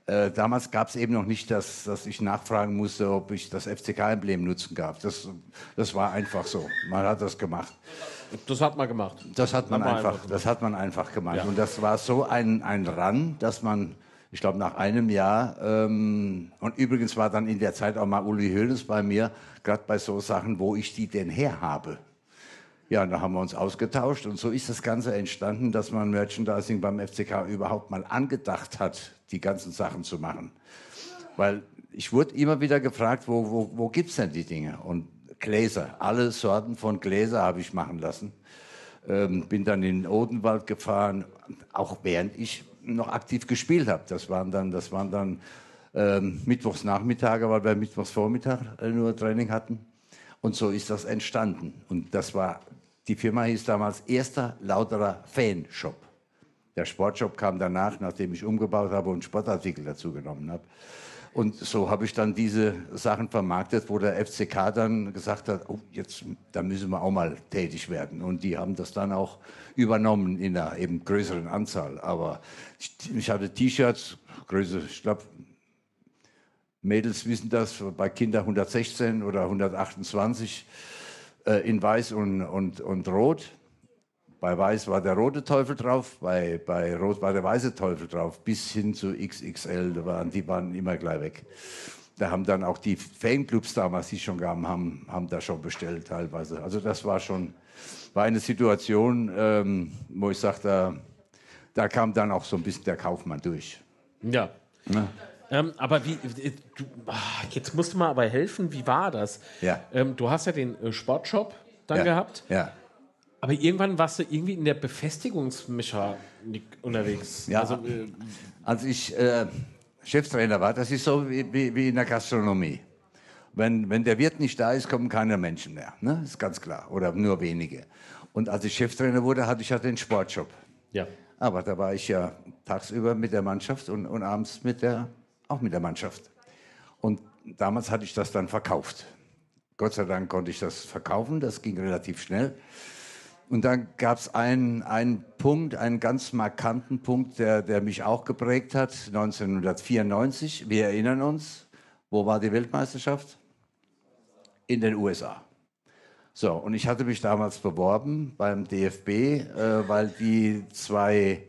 Äh, damals gab es eben noch nicht, dass, dass ich nachfragen musste, ob ich das FCK-Emblem nutzen darf. Das, das war einfach so. Man hat das gemacht. Das hat man gemacht. Das hat man, einfach, einfach das hat man einfach gemacht. Ja. Und das war so ein, ein Run, dass man, ich glaube, nach einem Jahr, ähm, und übrigens war dann in der Zeit auch mal Uli Höhles bei mir, gerade bei so Sachen, wo ich die denn her habe. Ja, da haben wir uns ausgetauscht und so ist das Ganze entstanden, dass man Merchandising beim FCK überhaupt mal angedacht hat, die ganzen Sachen zu machen. Weil ich wurde immer wieder gefragt, wo, wo, wo gibt es denn die Dinge? Und Gläser, alle Sorten von Gläser habe ich machen lassen. Ähm, bin dann in den Odenwald gefahren, auch während ich noch aktiv gespielt habe. Das waren dann, das waren dann ähm, Mittwochsnachmittage, weil wir Mittwochsvormittag äh, nur Training hatten. Und so ist das entstanden. Und das war, die Firma hieß damals Erster Lauterer Fanshop. Der Sportshop kam danach, nachdem ich umgebaut habe und Sportartikel dazu genommen habe. Und so habe ich dann diese Sachen vermarktet, wo der FCK dann gesagt hat, oh, jetzt, da müssen wir auch mal tätig werden. Und die haben das dann auch übernommen in einer eben größeren Anzahl. Aber ich, ich hatte T-Shirts, Größe, ich glaube, Mädels wissen das, bei Kindern 116 oder 128 äh, in Weiß und, und, und Rot. Bei Weiß war der rote Teufel drauf, bei, bei Rot war der weiße Teufel drauf, bis hin zu XXL, da waren, die waren immer gleich weg. Da haben dann auch die Fanclubs damals, die schon gaben, haben, haben da schon bestellt teilweise. Also das war schon, war eine Situation, ähm, wo ich sage, da, da kam dann auch so ein bisschen der Kaufmann durch. Ja. ja. Ähm, aber wie, du, ach, jetzt musst du mal aber helfen, wie war das? Ja. Ähm, du hast ja den äh, Sportshop dann ja. gehabt. Ja. Aber irgendwann warst du irgendwie in der Befestigungsmechanik unterwegs. Ja. Also, äh, als ich äh, Cheftrainer war, das ist so wie, wie, wie, in der Gastronomie. Wenn, wenn der Wirt nicht da ist, kommen keine Menschen mehr. Ne? Ist ganz klar. Oder nur wenige. Und als ich Cheftrainer wurde, hatte ich ja den Sportshop. Ja. Aber da war ich ja tagsüber mit der Mannschaft und, und abends mit der, auch mit der Mannschaft. Und damals hatte ich das dann verkauft. Gott sei Dank konnte ich das verkaufen, das ging relativ schnell. Und dann gab es einen, einen Punkt, einen ganz markanten Punkt, der, der mich auch geprägt hat, 1994. Wir erinnern uns, wo war die Weltmeisterschaft? In den USA. So, und ich hatte mich damals beworben beim DFB, äh, weil die zwei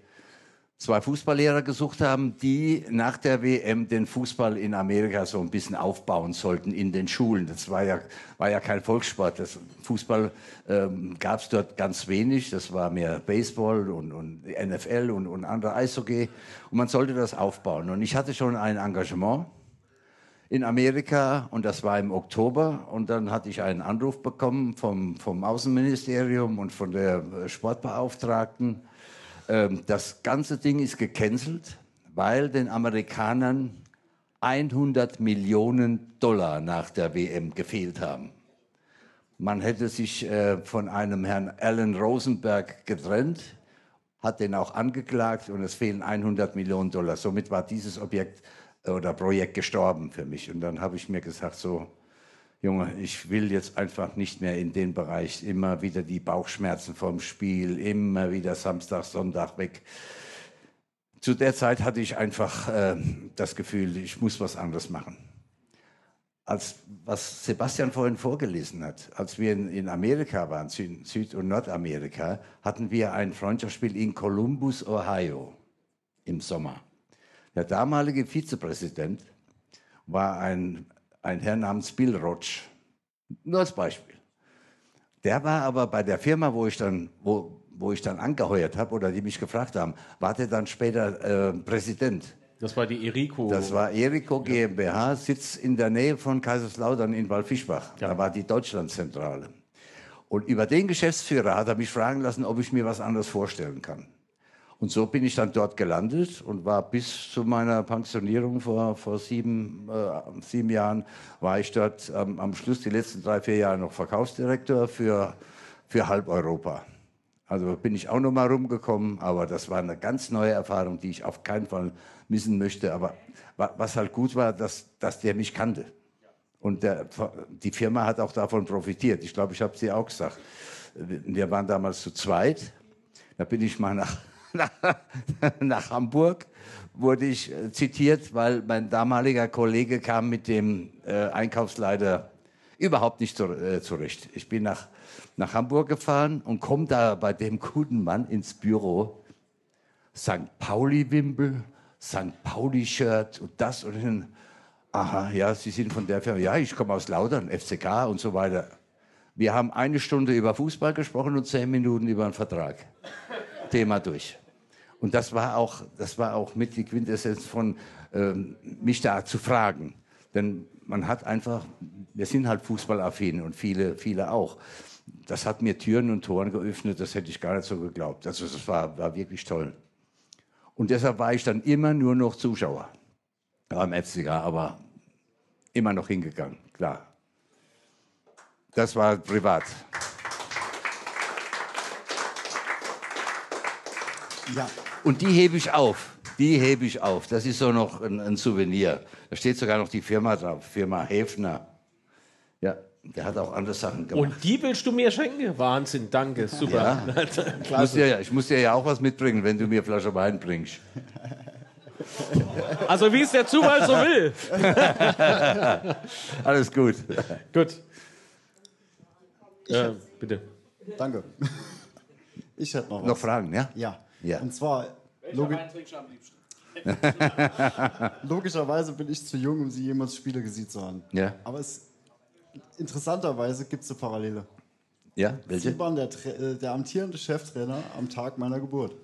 zwei Fußballlehrer gesucht haben, die nach der WM den Fußball in Amerika so ein bisschen aufbauen sollten in den Schulen. Das war ja, war ja kein Volkssport. Das Fußball ähm, gab es dort ganz wenig. Das war mehr Baseball und, und NFL und, und andere Eishockey. Und man sollte das aufbauen. Und ich hatte schon ein Engagement in Amerika und das war im Oktober. Und dann hatte ich einen Anruf bekommen vom, vom Außenministerium und von der Sportbeauftragten ähm, das ganze Ding ist gecancelt, weil den Amerikanern 100 Millionen Dollar nach der WM gefehlt haben. Man hätte sich äh, von einem Herrn Alan Rosenberg getrennt, hat den auch angeklagt und es fehlen 100 Millionen Dollar. Somit war dieses Objekt äh, oder Projekt gestorben für mich. Und dann habe ich mir gesagt, so, Junge, ich will jetzt einfach nicht mehr in den Bereich. Immer wieder die Bauchschmerzen vom Spiel, immer wieder Samstag, Sonntag weg. zu der Zeit hatte ich einfach äh, das Gefühl, ich muss was anderes machen. Als was Sebastian vorhin vorgelesen hat, als wir in, in Amerika waren, Süd-, Süd und Nordamerika, hatten wir ein Freundschaftsspiel in Columbus, Ohio im Sommer. Der damalige Vizepräsident war ein, ein Herr namens Bill Rotsch. Nur als Beispiel. Der war aber bei der Firma, wo ich dann, wo, wo ich dann angeheuert habe oder die mich gefragt haben, war der dann später äh, Präsident. Das war die Eriko. Das war Eriko GmbH, sitzt in der Nähe von Kaiserslautern in Waldfischbach. Da war die Deutschlandzentrale. Und über den Geschäftsführer hat er mich fragen lassen, ob ich mir was anderes vorstellen kann. Und so bin ich dann dort gelandet und war bis zu meiner Pensionierung vor, vor sieben, äh, sieben Jahren, war ich dort ähm, am Schluss die letzten drei, vier Jahre noch Verkaufsdirektor für, für halb Europa. Also bin ich auch noch mal rumgekommen, aber das war eine ganz neue Erfahrung, die ich auf keinen Fall missen möchte. Aber wa- was halt gut war, dass, dass der mich kannte. Und der, die Firma hat auch davon profitiert. Ich glaube, ich habe es dir auch gesagt. Wir waren damals zu zweit. Da bin ich mal nach, nach, (laughs) nach Hamburg, wurde ich äh, zitiert, weil mein damaliger Kollege kam mit dem äh, Einkaufsleiter überhaupt nicht zu, äh, zurecht. Ich bin nach, nach Hamburg gefahren und komme da bei dem guten Mann ins Büro. St. Pauli-Wimpel, St. Pauli-Shirt und das und hin. Aha, ja, Sie sind von der Firma. Ja, ich komme aus Lautern, FCK und so weiter. Wir haben eine Stunde über Fußball gesprochen und zehn Minuten über einen Vertrag. Thema durch. Und das war auch, das war auch mit die Quintessenz von ähm, mich da zu fragen. Denn man hat einfach, wir sind halt fußballaffin und viele, viele auch. Das hat mir Türen und Toren geöffnet, das hätte ich gar nicht so geglaubt. Also das war, war wirklich toll. Und deshalb war ich dann immer nur noch Zuschauer am FCK, aber immer noch hingegangen, klar. Das war privat. Ja. Und die hebe ich auf. Die hebe ich auf. Das ist so noch ein, ein Souvenir. Da steht sogar noch die Firma drauf. Firma Häfner. Ja, der hat auch andere Sachen gemacht. Und die willst du mir schenken? Wahnsinn, danke, super. Ja. (laughs) Ich muss, dir, ich muss dir ja auch was mitbringen, wenn du mir Flasche Wein bringst. (laughs) Also wie es der Zufall so will. (laughs) Alles gut. Gut. Ja, bitte. Danke. Ich hätte noch was. Noch Fragen, ja? Ja. Ja. Und zwar, logi (laughs) logischerweise bin ich zu jung, um Sie jemals Spiele gesehen zu haben. Ja. Aber es, interessanterweise gibt es eine Parallele. Ja, welche? Sie waren der, äh, der amtierende Cheftrainer am Tag meiner Geburt.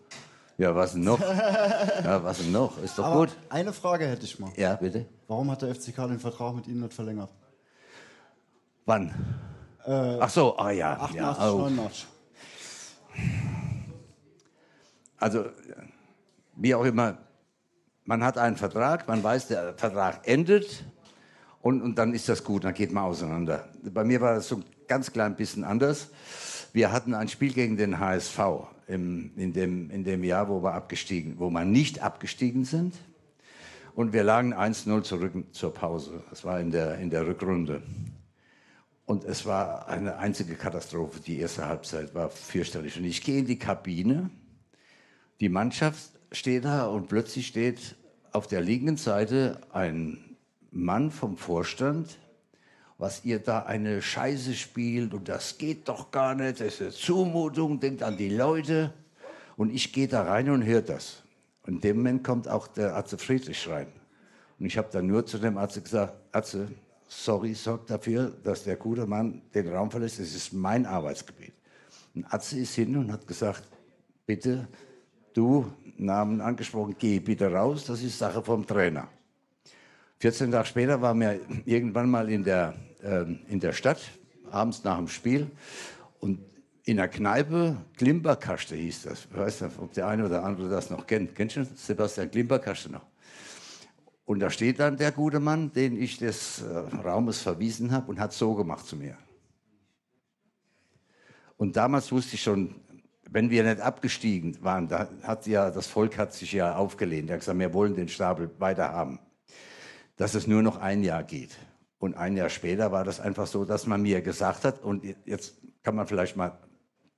Ja, was denn noch? (laughs) Ja, was denn noch? Ist doch Aber gut. eine Frage hätte ich mal. Ja, bitte. Warum hat der FCK den Vertrag mit Ihnen nicht verlängert? Wann? Äh, Ach so, ah ja. 88, ja oh. 89. Also, wie auch immer, man hat einen Vertrag, man weiß, der Vertrag endet und, und dann ist das gut, dann geht man auseinander. Bei mir war das so ein ganz klein bisschen anders. Wir hatten ein Spiel gegen den HSV im, in, dem, in dem Jahr, wo wir abgestiegen, wo wir nicht abgestiegen sind. Und wir lagen 1-0 zurück zur Pause. Das war in der, in der Rückrunde. Und es war eine einzige Katastrophe. Die erste Halbzeit war fürchterlich. Und ich gehe in die Kabine. Die Mannschaft steht da und plötzlich steht auf der linken Seite ein Mann vom Vorstand, was ihr da eine Scheiße spielt und das geht doch gar nicht, das ist eine Zumutung, denkt an die Leute. Und ich gehe da rein und höre das. Und in dem Moment kommt auch der Atze Friedrich rein. Und ich habe dann nur zu dem Atze gesagt, Atze, sorry, sorg dafür, dass der gute Mann den Raum verlässt, das ist mein Arbeitsgebiet. Und Atze ist hin und hat gesagt, bitte, du, Namen angesprochen, geh bitte raus, das ist Sache vom Trainer. 14 Tage später waren wir irgendwann mal in der, ähm, in der Stadt, abends nach dem Spiel. Und in der Kneipe, Klimperkaste hieß das. Ich weiß nicht, ob der eine oder andere das noch kennt. Kennst du Sebastian Klimperkaste noch? Und da steht dann der gute Mann, den ich des äh, Raumes verwiesen habe und hat so gemacht zu mir. Und damals wusste ich schon, wenn wir nicht abgestiegen waren, da hat ja, das Volk hat sich ja aufgelehnt. Er hat gesagt, wir wollen den Stapel weiter haben. Dass es nur noch ein Jahr geht. Und ein Jahr später war das einfach so, dass man mir gesagt hat, und jetzt kann man vielleicht mal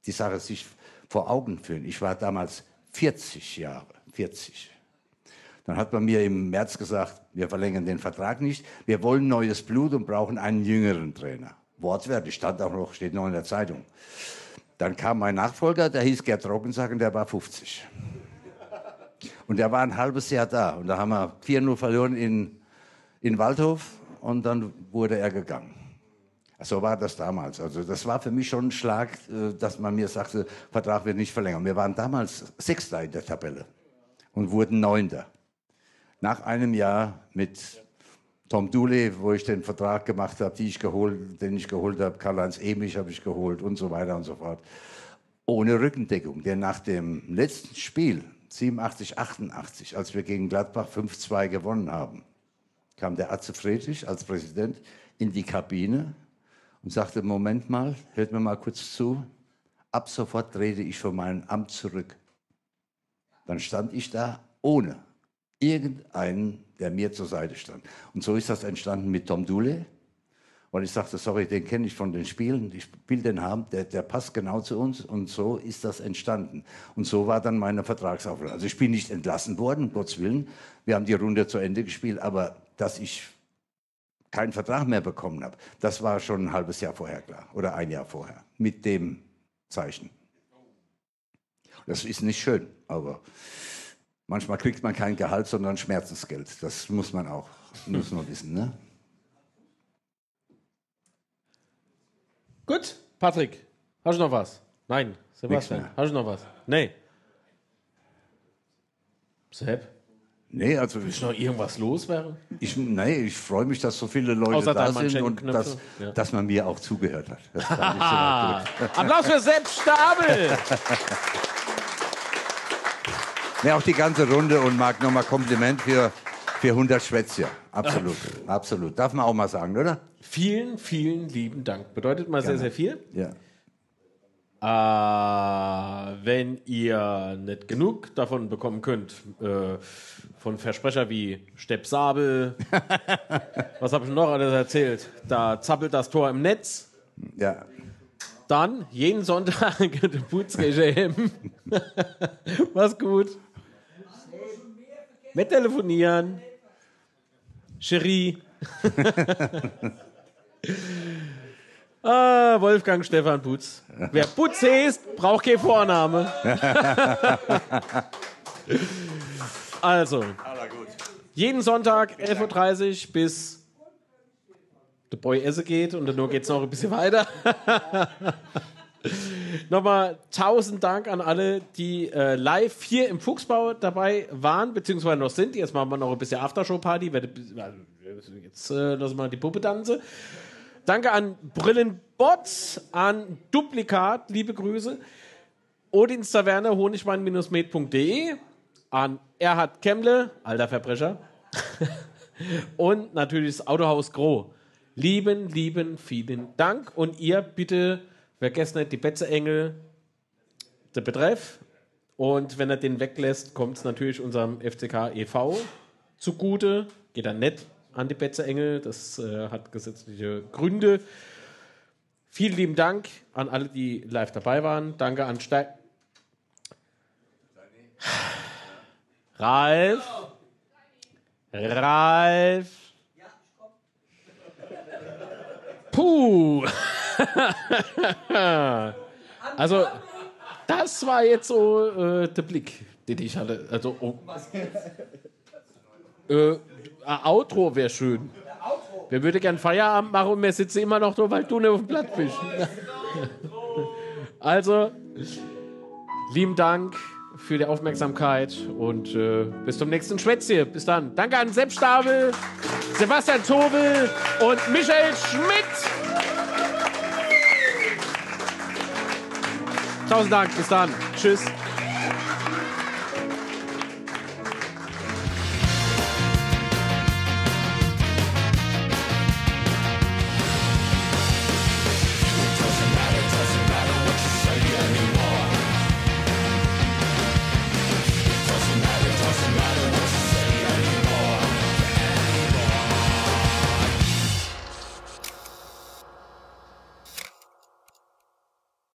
die Sache sich vor Augen führen. Ich war damals 40 Jahre, 40 Dann hat man mir im März gesagt, wir verlängern den Vertrag nicht, wir wollen neues Blut und brauchen einen jüngeren Trainer. Wortwörtlich, stand auch noch, steht noch in der Zeitung. Dann kam mein Nachfolger, der hieß Gerd Roggensack der war 50. Und der war ein halbes Jahr da. Und da haben wir 4-0 verloren in, in Waldhof und dann wurde er gegangen. So war das damals. Also das war für mich schon ein Schlag, äh, dass man mir sagte, Vertrag wird nicht verlängert. Wir waren damals Sechster in der Tabelle und wurden Neunter. Nach einem Jahr mit Tom Dooley, wo ich den Vertrag gemacht habe, die ich geholt, den ich geholt habe, Karl-Heinz Emich habe ich geholt und so weiter und so fort. Ohne Rückendeckung. Denn nach dem letzten Spiel, 87, 88, als wir gegen Gladbach 5-2 gewonnen haben, kam der Atze Friedrich als Präsident in die Kabine und sagte, Moment mal, hört mir mal kurz zu, ab sofort trete ich von meinem Amt zurück. Dann stand ich da ohne irgendeinen, der mir zur Seite stand. Und so ist das entstanden mit Tom Dule. Weil ich sagte, sorry, den kenne ich von den Spielen, ich will den haben, der, der passt genau zu uns. Und so ist das entstanden. Und so war dann meine Vertragsauflage. Also ich bin nicht entlassen worden, Gottes Willen. Wir haben die Runde zu Ende gespielt, aber dass ich keinen Vertrag mehr bekommen habe, das war schon ein halbes Jahr vorher klar oder ein Jahr vorher mit dem Zeichen. Das ist nicht schön, aber manchmal kriegt man kein Gehalt, sondern Schmerzensgeld. Das muss man auch, muss man wissen. Ne? Gut, Patrick, hast du noch was? Nein, Sebastian, hast du noch was? Nee. Sepp? Nee, also Willst du noch irgendwas loswerden? Ich, nee, ich freue mich, dass so viele Leute Außer da sind und dass, Ja. dass man mir auch zugehört hat. Das. (laughs) Applaus für Sepp Stabel! (laughs) Ja, auch die ganze Runde und Marc, nochmal Kompliment für, für 100 Schwätzchen. Absolut, absolut. Darf man auch mal sagen, oder? Vielen, vielen lieben Dank. Bedeutet mal sehr, Gerne. sehr viel. Ja. Äh, wenn ihr nicht genug davon bekommen könnt, äh, von Versprecher wie Stepp Sabel, (laughs) was habe ich noch alles erzählt? Da zappelt das Tor im Netz. Ja. Dann jeden Sonntag der Putzgeschäm. Was gut. Mit telefonieren. Cherie. (laughs) ah, Wolfgang Stefan Putz. Wer Putz heißt, braucht kein Vorname. (laughs) also, jeden Sonntag 11.30 Uhr bis der Boy esse geht und dann nur geht es noch ein bisschen weiter. (laughs) (laughs) Nochmal tausend Dank an alle, die äh, live hier im Fuchsbau dabei waren, beziehungsweise noch sind. Jetzt machen wir noch ein bisschen Aftershow-Party. Jetzt äh, lassen wir die Puppe tanzen. Danke an Brillenbot, an Duplikat, liebe Grüße. Odins Taverne, honigwein-med.de, an Erhard Kemmle, alter Verbrecher, (laughs) und natürlich das Autohaus Groh. Lieben, lieben, vielen Dank. Und ihr bitte vergesst nicht die Betzeengel, der Betreff. Und wenn er den weglässt, kommt es natürlich unserem FCK e.V. zugute. Geht dann nicht an die Betzeengel. Das äh, hat gesetzliche Gründe. Vielen lieben Dank an alle, die live dabei waren. Danke an Stein. Ralf. Ralf. Puh. (laughs) also, das war jetzt so äh, der Blick, den ich hatte. Also, oh. (laughs) äh, ein Outro wäre schön. Wir würden gern Feierabend machen und wir sitzen immer noch da, weil du nicht auf dem Blatt bist. (laughs) also, lieben Dank für die Aufmerksamkeit und äh, bis zum nächsten Schwätzchen. Bis dann. Danke an Sepp Stabel, Sebastian Tobel und Michael Schmidt. Tausend Dank. Bis dann. Tschüss.